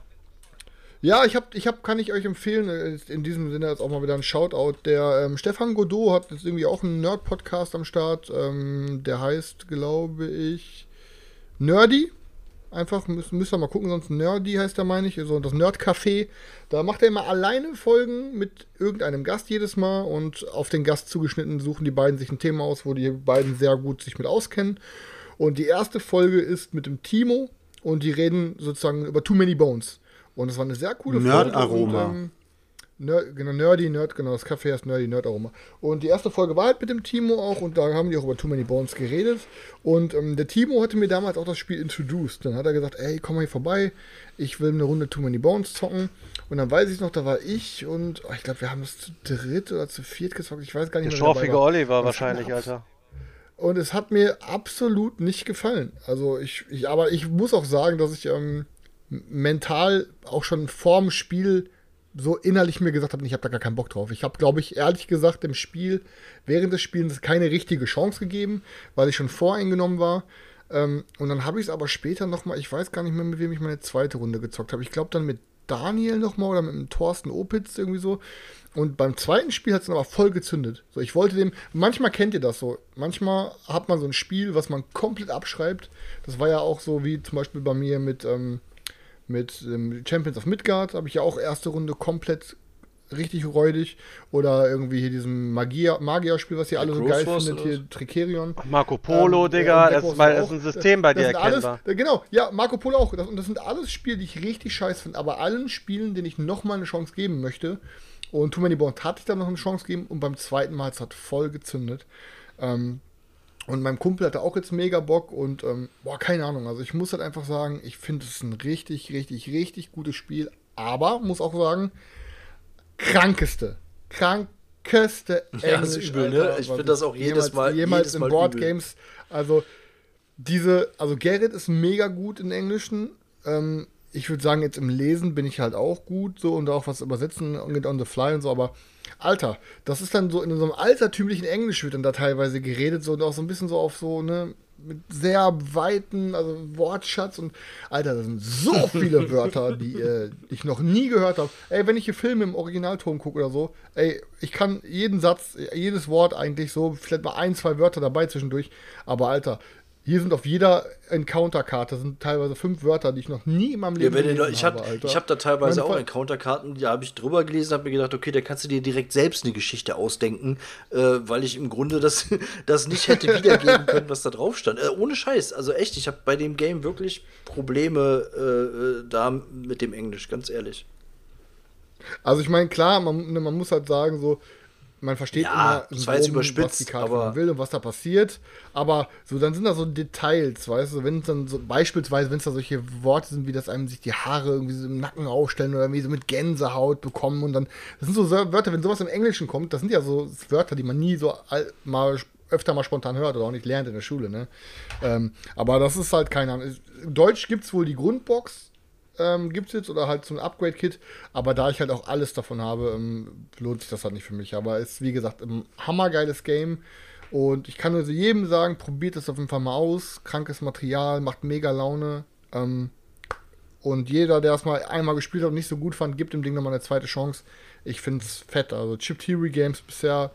Ja, ich hab, ich hab, kann ich euch empfehlen, äh, in diesem Sinne jetzt auch mal wieder ein Shoutout. Der ähm, Stefan Godot hat jetzt irgendwie auch einen Nerd-Podcast am Start. Ähm, der heißt, glaube ich, Nerdy. Einfach, müsst, müsst ihr mal gucken, sonst Nerdy heißt er, meine ich, so das Nerd-Café. Da macht er immer alleine Folgen mit irgendeinem Gast jedes Mal und auf den Gast zugeschnitten suchen die beiden sich ein Thema aus, wo die beiden sehr gut sich mit auskennen. Und die erste Folge ist mit dem Timo und die reden sozusagen über Too Many Bones. Und es war eine sehr coole Nerd-Aroma. Folge. Und, ähm, Nerd, genau, Nerdy, Nerd, genau, das Café heißt Nerdy, Nerd Aroma. Und die erste Folge war halt mit dem Timo auch und da haben die auch über Too Many Bones geredet. Und ähm, der Timo hatte mir damals auch das Spiel introduced. Dann hat er gesagt, ey, komm mal hier vorbei, ich will eine Runde Too Many Bones zocken. Und dann weiß ich noch, da war ich und oh, ich glaube, wir haben es zu dritt oder zu viert gezockt, ich weiß gar nicht Der mehr. dabei schorfige war. Oliver Das wahrscheinlich, Alter. Und es hat mir absolut nicht gefallen. Also ich, ich aber ich muss auch sagen, dass ich ähm, mental auch schon vorm Spiel so innerlich mir gesagt habe, ich habe da gar keinen Bock drauf. Ich habe, glaube ich, ehrlich gesagt im Spiel, während des Spielens keine richtige Chance gegeben, weil ich schon voreingenommen war. Ähm, und dann habe ich es aber später nochmal, ich weiß gar nicht mehr, mit wem ich meine zweite Runde gezockt habe. Ich glaube dann mit Daniel nochmal oder mit dem Thorsten Opitz irgendwie so. Und beim zweiten Spiel hat es dann aber voll gezündet. So, ich wollte dem, manchmal kennt ihr das so. Manchmal hat man so ein Spiel, was man komplett abschreibt. Das war ja auch so wie zum Beispiel bei mir mit, ähm, mit ähm, Champions of Midgard. Habe ich ja auch erste Runde komplett richtig räudig. Oder irgendwie hier diesem Magier, Magier-Spiel, was ihr alle so Gross geil findet, hier Tricerion. Marco Polo, Ähm, Digga, äh, das ist, das ist ein. System bei Das dir sind alles, erkennbar. äh, Genau, ja, Marco Polo auch. Das, und das sind alles Spiele, die ich richtig scheiß finde. Aber allen Spielen, denen ich nochmal eine Chance geben möchte. Und Too Many Bones hatte ich dann noch eine Chance gegeben. Und beim zweiten Mal, es hat voll gezündet. Ähm, und mein Kumpel hatte auch jetzt mega Bock. Und, ähm, boah, keine Ahnung. Also ich muss halt einfach sagen, ich finde es ein richtig, richtig, richtig gutes Spiel. Aber, muss auch sagen, krankeste, krankeste Ja, das ist Englisch, übel, ne? Alter, Ich was find das auch jedes jemals, Mal- jemals jedes in Mal Board übel. Games. Also diese, also Gerrit ist mega gut in Englischen. Ähm, ich würde sagen, jetzt im Lesen bin ich halt auch gut so und auch was übersetzen und on the fly und so, aber Alter, das ist dann so in so einem altertümlichen Englisch wird dann da teilweise geredet, so und auch so ein bisschen so auf so, ne, mit sehr weiten, also Wortschatz und Alter, das sind so viele Wörter, die äh, ich noch nie gehört habe. Ey, wenn ich hier Filme im Originalton gucke oder so, ey, ich kann jeden Satz, jedes Wort eigentlich so, vielleicht mal ein, zwei Wörter dabei zwischendurch, aber Alter, hier sind auf jeder Encounter-Karte sind teilweise fünf Wörter, die ich noch nie in meinem Ja, Leben ihr, gelesen ich habe habe, Alter. ich hab da teilweise Meine auch Encounter-Karten, da habe ich drüber gelesen, habe mir gedacht, okay, da kannst du dir direkt selbst eine Geschichte ausdenken, äh, weil ich im Grunde das, das nicht hätte wiedergeben können, was da drauf stand. Äh, ohne Scheiß, also echt, ich habe bei dem Game wirklich Probleme äh, äh, da mit dem Englisch, ganz ehrlich. Also ich meine, klar, man, ne, man muss halt sagen, so, man versteht Ja, immer, das war jetzt groben, überspitzt, was die Karte aber- will und was da passiert. Aber so, dann sind da so Details, weißt du, wenn es dann so, beispielsweise, wenn es da solche Worte sind, wie dass einem sich die Haare irgendwie so im Nacken aufstellen oder irgendwie so mit Gänsehaut bekommen und dann, das sind so Wörter, wenn sowas im Englischen kommt, das sind ja so Wörter, die man nie so mal öfter mal spontan hört oder auch nicht lernt in der Schule, ne? Ähm, aber das ist halt keine Ahnung. Deutsch gibt es wohl die Grundbox, ähm, gibt es jetzt oder halt so ein Upgrade-Kit. Aber da ich halt auch alles davon habe, ähm, lohnt sich das halt nicht für mich. Aber ist, wie gesagt, ein hammergeiles Game. Und ich kann nur jedem sagen, probiert es auf jeden Fall mal aus. Krankes Material, macht mega Laune. Ähm, und jeder, der es mal einmal gespielt hat und nicht so gut fand, gibt dem Ding nochmal eine zweite Chance. Ich finde es fett. Also Chip Theory Games bisher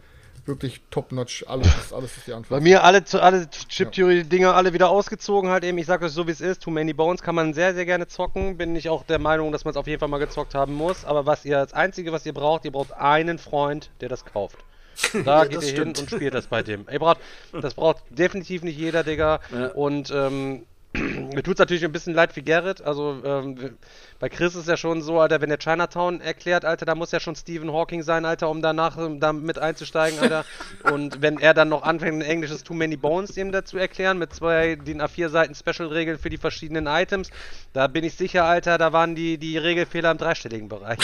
wirklich top-notch. Alles, ist- alles ist die Bei Antwort. mir alle, zu- alle Chip-Theory-Dinger alle wieder ausgezogen halt eben. Ich sag euch so, wie es ist. Too Many Bones kann man sehr, sehr gerne zocken. Bin ich auch der Meinung, dass man es auf jeden Fall mal gezockt haben muss. Aber was ihr, das Einzige, was ihr braucht, ihr braucht einen Freund, der das kauft. Da Ja, geht ihr hin stimmt. und spielt das bei dem. Ihr braucht, das braucht definitiv nicht jeder, Digga. Ja. Und ähm, mir tut es natürlich ein bisschen leid für Gerrit. Also ähm, bei Chris ist ja schon so, Alter, wenn der Chinatown erklärt, Alter, da muss ja schon Stephen Hawking sein, Alter, um danach ähm, da mit einzusteigen, Alter. Und wenn er dann noch anfängt, ein englisches Too Many Bones ihm dazu erklären, mit zwei DIN A4 Seiten Special-Regeln für die verschiedenen Items, da bin ich sicher, Alter, da waren die, die Regelfehler im dreistelligen Bereich.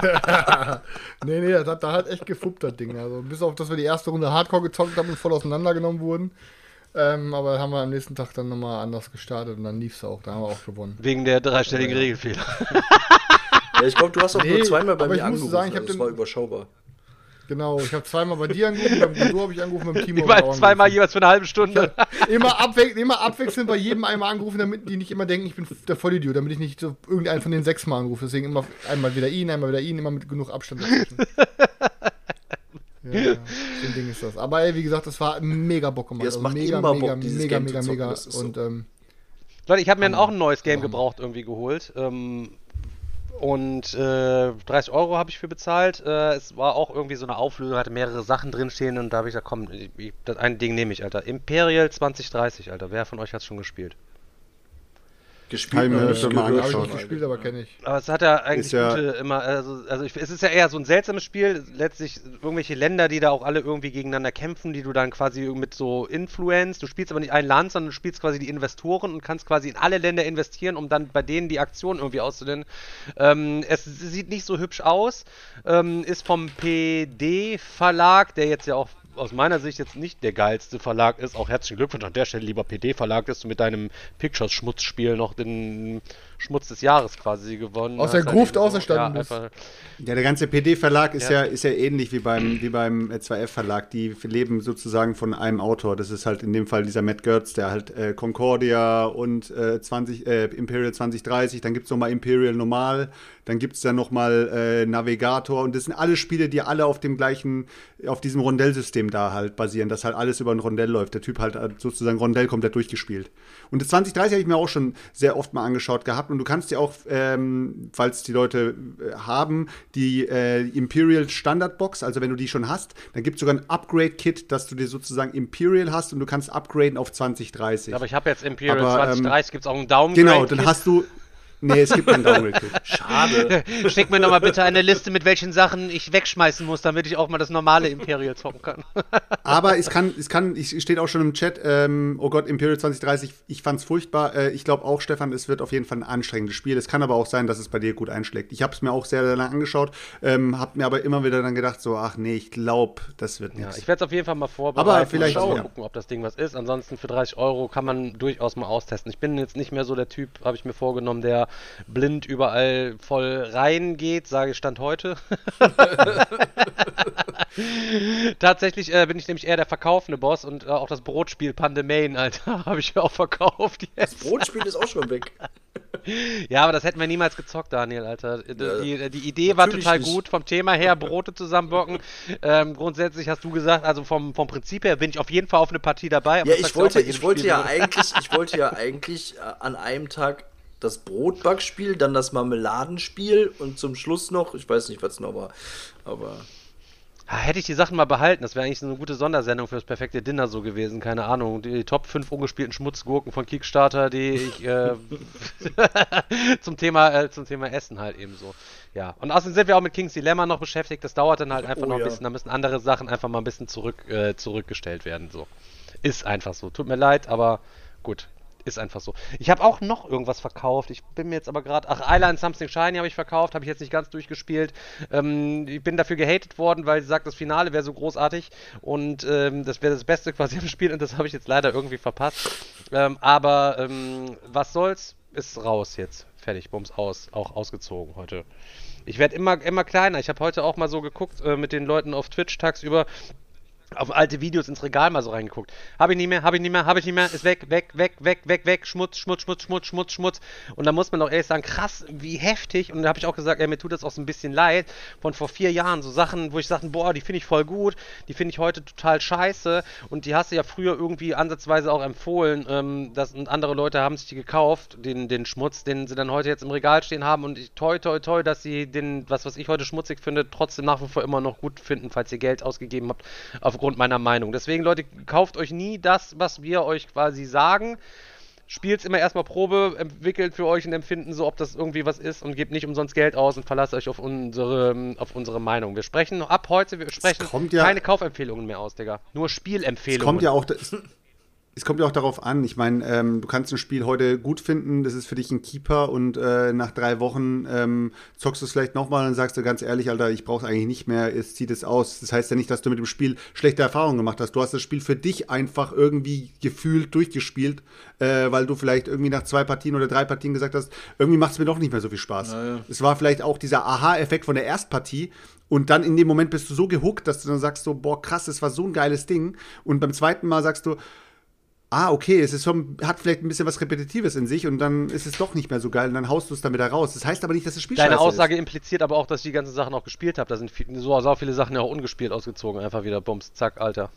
nee, nee, das hat, da hat echt gefuppt, das Ding. Also, bis auf, dass wir die erste Runde Hardcore gezockt haben und voll auseinandergenommen wurden. Ähm, aber haben wir am nächsten Tag dann nochmal anders gestartet und dann lief es auch. Da haben wir auch gewonnen. Wegen der dreistelligen Regelfehler. Ja, ich glaube, du hast auch Nee, nur zweimal bei aber mir ich muss angerufen, sagen, also den- war überschaubar. Genau, ich habe zweimal bei dir angerufen, beim Guido habe ich angerufen, beim Timo. Auch zweimal jeweils für eine halbe Stunde. Immer, abwech immer abwechselnd bei jedem einmal angerufen, damit die nicht immer denken, ich bin der Vollidiot, damit ich nicht so irgendeinen von den sechs Mal anrufe. Deswegen immer einmal wieder ihn, einmal wieder ihn, immer mit genug Abstand dazwischen. ja, ja, so ein Ding ist das. Aber ey, wie gesagt, das war mega Bock gemacht. Ja, es macht mega, immer mega, Bock, dieses mega, Game mega, mega. das so. Und ähm, Leute, ich habe mir auch ein neues Game gebraucht irgendwie geholt. Ähm, und äh, 30 Euro habe ich für bezahlt. Äh, es war auch irgendwie so eine Auflösung, hatte mehrere Sachen drinstehen und da habe ich gesagt, komm, ich, ich, das eine Ding nehme ich, Alter. Imperial 2030, Alter. Wer von euch hat es schon gespielt? Gespielt Hab ich mir schon mal gehört. Habe ich angeschaut. nicht gespielt, aber kenne ich. Aber es hat ja eigentlich ja- gute immer, also, also ich, es ist ja eher so ein seltsames Spiel, letztlich irgendwelche Länder, die da auch alle irgendwie gegeneinander kämpfen, die du dann quasi mit so Influence, du spielst aber nicht ein Land, sondern du spielst quasi die Investoren und kannst quasi in alle Länder investieren, um dann bei denen die Aktion irgendwie auszudehnen. Ähm, es sieht nicht so hübsch aus, ähm, ist vom PD Verlag, der jetzt ja auch aus meiner Sicht jetzt nicht der geilste Verlag ist. Auch herzlichen Glückwunsch an der Stelle, lieber PD-Verlag, dass du mit deinem Pictures-Schmutzspiel noch den Schmutz des Jahres quasi gewonnen Aus der hast. Gruft Also, auferstanden ja, Ja, der ganze PD-Verlag ist ja. Ja. ist ja ähnlich wie beim, wie beim äh, 2F-Verlag. Die leben sozusagen von einem Autor. Das ist halt in dem Fall dieser Matt Gertz, der halt äh, Concordia und äh, 20, äh, Imperial 2030, dann gibt es nochmal Imperial Normal, dann gibt es dann nochmal äh, Navigator und das sind alle Spiele, die alle auf dem gleichen, auf diesem Rondellsystem da halt basieren, dass halt alles über ein Rondell läuft. Der Typ halt äh, sozusagen Rondell komplett durchgespielt. Und das 2030 habe ich mir auch schon sehr oft mal angeschaut gehabt und du kannst dir auch, ähm, falls die Leute äh, haben, die äh, Imperial Standard Box, also wenn du die schon hast, dann gibt es sogar ein Upgrade-Kit, dass du dir sozusagen Imperial hast und du kannst upgraden auf 2030. Aber ich habe jetzt Imperial Aber, ähm, 2030, gibt es auch einen Downgrade. genau, dann hast du. Nee, es gibt kein Downgrade-Kit. Schade. Schick mir nochmal bitte eine Liste, mit welchen Sachen ich wegschmeißen muss, damit ich auch mal das normale Imperial zocken kann. Aber es kann, es kann, es steht auch schon im Chat, ähm, oh Gott, Imperial 2030, ich fand's furchtbar. Äh, ich glaube auch, Stefan, es wird auf jeden Fall ein anstrengendes Spiel. Es kann aber auch sein, dass es bei dir gut einschlägt. Ich habe es mir auch sehr, sehr lange angeschaut, ähm, habe mir aber immer wieder dann gedacht, so, ach nee, ich glaube, das wird Ja, nichts. ich werde es auf jeden Fall mal vorbereiten. Aber vielleicht- und mal ja. gucken, ob das Ding was ist. Ansonsten für 30 Euro kann man durchaus mal austesten. Ich bin jetzt nicht mehr so der Typ, habe ich mir vorgenommen, der blind überall voll reingeht, sage ich Stand heute. Tatsächlich äh, bin ich nämlich eher der verkaufende Boss und äh, auch das Brotspiel Pandemain, Alter, habe ich auch verkauft. Das Jetzt. Brotspiel ist auch schon weg. Ja, aber das hätten wir niemals gezockt, Daniel, Alter. Die, Ja, die, die Idee war total nicht. gut vom Thema her, Brote zusammenbocken. ähm, grundsätzlich hast du gesagt, also vom, vom Prinzip her bin ich auf jeden Fall auf eine Partie dabei. aber Ja, das ich wollte, ich wollte ja eigentlich, ich wollte ja eigentlich äh, an einem Tag das Brotbackspiel, dann das Marmeladenspiel und zum Schluss noch, ich weiß nicht, was noch war, aber Hätte ich die Sachen mal behalten, das wäre eigentlich so eine gute Sondersendung fürs perfekte Dinner so gewesen, keine Ahnung. Die Top 5 ungespielten Schmutzgurken von Kickstarter, die ich äh, zum Thema äh, zum Thema Essen halt eben so. Ja, und außerdem sind wir auch mit King's Dilemma noch beschäftigt, das dauert dann halt einfach Oh noch ein ja. bisschen, da müssen andere Sachen einfach mal ein bisschen zurück, äh, zurückgestellt werden, so. Ist einfach so. Tut mir leid, aber gut. Ist einfach so. Ich habe auch noch irgendwas verkauft. Ich bin mir jetzt aber gerade. Ach, Island Something Shiny habe ich verkauft. Habe ich jetzt nicht ganz durchgespielt. Ähm, ich bin dafür gehatet worden, weil sie sagt, das Finale wäre so großartig. Und ähm, das wäre das Beste quasi im Spiel. Und das habe ich jetzt leider irgendwie verpasst. Ähm, aber ähm, was soll's? Ist raus jetzt. Fertig. Bums aus. Auch ausgezogen heute. Ich werde immer, immer kleiner. Ich habe heute auch mal so geguckt äh, mit den Leuten auf Twitch tagsüber auf alte Videos ins Regal mal so reingeguckt. Habe ich nicht mehr, habe ich nicht mehr, habe ich nicht mehr, ist weg, weg, weg, weg, weg, weg, Schmutz, Schmutz, Schmutz, Schmutz, Schmutz, Schmutz. Und da muss man doch ehrlich sagen, krass, wie heftig. Und da habe ich auch gesagt, ey, mir tut das auch so ein bisschen leid von vor vier Jahren. So Sachen, wo ich sagte, boah, die finde ich voll gut, die finde ich heute total scheiße. Und die hast du ja früher irgendwie ansatzweise auch empfohlen. Ähm, das, und andere Leute haben sich die gekauft, den, den Schmutz, den sie dann heute jetzt im Regal stehen haben. Und ich toi, toi, toi, dass sie den, was, was ich heute schmutzig finde, trotzdem nach wie vor immer noch gut finden, falls ihr Geld ausgegeben habt, aufgrund meiner Meinung. Deswegen, Leute, kauft euch nie das, was wir euch quasi sagen. Spielt's immer erstmal Probe, entwickelt für euch ein Empfinden, so ob das irgendwie was ist und gebt nicht umsonst Geld aus und verlasst euch auf unsere, auf unsere Meinung. Wir sprechen ab heute, wir sprechen ja- keine Kaufempfehlungen mehr aus, Digga. Nur Es Spielempfehlungen. kommt ja auch, es, kommt ja auch darauf an. Ich meine, ähm, du kannst ein Spiel heute gut finden, das ist für dich ein Keeper und äh, nach drei Wochen ähm, zockst du es vielleicht nochmal und sagst du ganz ehrlich, Alter, ich brauche es eigentlich nicht mehr, es zieht es aus. Das heißt ja nicht, dass du mit dem Spiel schlechte Erfahrungen gemacht hast. Du hast das Spiel für dich einfach irgendwie gefühlt durchgespielt, äh, weil du vielleicht irgendwie nach zwei Partien oder drei Partien gesagt hast, irgendwie macht es mir doch nicht mehr so viel Spaß. Es war vielleicht auch dieser Aha-Effekt von der Erstpartie, und dann in dem Moment bist du so gehuckt, dass du dann sagst so, boah, krass, das war so ein geiles Ding. Und beim zweiten Mal sagst du, ah, okay, es ist schon, hat vielleicht ein bisschen was Repetitives in sich und dann ist es doch nicht mehr so geil und dann haust du es dann wieder raus. Das heißt aber nicht, dass das Spiel Deine Aussage ist. impliziert aber auch, dass ich die ganzen Sachen auch gespielt habe. Da sind viel, so, so viele Sachen ja auch ungespielt ausgezogen. Einfach wieder Bums, zack, Alter.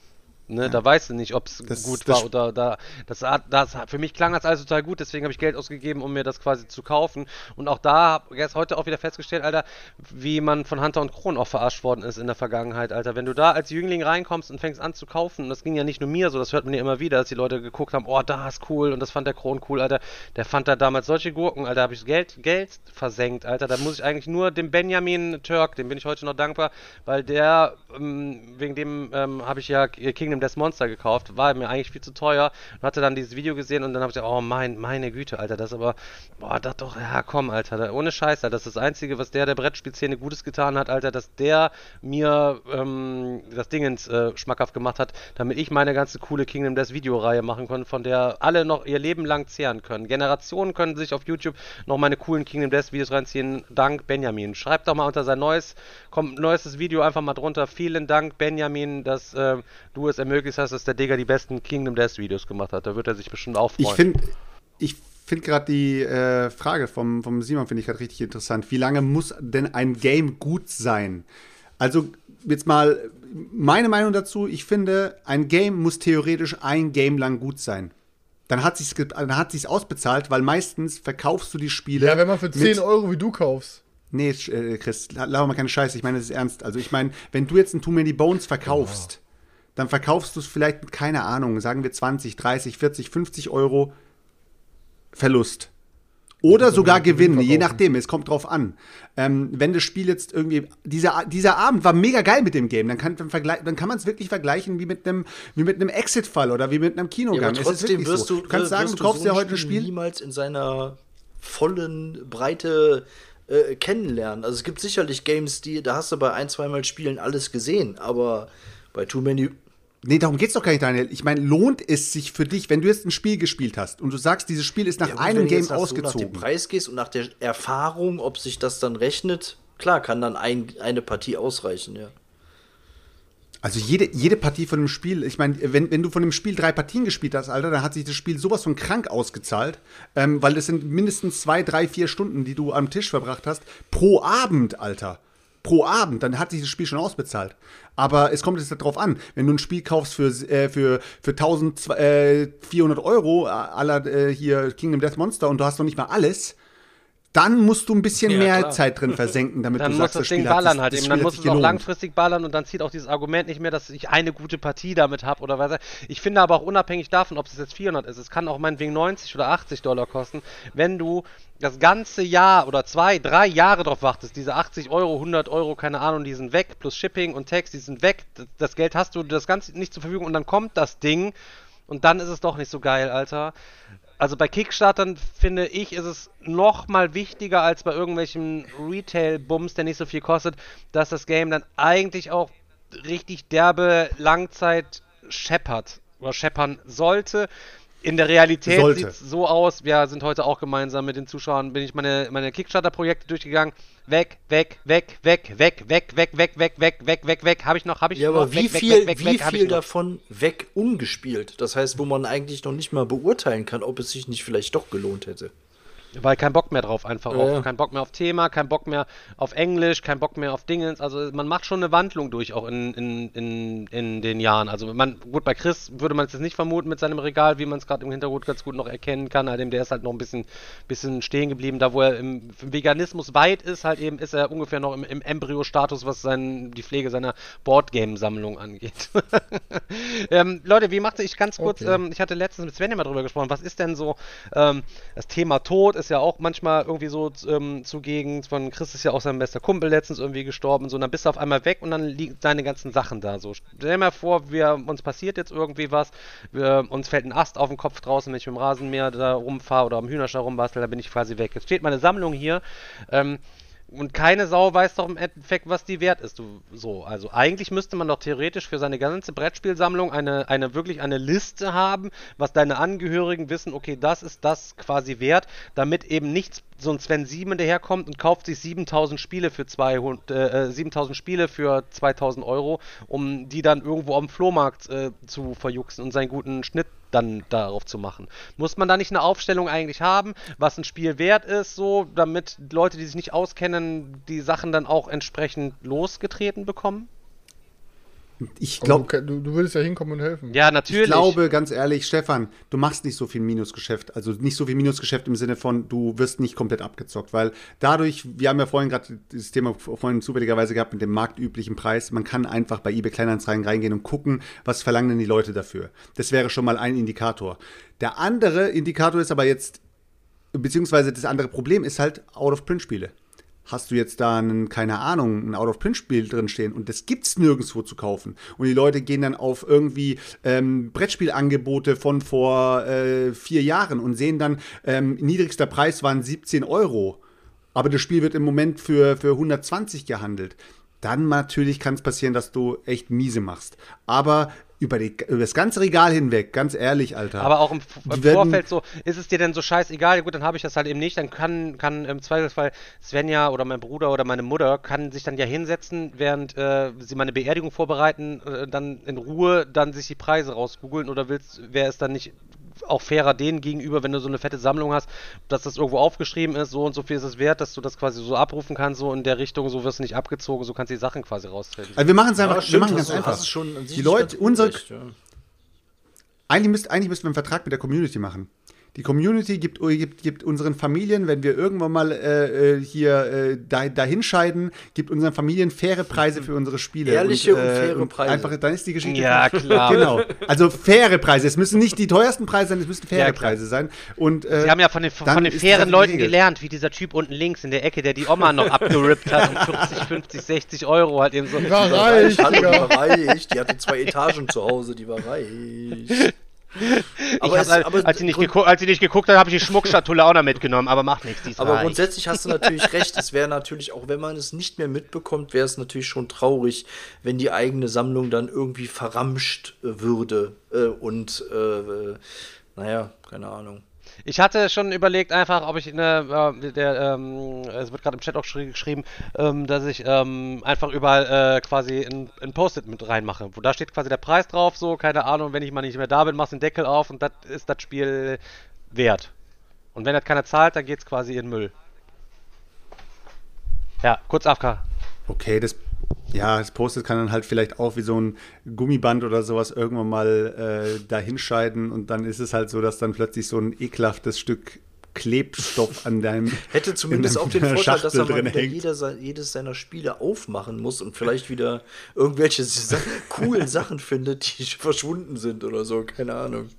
Ne? Da weißt du nicht, ob es gut war oder da. Das, das, für mich klang das alles total gut, deswegen habe ich Geld ausgegeben, um mir das quasi zu kaufen. Und auch da habe ich heute auch wieder festgestellt, Alter, wie man von Hunter und Kron auch verarscht worden ist in der Vergangenheit, Alter. Wenn du da als Jüngling reinkommst und fängst an zu kaufen, und das ging ja nicht nur mir so, das hört man ja immer wieder, dass die Leute geguckt haben, oh, da ist cool und das fand der Kron cool, Alter. Der fand da damals solche Gurken, Alter, habe ich Geld, Geld versenkt, Alter. Da muss ich eigentlich nur dem Benjamin Turk, dem bin ich heute noch dankbar, weil der, ähm, wegen dem ähm, habe ich ja Kingdom Death Monster gekauft, war mir eigentlich viel zu teuer und hatte dann dieses Video gesehen und dann habe ich gesagt, oh mein, meine Güte, Alter, das aber, boah, das doch, ja komm, Alter, da, ohne Scheiß, Alter, das ist das Einzige, was der der Brettspielszene Gutes getan hat, Alter, dass der mir ähm, das Dingens äh, schmackhaft gemacht hat, damit ich meine ganze coole Kingdom Death Videoreihe machen konnte, von der alle noch ihr Leben lang zehren können. Generationen können sich auf YouTube noch meine coolen Kingdom Death Videos reinziehen, dank Benjamin. Schreibt doch mal unter sein neues, kommt neuestes Video einfach mal drunter. Vielen Dank, Benjamin, dass äh, du es ermöglicht hast, dass der Digger die besten Kingdom Death Videos gemacht hat. Da wird er sich bestimmt auch freuen. Ich finde ich find gerade die äh, Frage vom, vom Simon, finde ich gerade richtig interessant. Wie lange muss denn ein Game gut sein? Also jetzt mal meine Meinung dazu. Ich finde, ein Game muss theoretisch ein Game lang gut sein. Dann hat sich's, dann hat sich's ausbezahlt, weil meistens verkaufst du die Spiele. Ja, wenn man für 10 mit- Euro wie du kaufst. Nee, äh, Chris, la- laber mal keine Scheiße. Ich meine, das ist ernst. Also ich meine, wenn du jetzt ein Too Many Bones verkaufst, dann verkaufst du es vielleicht mit, keine Ahnung, sagen wir 20, 30, 40, 50 Euro Verlust. Oder sogar Gewinn, je nachdem, es kommt drauf an. Ähm, wenn das Spiel jetzt irgendwie, dieser, dieser Abend war mega geil mit dem Game, dann kann, dann kann man es wirklich vergleichen wie mit einem, wie mit einem Exit-Fall oder wie mit einem Ja, Kinogang. ist trotzdem wirst so. du, du kannst sagen, wirst du kaufst so dir heute ein Spiel. niemals in seiner vollen Breite äh, kennenlernen. Also es gibt sicherlich Games, die da hast du bei ein, zweimal Spielen alles gesehen, aber bei Too Many Nee, darum geht's doch gar nicht, Daniel. Ich meine, lohnt es sich für dich, wenn du jetzt ein Spiel gespielt hast und du sagst, dieses Spiel ist nach Ja, einem wenn du Game jetzt nach- So nach ausgezogen. dem Preis gehst und nach der Erfahrung, ob sich das dann rechnet, klar, kann dann ein, eine Partie ausreichen, ja. Also jede, jede Partie von dem Spiel, ich meine, wenn, wenn du von dem Spiel drei Partien gespielt hast, Alter, dann hat sich das Spiel sowas von krank ausgezahlt, ähm, weil das sind mindestens zwei, drei, vier Stunden, die du am Tisch verbracht hast, pro Abend, Alter. Pro Abend, dann hat sich das Spiel schon ausbezahlt. Aber es kommt jetzt darauf an, wenn du ein Spiel kaufst für, äh, für, für 1400 Euro, äh, aller äh, hier Kingdom Death Monster und du hast noch nicht mal alles, dann musst du ein bisschen Ja, mehr klar. Zeit drin versenken, damit dann du sagst, das das Ding Spiel hat ballern sich- halt das eben. Dann hat muss sich es auch gelohnt. langfristig ballern und dann zieht auch dieses Argument nicht mehr, dass ich eine gute Partie damit habe oder was. ich. Finde aber auch unabhängig davon, ob es jetzt 400 ist, es kann auch meinetwegen 90 oder 80 Dollar kosten, wenn du das ganze Jahr oder zwei, drei Jahre drauf wartest, diese 80 Euro, 100 Euro, keine Ahnung, die sind weg, plus Shipping und Tax, die sind weg, das, das Geld hast du das Ganze nicht zur Verfügung und dann kommt das Ding und dann ist es doch nicht so geil, Alter. Also bei Kickstartern finde ich, ist es noch mal wichtiger als bei irgendwelchen Retail-Bums, der nicht so viel kostet, dass das Game dann eigentlich auch richtig derbe Langzeit scheppert oder scheppern sollte. In der Realität sieht es so aus, wir sind heute auch gemeinsam mit den Zuschauern, bin ich meine, meine Kickstarter-Projekte durchgegangen. Weg, weg, weg, weg, weg, weg, weg, weg, weg, weg, weg, weg, weg. Habe ich noch, habe ich Ja, noch? aber wie weg, viel, weg, wie viel davon weg ungespielt? Das heißt, wo man eigentlich noch nicht mal beurteilen kann, ob es sich nicht vielleicht doch gelohnt hätte. Weil kein Bock mehr drauf einfach. Ja, auch. Kein Bock mehr auf Thema, kein Bock mehr auf Englisch, kein Bock mehr auf Dingens. Also man macht schon eine Wandlung durch, auch in, in, in, in den Jahren. Also man, gut, bei Chris würde man es jetzt nicht vermuten mit seinem Regal, wie man es gerade im Hintergrund ganz gut noch erkennen kann. Allerdings der ist halt noch ein bisschen, bisschen stehen geblieben. Da wo er im, im Veganismus weit ist, halt eben ist er ungefähr noch im, im Embryo-Status, was sein, die Pflege seiner Boardgame-Sammlung angeht. ähm, Leute, wie macht ich ganz kurz, Okay. ähm, ich hatte letztens mit Sven ja mal drüber gesprochen, was ist denn so, ähm, das Thema Tod ist ja auch manchmal irgendwie so ähm, zugegen, von Chris ist ja auch sein bester Kumpel letztens irgendwie gestorben, so, und dann bist du auf einmal weg und dann liegen deine ganzen Sachen da, so. Stell dir mal vor, wir, uns passiert jetzt irgendwie was, wir, uns fällt ein Ast auf den Kopf draußen, wenn ich mit dem Rasenmäher da rumfahre oder am Hühnerstall rumbastel, dann bin ich quasi weg. Jetzt steht meine Sammlung hier, ähm, und keine Sau weiß doch im Endeffekt, was die wert ist. Du, so, also eigentlich müsste man doch theoretisch für seine ganze Brettspielsammlung eine, eine wirklich eine Liste haben, was deine Angehörigen wissen, okay, das ist das quasi wert, damit eben nicht so ein Sven Sieben daherkommt und kauft sich 7000 Spiele für 200, äh, 7000 Spiele für 2000 Euro, um die dann irgendwo am Flohmarkt äh, zu verjuxen und seinen guten Schnitt dann darauf zu machen. Muss man da nicht eine Aufstellung eigentlich haben, was ein Spiel wert ist, so, damit Leute, die sich nicht auskennen, die Sachen dann auch entsprechend losgetreten bekommen? Ich glaube, du, du, du würdest ja hinkommen und helfen. Ja, natürlich. Ich glaube, ganz ehrlich, Stefan, du machst nicht so viel Minusgeschäft. Also nicht so viel Minusgeschäft im Sinne von, du wirst nicht komplett abgezockt, weil dadurch, wir haben ja vorhin gerade das Thema vorhin zufälligerweise gehabt mit dem marktüblichen Preis. Man kann einfach bei eBay Kleinanzeigen reingehen und gucken, was verlangen denn die Leute dafür. Das wäre schon mal ein Indikator. Der andere Indikator ist aber jetzt, beziehungsweise das andere Problem ist halt Out-of-Print-Spiele hast du jetzt da einen, keine Ahnung, ein Out-of-Print-Spiel drinstehen und das gibt's nirgendwo zu kaufen. Und die Leute gehen dann auf irgendwie ähm, Brettspielangebote von vor äh, vier Jahren und sehen dann, ähm, niedrigster Preis waren 17 Euro. Aber das Spiel wird im Moment für, für 120 gehandelt. Dann natürlich kann es passieren, dass du echt miese machst. Aber über, die, über das ganze Regal hinweg, ganz ehrlich, Alter. Aber auch im, im Vorfeld so, ist es dir denn so scheißegal? Gut, dann habe ich das halt eben nicht. Dann kann, kann im Zweifelsfall Svenja oder mein Bruder oder meine Mutter kann sich dann ja hinsetzen, während äh, sie meine Beerdigung vorbereiten, äh, dann in Ruhe dann sich die Preise rausgoogeln oder willst, wäre es dann nicht auch fairer denen gegenüber, wenn du so eine fette Sammlung hast, dass das irgendwo aufgeschrieben ist, so und so viel ist es wert, dass du das quasi so abrufen kannst, so in der Richtung, so wirst du nicht abgezogen, so kannst du die Sachen quasi raustreten. also wir machen es einfach, wir stimmt, machen ganz einfach. die Leute, unsere, recht, ja. Eigentlich, müsst, eigentlich müssten wir einen Vertrag mit der Community machen. Die Community gibt, gibt, gibt unseren Familien, wenn wir irgendwann mal äh, äh, hier äh, da, dahin scheiden, gibt unseren Familien faire Preise für unsere Spiele. Ehrliche und faire Preise. Einfach, dann ist die Geschichte. Ja, klar. Genau. Also faire Preise. Es müssen nicht die teuersten Preise sein, es müssen faire Ja. Preise sein. Und, äh, Sie haben ja von den, von den fairen Leuten gelernt, wie dieser Typ unten links in der Ecke, der die Oma noch abgerippt hat um 40, 50, 60 Euro halt eben so. Die war reich, Hallo, die war reich. Die hatte zwei Etagen zu Hause, die war reich. Aber, es, als, aber, als, sie nicht geguckt, als sie nicht geguckt hat, habe ich die Schmuckschatulle auch noch mitgenommen, aber macht nichts, die ist aber grundsätzlich hast du natürlich recht. Es wäre natürlich, auch wenn man es nicht mehr mitbekommt, wäre es natürlich schon traurig, wenn die eigene Sammlung dann irgendwie verramscht äh, würde. Äh, und, äh, äh, naja, keine Ahnung. Ich hatte schon überlegt, einfach, ob ich eine, äh, der, ähm, es wird gerade im Chat auch geschri geschrieben, ähm, dass ich ähm, einfach überall äh, quasi ein, ein Post-it mit reinmache. Wo da steht quasi der Preis drauf, so, keine Ahnung, wenn ich mal nicht mehr da bin, machst du den Deckel auf und das ist das Spiel wert. Und wenn das keiner zahlt, dann geht's quasi in Müll. Ja, kurz AFK. Okay, das, ja, das Post-it kann dann halt vielleicht auch wie so ein Gummiband oder sowas irgendwann mal äh, dahinscheiden und dann ist es halt so, dass dann plötzlich so ein ekelhaftes Stück Klebstoff an deinem Hätte zumindest in auch den Vorteil, dass er Schachtel mal wieder jeder, jedes seiner Spiele aufmachen muss und vielleicht wieder irgendwelche coolen Sachen findet, die verschwunden sind oder so. Keine Ahnung.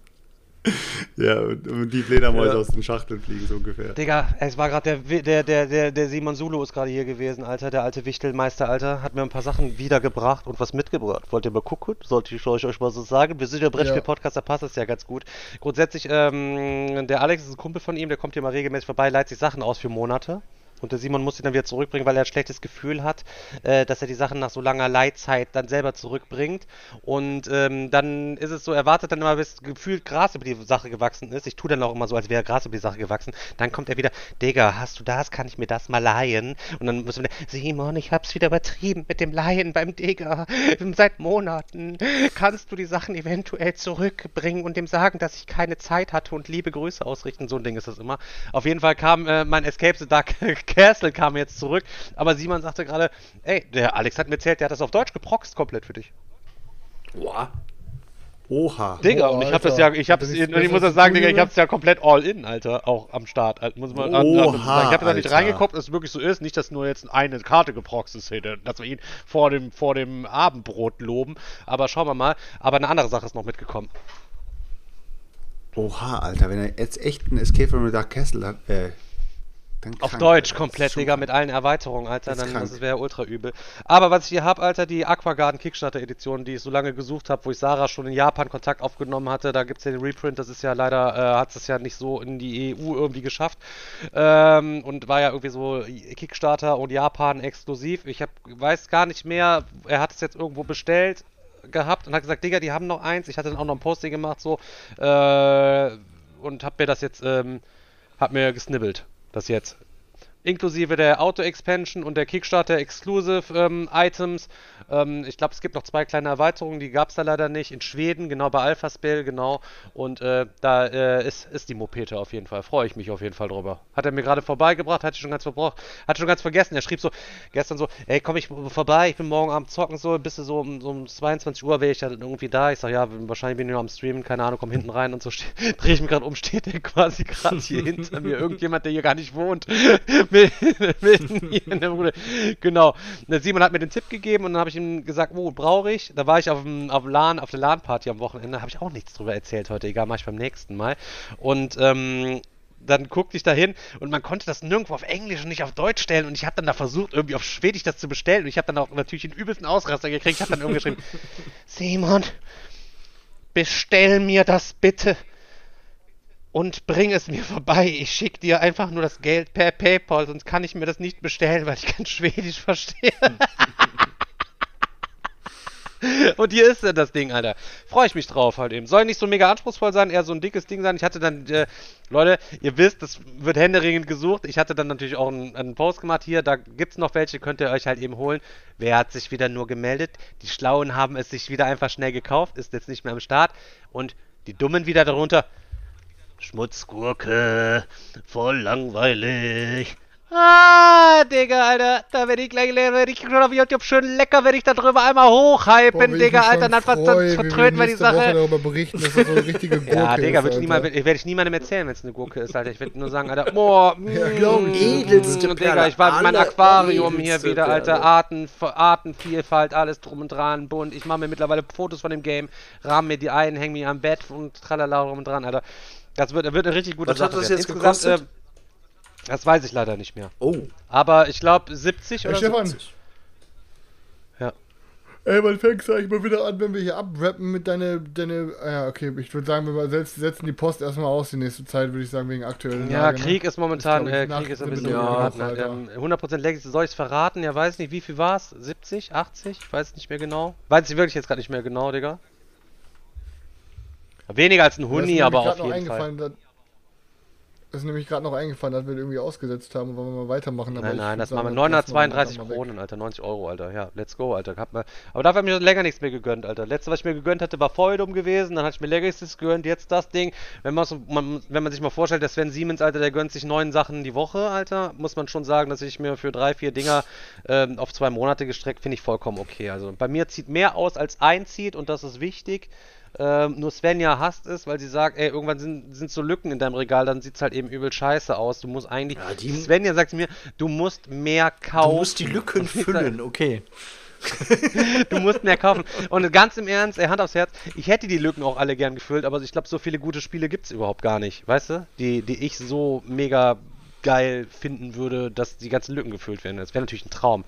Ja, und, und die Fledermäuse Ja. aus den Schachteln fliegen so ungefähr. Digga, es war gerade der, Wi- der, der, der, der Simon Sulu ist gerade hier gewesen, Alter, der alte Wichtelmeister, Alter, hat mir ein paar Sachen wiedergebracht und was mitgebracht. Wollt ihr mal gucken? Sollte ich euch, euch mal so sagen? Wir sind ja Brettspiel-Podcast, da passt das ja ganz gut. Grundsätzlich, ähm, der Alex ist ein Kumpel von ihm, der kommt hier mal regelmäßig vorbei, leiht sich Sachen aus für Monate. Und der Simon muss sie dann wieder zurückbringen, weil er ein schlechtes Gefühl hat, äh, dass er die Sachen nach so langer Leitzeit dann selber zurückbringt. Und ähm, dann ist es so, er wartet dann immer, bis gefühlt Gras über die Sache gewachsen ist. Ich tue dann auch immer so, als wäre Gras über die Sache gewachsen. Dann kommt er wieder, Digga, hast du das? Kann ich mir das mal leihen? Und dann muss man, Simon, ich hab's wieder übertrieben mit dem Leihen beim Digga. Seit Monaten. Kannst du die Sachen eventuell zurückbringen und dem sagen, dass ich keine Zeit hatte und liebe Grüße ausrichten? So ein Ding ist das immer. Auf jeden Fall kam äh, mein Escape the Dark Castle kam jetzt zurück. Aber Simon sagte gerade, ey, der Alex hat mir erzählt, der hat das auf Deutsch geproxt komplett für dich. Boah. Oha. Digga, Boah, und ich hab das ja, ich hab's, ich nichts muss das sagen, Digga, ich hab's ja komplett all in, Alter, auch am Start. Halt, muss man an, an, Oha, ich hab da nicht reingeguckt, dass es wirklich so ist, nicht, dass nur jetzt eine Karte geproxt ist, hätte, dass wir ihn vor dem, vor dem Abendbrot loben. Aber schauen wir mal. Aber eine andere Sache ist noch mitgekommen. Oha, Alter, wenn er jetzt echt ein Escape from the Dark Castle hat, äh, dann Auf Deutsch komplett, Digga, mit allen Erweiterungen, Alter. Ist Dann, krank. das wäre ultra übel. Aber was ich hier hab, Alter, die Aquagarden Kickstarter Edition, die ich so lange gesucht habe, wo ich Sarah schon in Japan Kontakt aufgenommen hatte, da gibt's ja den Reprint, das ist ja leider, äh, hat es ja nicht so in die EU irgendwie geschafft. Ähm, und war ja irgendwie so Kickstarter und Japan exklusiv. Ich hab, weiß gar nicht mehr, er hat es jetzt irgendwo bestellt gehabt und hat gesagt, Digga, die haben noch eins. Ich hatte dann auch noch ein Posting gemacht, so, äh, und hab mir das jetzt, ähm, hab mir gesnibbelt, das jetzt. Inklusive der Auto-Expansion und der Kickstarter Exclusive ähm. Ähm, ich glaube, es gibt noch zwei kleine Erweiterungen, die gab es da leider nicht. In Schweden, genau bei Alphaspell, genau. Und äh, da äh, ist, ist die Mopete auf jeden Fall. Freue ich mich auf jeden Fall drüber. Hat er mir gerade vorbeigebracht, hatte ich schon ganz verbraucht, hatte schon ganz vergessen. Er schrieb so gestern so, ey, komm ich vorbei, ich bin morgen Abend zocken so, bist du so um, so um 22 Uhr wäre ich dann irgendwie da. Ich sag, ja, wahrscheinlich bin ich noch am Streamen, keine Ahnung, komm hinten rein und so drehe ich mich gerade um, steht der quasi gerade hier hinter mir. Irgendjemand, der hier gar nicht wohnt. Mitten hier in der Bude. Genau. Der Simon hat mir den Tipp gegeben und dann habe ich ihm gesagt, wo brauche ich? Da war ich auf dem, auf dem LAN, auf der LAN-Party am Wochenende, habe ich auch nichts drüber erzählt heute. Egal, mache ich beim nächsten Mal. Und ähm, dann guckte ich da hin und man konnte das nirgendwo auf Englisch und nicht auf Deutsch stellen und ich habe dann da versucht, irgendwie auf Schwedisch das zu bestellen und ich habe dann auch natürlich den übelsten Ausraster gekriegt. Ich habe dann irgendwie geschrieben, Simon, bestell mir das bitte und bring es mir vorbei. Ich schicke dir einfach nur das Geld per PayPal, sonst kann ich mir das nicht bestellen, weil ich kein Schwedisch verstehe. Und hier ist das Ding, Alter. Freue ich mich drauf halt eben. Soll nicht so mega anspruchsvoll sein, eher so ein dickes Ding sein. Ich hatte dann, äh, Leute, ihr wisst, das wird händeringend gesucht. Ich hatte dann natürlich auch einen, einen Post gemacht hier. Da gibt es noch welche, könnt ihr euch halt eben holen. Wer hat sich wieder nur gemeldet? Die Schlauen haben es sich wieder einfach schnell gekauft, ist jetzt nicht mehr am Start. Und die Dummen wieder darunter. Schmutzgurke, voll langweilig. Ah, Digga, Alter, da werde ich gleich werde ich schon auf YouTube schön lecker, wenn ich da drüber einmal hochhypen, Boah, Digga, Alter, dann, freu, dann vertröten wir die Sache. Woche darüber berichten, dass das so eine richtige Gurke ja, Digga, ist, ich, werde ich niemandem erzählen, wenn es eine Gurke ist, Alter. Ich werde nur sagen, Alter, boah, ja, glaub ich. Edelste Digga, ich war mit meinem Aquarium hier wieder, Alter, Arten, Artenvielfalt, alles drum und dran, bunt. Ich mache mir mittlerweile Fotos von dem Game, rahm mir die ein, häng mir am Bett und tralala drum und dran, Alter. Das wird, wird eine richtig gute Was Sache. Was hat das jetzt gekostet? Äh, das weiß ich leider nicht mehr. Oh. Aber ich glaube 70 oder Stefan. 70. Ja. Ey, wann fängst du eigentlich mal wieder an, wenn wir hier abrappen mit deine, deine, ja, okay, ich würde sagen, wir setzen, setzen die Post erstmal aus die nächste Zeit, würde ich sagen, wegen aktuellen Ja, Lage, ne? Krieg ne? ist momentan, äh, Krieg ist ein bisschen ja, ähm, 100% Legacy, soll ich es verraten? Ja, weiß nicht, wie viel war es? 70, 80? Ich weiß nicht mehr genau. Weiß ich wirklich jetzt gerade nicht mehr genau, Digga. Weniger als ein Huni, aber auf jeden Fall. Das ist nämlich gerade noch eingefallen, dass wir irgendwie ausgesetzt haben und wollen wir mal weitermachen. nein, nein, das machen wir 932 Kronen, Alter, 90 Euro, Alter. Ja, let's go, Alter. Hab mal, aber dafür habe ich mir länger nichts mehr gegönnt, Alter. Letzte, was ich mir gegönnt hatte, war Feudum gewesen, dann hatte ich mir Legacies gegönnt, jetzt das Ding. Wenn, man, wenn man sich mal vorstellt, der Sven Siemens, Alter, der gönnt sich neun Sachen die Woche, Alter, muss man schon sagen, dass ich mir für drei, vier Dinger ähm, auf zwei Monate gestreckt, finde ich vollkommen okay. Also bei mir zieht mehr aus, als einzieht und das ist wichtig. Ähm, nur Svenja hasst es, weil sie sagt, ey, irgendwann sind, sind so Lücken in deinem Regal, dann sieht es halt eben übel scheiße aus. Du musst eigentlich. Ja, die, Svenja sagt mir, du musst mehr kaufen. Du musst die Lücken füllen, okay. du musst mehr kaufen. Und ganz im Ernst, ey, Hand aufs Herz, ich hätte die Lücken auch alle gern gefüllt, aber ich glaube, so viele gute Spiele gibt es überhaupt gar nicht, weißt du? Die, die ich so mega geil finden würde, dass die ganzen Lücken gefüllt werden. Das wäre natürlich ein Traum.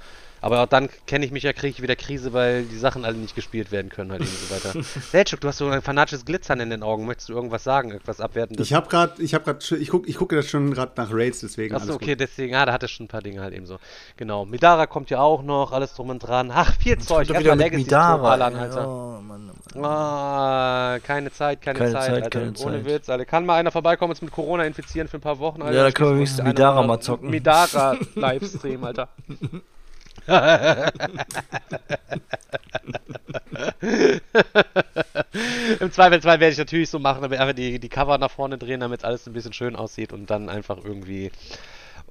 Aber auch dann kenne ich mich ja, kriege ich wieder Krise, weil die Sachen alle nicht gespielt werden können halt eben so weiter. Selchuk, du hast so ein fanatisches Glitzern in den Augen. Möchtest du irgendwas sagen, irgendwas abwerten? Ich habe gerade, ich habe gerade, ich gucke, ich gucke das schon gerade nach Raids, deswegen. Achso, okay, gut. deswegen, ah, da hat es schon ein paar Dinge halt eben so. Genau. Midara kommt ja auch noch, alles drum und dran. Ach, viel Zeug. Erstmal Legacy Midara. Ballern, Alter. Oh, Mann, Mann. Ah, keine Zeit, keine, keine Zeit, Zeit, Alter. Keine Ohne Zeit. Witz, Alter. Kann mal einer vorbeikommen und uns mit Corona infizieren für ein paar Wochen, Alter? Ja, da können wir wenigstens Midara mal zocken. Midara Livestream, Alter. Im Zweifelsfall werde ich natürlich so machen, aber einfach die, die Cover nach vorne drehen, damit alles ein bisschen schön aussieht und dann einfach irgendwie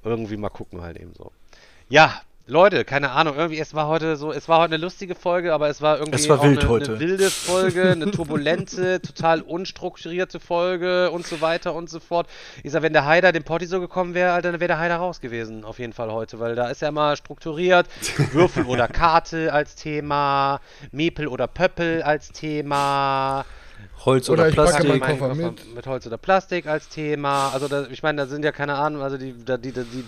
irgendwie mal gucken halt eben so. Ja, Leute, keine Ahnung, irgendwie, es war heute so, es war heute eine lustige Folge, aber es war irgendwie es war auch wild eine, heute. eine wilde Folge, eine turbulente, total unstrukturierte Folge und so weiter und so fort. Ich sag, wenn der Haider dem Potti so gekommen wäre, Alter, dann wäre der Haider raus gewesen, auf jeden Fall heute, weil da ist ja mal strukturiert, Würfel oder Karte als Thema, Mepel oder Pöppel als Thema, Holz oder, oder Plastik. Koffer mit. mit Holz oder Plastik als Thema. Also da, ich meine, da sind ja keine Ahnung, also die, die, die, die,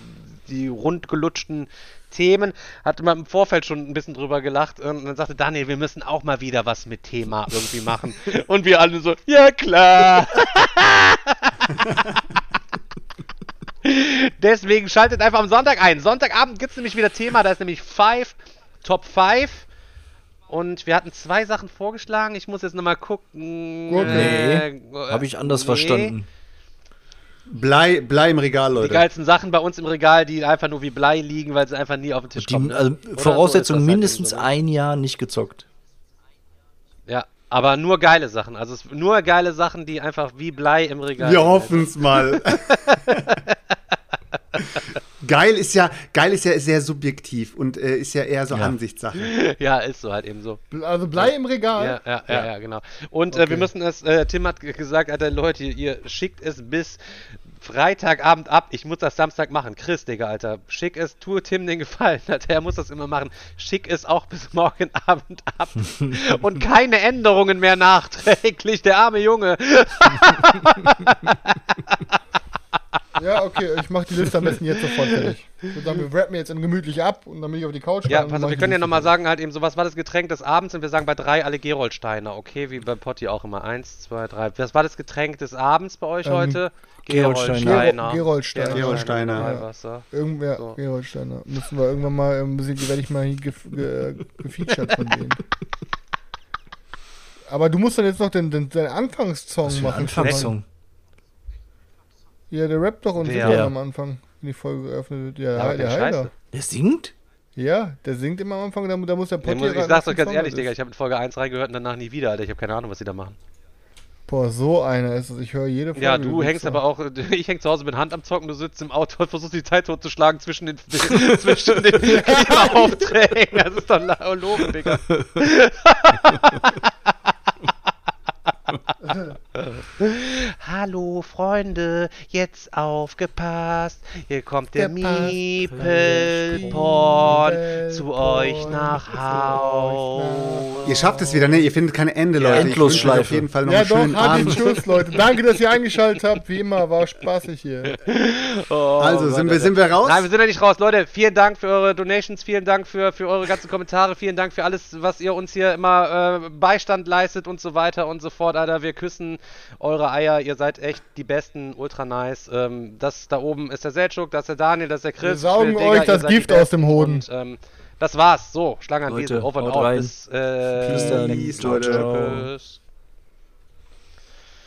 die rundgelutschten Themen, hatte man im Vorfeld schon ein bisschen drüber gelacht und dann sagte Daniel, wir müssen auch mal wieder was mit Thema irgendwie machen. und wir alle so, ja klar. Deswegen schaltet einfach am Sonntag ein. Sonntagabend gibt es nämlich wieder Thema, da ist nämlich Five, Top 5. Und wir hatten zwei Sachen vorgeschlagen. Ich muss jetzt nochmal gucken. Okay. Äh, Habe ich anders nee. verstanden. Blei, Blei im Regal, Die Leute. geilsten Sachen bei uns im Regal, die einfach nur wie Blei liegen, weil sie einfach nie auf den Tisch Die, kommen. also so Voraussetzung das halt mindestens eben so, ein Jahr nicht gezockt. Ja, aber nur geile Sachen. Also es, nur geile Sachen, die einfach wie Blei im Regal Wir hoffen es mal. geil ist ja, geil ist ja sehr subjektiv und äh, ist ja eher so Ja. Ansichtssache. Ja, ist so halt eben so. Also Blei im Regal. Ja, ja, ja, ja, genau. Und äh, Okay. wir müssen es, äh, Tim hat gesagt, Alter, Leute, ihr schickt es bis Freitagabend ab. Ich muss das Samstag machen. Chris, Digga, Alter, schick es, tue Tim den Gefallen, Alter, er muss das immer machen. Schick es auch bis morgen Abend ab. Und keine Änderungen mehr nachträglich, der arme Junge. Ja, okay, ich mach die Liste am besten jetzt sofort fertig. Ich würde sagen, wir rappen jetzt in gemütlich ab und dann bin ich auf die Couch. Ja, dann pass auf, wir können ja nochmal sagen, halt eben so, was war das Getränk des Abends? Und wir sagen bei drei alle Gerolsteiner, okay? Wie bei Potti auch immer. Eins, zwei, drei. Was war das Getränk des Abends bei euch Ähm, heute? Gerolsteiner. Gero- Gerolsteiner. Gerolsteiner. Mineralwasser. Irgendwer, So. Gerolsteiner. Müssen wir irgendwann mal, ähm, werde ich mal hier gef ge gefeatured von denen. Aber du musst dann jetzt noch den, den, den Anfangssong machen. Anfangssong. Ja, der rappt doch und singt am Anfang, wenn die Folge geöffnet wird. Ja, Aber der Heiler. Der singt? Ja, der singt immer am Anfang, da, da muss der Potti muss, ich sag's euch ganz ehrlich, Song Digga, ist. ich habe in Folge 1 reingehört und danach nie wieder, Alter. Ich habe keine Ahnung, was die da machen. Boah, so einer ist es. Ich höre jede Folge. Ja, du hängst aber auch, ich häng zu Hause mit Hand am Zocken, du sitzt im Auto und versuchst die Zeit totzuschlagen zwischen den, zwischen den Klimaaufträgen. Das ist doch la- logen, Digga. Hallo Freunde, jetzt aufgepasst. Hier kommt der, Der Meeple-Porn zu euch nach zu euch Haus. Ihr schafft es wieder, ne? Ihr findet kein Ende, Leute. Euch Endlosschleife. auf jeden Fall noch Ja, einen doch, schönen Abend. Tschüss, Leute. Danke, dass ihr eingeschaltet habt. Wie immer, war spaßig hier. Oh, Also, Mann, sind wir, sind wir raus? Nein, wir sind ja nicht raus. Leute, vielen Dank für eure Donations, vielen Dank für, für eure ganzen Kommentare, vielen Dank für alles, was ihr uns hier immer äh, Beistand leistet und so weiter und so fort. Alter, wir küssen eure Eier. Ihr seid echt die Besten, ultra nice. Ähm, das da oben ist der Selchuk, das ist der Daniel, das ist der Chris. Wir saugen Digga, euch das Gift aus dem Hoden. Und, ähm, das war's. So, Schlange an Leute, Wiesel, over and out. Bis, äh. Peace, Ciao, Leute. ciao. Tschüss.